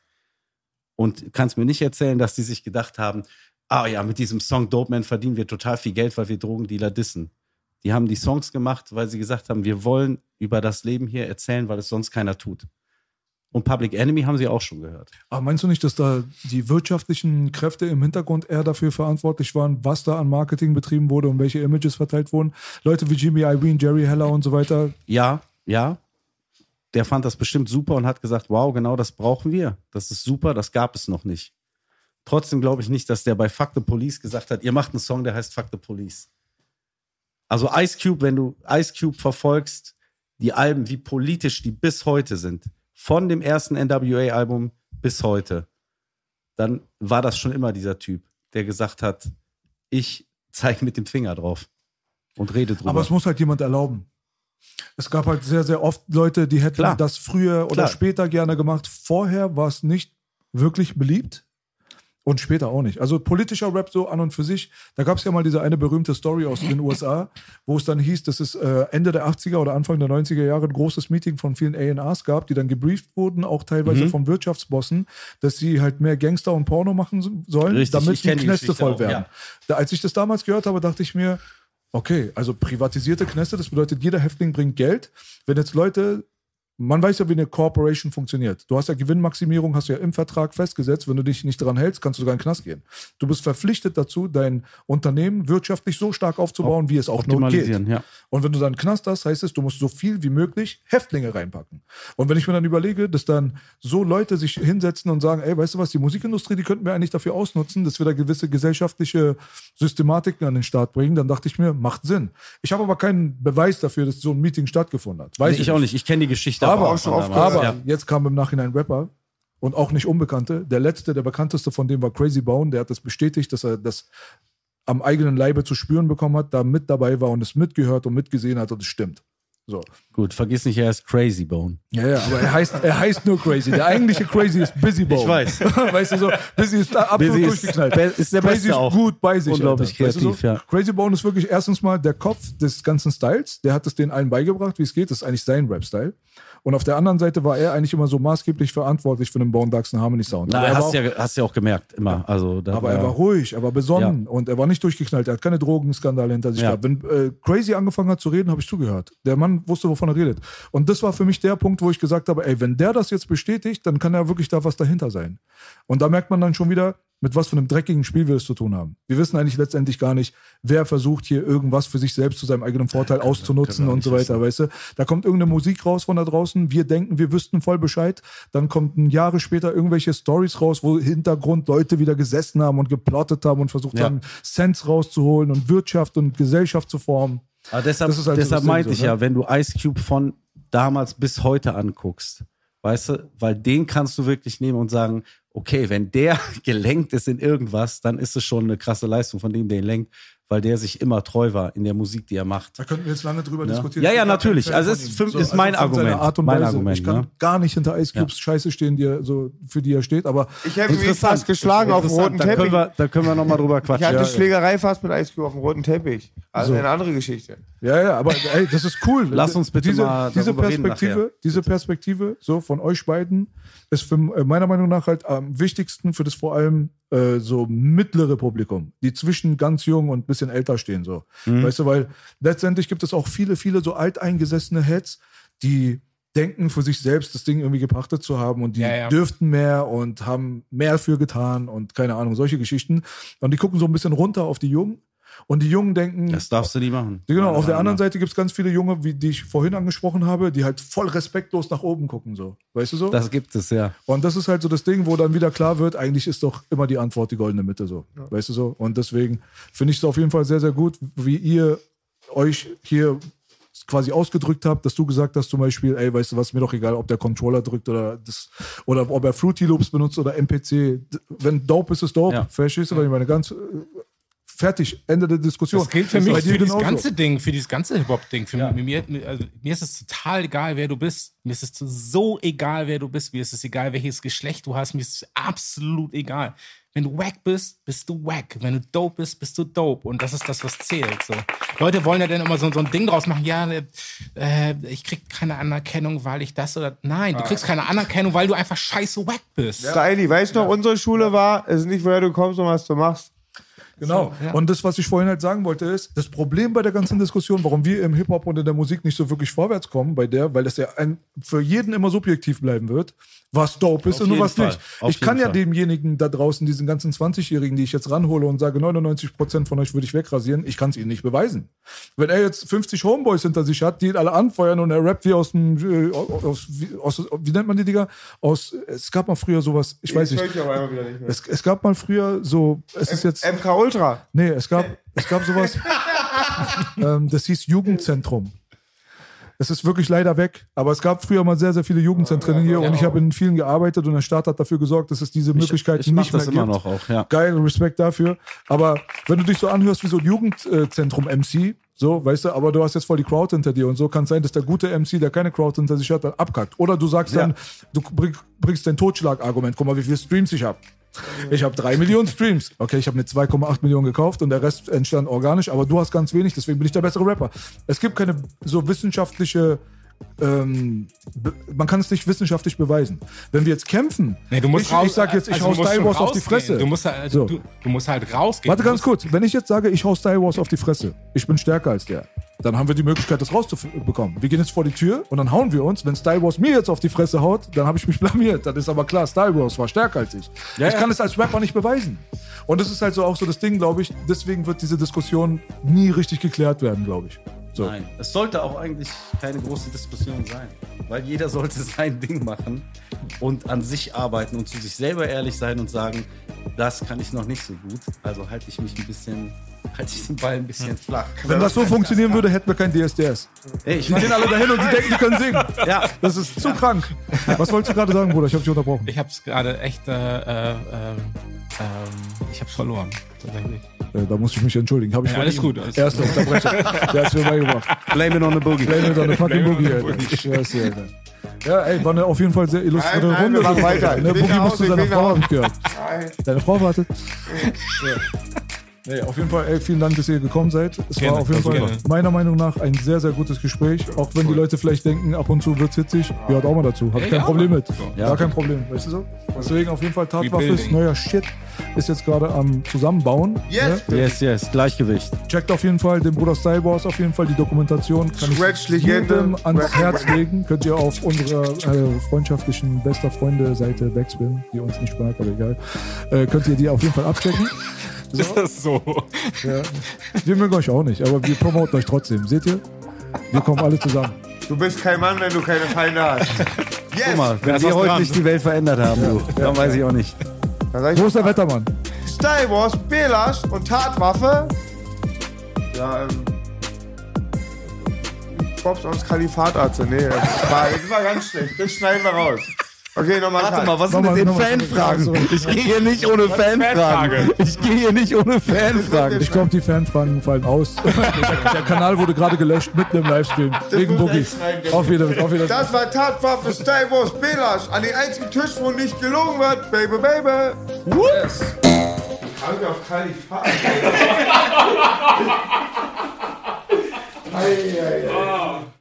Und kannst mir nicht erzählen, dass die sich gedacht haben, ah ja, mit diesem Song Dope Man verdienen wir total viel Geld, weil wir Drogendealer dissen. Die haben die Songs gemacht, weil sie gesagt haben, wir wollen über das Leben hier erzählen, weil es sonst keiner tut. Und Public Enemy haben sie auch schon gehört. Aber meinst du nicht, dass da die wirtschaftlichen Kräfte im Hintergrund eher dafür verantwortlich waren, was da an Marketing betrieben wurde und welche Images verteilt wurden? Leute wie Jimmy Iovine, Jerry Heller und so weiter. Ja, ja. Der fand das bestimmt super und hat gesagt, wow, genau das brauchen wir. Das ist super, das gab es noch nicht. Trotzdem glaube ich nicht, dass der bei Fuck the Police gesagt hat, ihr macht einen Song, der heißt Fuck the Police. Also Ice Cube, wenn du Ice Cube verfolgst, die Alben, wie politisch die bis heute sind, von dem ersten NWA-Album bis heute, dann war das schon immer dieser Typ, der gesagt hat, ich zeige mit dem Finger drauf und rede drüber. Aber es muss halt jemand erlauben. Es gab halt sehr, sehr oft Leute, die hätten Klar. das früher oder Klar. später gerne gemacht. Vorher war es nicht wirklich beliebt. Und später auch nicht. Also politischer Rap so an und für sich. Da gab es ja mal diese eine berühmte Story aus den USA, wo es dann hieß, dass es äh, Ende der 80er oder Anfang der 90er Jahre ein großes Meeting von vielen A&Rs gab, die dann gebrieft wurden, auch teilweise Mhm. von Wirtschaftsbossen, dass sie halt mehr Gangster und Porno machen so- sollen, Richtig, damit die Knäste voll auch, werden. ja. Da, als ich das damals gehört habe, dachte ich mir, okay, also privatisierte Knäste, das bedeutet, jeder Häftling bringt Geld. Wenn jetzt Leute, man weiß ja, wie eine Corporation funktioniert. Du hast ja Gewinnmaximierung, hast du ja im Vertrag festgesetzt. Wenn du dich nicht daran hältst, kannst du sogar in den Knast gehen. Du bist verpflichtet dazu, dein Unternehmen wirtschaftlich so stark aufzubauen, wie es auch nur geht. Ja. Und wenn du dann einen Knast hast, heißt es, du musst so viel wie möglich Häftlinge reinpacken. Und wenn ich mir dann überlege, dass dann so Leute sich hinsetzen und sagen, ey, weißt du was, die Musikindustrie, die könnten wir eigentlich dafür ausnutzen, dass wir da gewisse gesellschaftliche Systematiken an den Start bringen, dann dachte ich mir, macht Sinn. Ich habe aber keinen Beweis dafür, dass so ein Meeting stattgefunden hat. Weiß Nee, ich auch nicht. Ich kenne die Geschichte Aber, auch schon damals. aber ja. jetzt kam im Nachhinein ein Rapper und auch nicht Unbekannte. Der letzte, der bekannteste von dem war Crazy Bone. Der hat das bestätigt, dass er das am eigenen Leibe zu spüren bekommen hat, da mit dabei war und es mitgehört und mitgesehen hat und es stimmt. So. Gut, vergiss nicht, er ist Crazy Bone. Ja, ja, aber er heißt, er heißt nur Crazy. Der eigentliche Crazy ist Busy Bone. Ich weiß. weißt du so, Busy ist da absolut Busy ist durchgeknallt. ist der Crazy Beste ist auch. gut bei sich. Unglaublich Alter. Weißt du kreativ, so? ja. Crazy Bone ist wirklich erstens mal der Kopf des ganzen Styles. Der hat es denen allen beigebracht, wie es geht. Das ist eigentlich sein Rap-Style. Und auf der anderen Seite war er eigentlich immer so maßgeblich verantwortlich für den Bone Ducks Harmony Sound. Aber Na, er war hast, auch- ja, hast ja auch gemerkt, immer. Also, aber er war ruhig, er war besonnen und er war nicht durchgeknallt. Er hat keine Drogenskandale hinter sich Ja. gehabt. Wenn äh, Crazy angefangen hat zu reden, habe ich zugehört. Der Mann wusste, wovon er redet. Und das war für mich der Punkt, wo ich gesagt habe, ey, wenn der das jetzt bestätigt, dann kann ja wirklich da was dahinter sein. Und da merkt man dann schon wieder, mit was für einem dreckigen Spiel wir es zu tun haben. Wir wissen eigentlich letztendlich gar nicht, wer versucht hier irgendwas für sich selbst zu seinem eigenen Vorteil auszunutzen und so weiter, weißt du? Da kommt irgendeine Musik raus von da draußen, wir denken, wir wüssten voll Bescheid, dann kommt ein Jahre später irgendwelche Stories raus, wo Hintergrund Leute wieder gesessen haben und geplottet haben und versucht Ja. haben, Cents rauszuholen und Wirtschaft und Gesellschaft zu formen. Aber deshalb, halt deshalb meinte so, ich ne? ja, wenn du Ice Cube von damals bis heute anguckst, weißt du, weil den kannst du wirklich nehmen und sagen, okay, wenn der gelenkt ist in irgendwas, dann ist es schon eine krasse Leistung von dem, der ihn lenkt, weil der sich immer treu war in der Musik, die er macht. Da könnten wir jetzt lange drüber Ja. diskutieren. Ja, Ich ja, natürlich. Also es ist für- ist mein von seiner Argument. Art und Mein Weise. Argument, ich kann ne? gar nicht hinter Ice Cubes Scheiße stehen, die er so, für die er steht, aber Ich hätte mich fast geschlagen auf dem roten da können Teppich. wir, da können wir nochmal drüber Ich quatschen. hatte Ja, Schlägerei fast mit Ice Cube auf dem roten Teppich. Also So. eine andere Geschichte. Ja, ja, aber ey, das ist cool. Lass uns bitte diese, mal diese darüber reden Perspektive, nachher. diese Perspektive so von euch beiden ist für, äh, meiner Meinung nach halt am wichtigsten für das vor allem äh, so mittlere Publikum, die zwischen ganz jung und bisschen älter stehen so. Mhm. Weißt du, weil letztendlich gibt es auch viele, viele so alteingesessene Heads, die denken für sich selbst das Ding irgendwie gepachtet zu haben und die Ja, ja. dürften mehr und haben mehr für getan und keine Ahnung, solche Geschichten. Und die gucken so ein bisschen runter auf die Jungen und die Jungen denken, Das darfst du nie machen. Genau, auf der anderen Seite gibt es ganz viele Junge, wie die ich vorhin angesprochen habe, die halt voll respektlos nach oben gucken, so. Weißt du so? Das gibt es, ja. und das ist halt so das Ding, wo dann wieder klar wird, eigentlich ist doch immer die Antwort die goldene Mitte, so. Weißt du so? Und deswegen finde ich es auf jeden Fall sehr, sehr gut, wie ihr euch hier quasi ausgedrückt habt, dass du gesagt hast zum Beispiel, ey, weißt du was, mir doch egal, ob der Controller drückt oder das, oder ob er Fruity Loops benutzt oder MPC. Wenn dope ist, ist dope. Ja. Verstehst du, weil ich meine, ganz äh, fertig, Ende der Diskussion. Das gilt für Ist mich für dieses genauso. ganze Ding, für dieses ganze Hip-Hop-Ding. Für mir, also, mir ist es total egal, wer du bist. Mir ist es so egal, wer du bist. Mir ist es egal, welches Geschlecht du hast. Mir ist es absolut egal. Wenn du wack bist, bist du wack. Wenn du dope bist, bist du dope. Und das ist das, was zählt. So. Leute wollen ja dann immer so, so ein Ding draus machen. Ja, äh, ich krieg keine Anerkennung, weil ich das oder. Nein, du kriegst keine Anerkennung, weil du einfach scheiße wack bist. Styli, weißt du noch, unsere Schule war, es ist nicht, woher du kommst und was du machst. Genau. Und das, was ich vorhin halt sagen wollte, ist, das Problem bei der ganzen Diskussion, warum wir im Hip-Hop und in der Musik nicht so wirklich vorwärts kommen, bei der, weil das ja ein, für jeden immer subjektiv bleiben wird, was dope ist Auf und was Fall. nicht. Auf ich kann jeden ja Fall. demjenigen da draußen, diesen ganzen 20-Jährigen, die ich jetzt ranhole und sage, 99% von euch würde ich wegrasieren, ich kann es ihnen nicht beweisen. Wenn er jetzt 50 Homeboys hinter sich hat, die ihn alle anfeuern und er rappt wie aus dem, äh, aus, wie, aus, wie nennt man die Digga? Aus, es gab mal früher sowas, ich weiß Das nicht. höre ich aber immer wieder nicht mehr. Es, es gab mal früher so, es ist jetzt. MK Ultra. Nee, es gab, es gab sowas, ähm, das hieß Jugendzentrum. Es ist wirklich leider weg, aber es gab früher mal sehr, sehr viele Jugendzentren hier und ich habe in vielen gearbeitet und der Staat hat dafür gesorgt, dass es diese Möglichkeiten ich mach nicht mehr das immer gibt. noch auch, ja. Geil, Respekt dafür. Aber wenn du dich so anhörst wie so ein Jugendzentrum-MC, so, weißt du, aber du hast jetzt voll die Crowd hinter dir und so kann es sein, dass der gute MC, der keine Crowd hinter sich hat, dann abkackt. Oder du sagst dann, du bring, bringst dein Totschlagargument, guck mal, wie viele Streams ich habe. Ich habe drei Millionen Streams. Okay, ich habe eine 2,8 Millionen gekauft und der Rest entstand organisch, aber du hast ganz wenig, deswegen bin ich der bessere Rapper. Es gibt keine so wissenschaftliche, ähm, man kann es nicht wissenschaftlich beweisen. Wenn wir jetzt kämpfen, Nee, du musst ich, raus, ich sag jetzt, ich also hau du musst Style Wars auf die. Fresse. Du musst, halt, So. du, du musst halt rausgehen. Warte ganz kurz, wenn ich jetzt sage, ich hau Star Wars auf die Fresse, ich bin stärker als der, dann haben wir die Möglichkeit, das rauszubekommen. Wir gehen jetzt vor die Tür und dann hauen wir uns. Wenn Star Wars mir jetzt auf die Fresse haut, dann habe ich mich blamiert. Dann ist aber klar, Star Wars war stärker als ich. ich kann es als Rapper nicht beweisen. Und das ist halt so auch so das Ding, glaube ich. Deswegen wird diese Diskussion nie richtig geklärt werden, glaube ich. So. Nein, es sollte auch eigentlich keine große Diskussion sein, weil jeder sollte sein Ding machen und an sich arbeiten und zu sich selber ehrlich sein und sagen, das kann ich noch nicht so gut, also halte ich mich ein bisschen, halte ich den Ball ein bisschen flach. Wenn das so funktionieren würde, hätten wir kein DSDS. Ey, ich Die gehen alle dahin und die denken, die können singen. ja, Das ist zu krank. Was wolltest du gerade sagen, Bruder? Ich habe dich unterbrochen. Ich hab's gerade echt, äh, äh, ähm, ähm, ich hab's verloren. Tatsächlich. Äh, da muss ich mich entschuldigen. Hab ich Ja, alles ihm. gut, alles Erste Unterbrechung. Der hat's mir beigebracht. blame it on the boogie. Blame it on the fucking Blame it on Boogie, the. Boogie. Ich schwör's dir, Alter. Ja, ey, war eine auf jeden Fall sehr illustrierte Nein, nein, Runde. wir machen weiter. Ne, Boogie nach muss Hause, zu ich seiner will nach Frau, hab ich gehört. Nein. Deine Frau wartet. Ja. Nee, auf jeden Fall, ey, vielen Dank, dass ihr gekommen seid. Es Gerne, war auf jeden also Fall gerne. meiner Meinung nach ein sehr, sehr gutes Gespräch. Auch wenn die Leute vielleicht denken, ab und zu wird's hitzig, gehört auch mal dazu. Hab ich Ja, kein ja. Problem mit. Ja. Gar kein Problem, weißt du so? Deswegen auf jeden Fall Tatwaffes, neuer Shit ist jetzt gerade am Zusammenbauen. Yes, Ne? Yes, yes, Gleichgewicht. Checkt auf jeden Fall den Bruder Style Wars, auf jeden Fall die Dokumentation. Kann ich Scratch-Legende. jedem ans Herz legen. Könnt ihr auf unserer äh, freundschaftlichen bester Freunde-Seite Backspin, die uns nicht mag, aber egal, äh, könnt ihr die auf jeden Fall abchecken. Ist das so? Ja. Wir mögen euch auch nicht, aber wir promoten euch trotzdem. Seht ihr? Wir kommen alle zusammen. Du bist kein Mann, wenn du keine Feinde hast. Yes. Guck mal, wenn wir heute dran. nicht die Welt verändert haben, du, dann weiß ich auch nicht. Wo ist der Wettermann? Star Wars, Belash und Tatwaffe. Ja, ähm. Pops aus Kalifatarzt. Nee, das war, das war ganz schlecht. Das schneiden wir raus. Okay, nochmal. Warte mal, was ist Nochmal, mit den nochmal. Fanfragen? Ich gehe hier nicht ohne Fanfragen. Fanfrage? Ich gehe hier nicht ohne Fanfragen. Ich glaube, die Fanfragen fallen aus. der, der Kanal wurde gerade gelöscht mitten im Livestream. Wegen Boogie. Auf Wiedersehen. Auf Wiedersehen. Das war Tatwaffe Star Wars Belash. An den einzigen Tisch, wo nicht gelogen wird. Baby, baby. Yes. Danke auf Kalifat.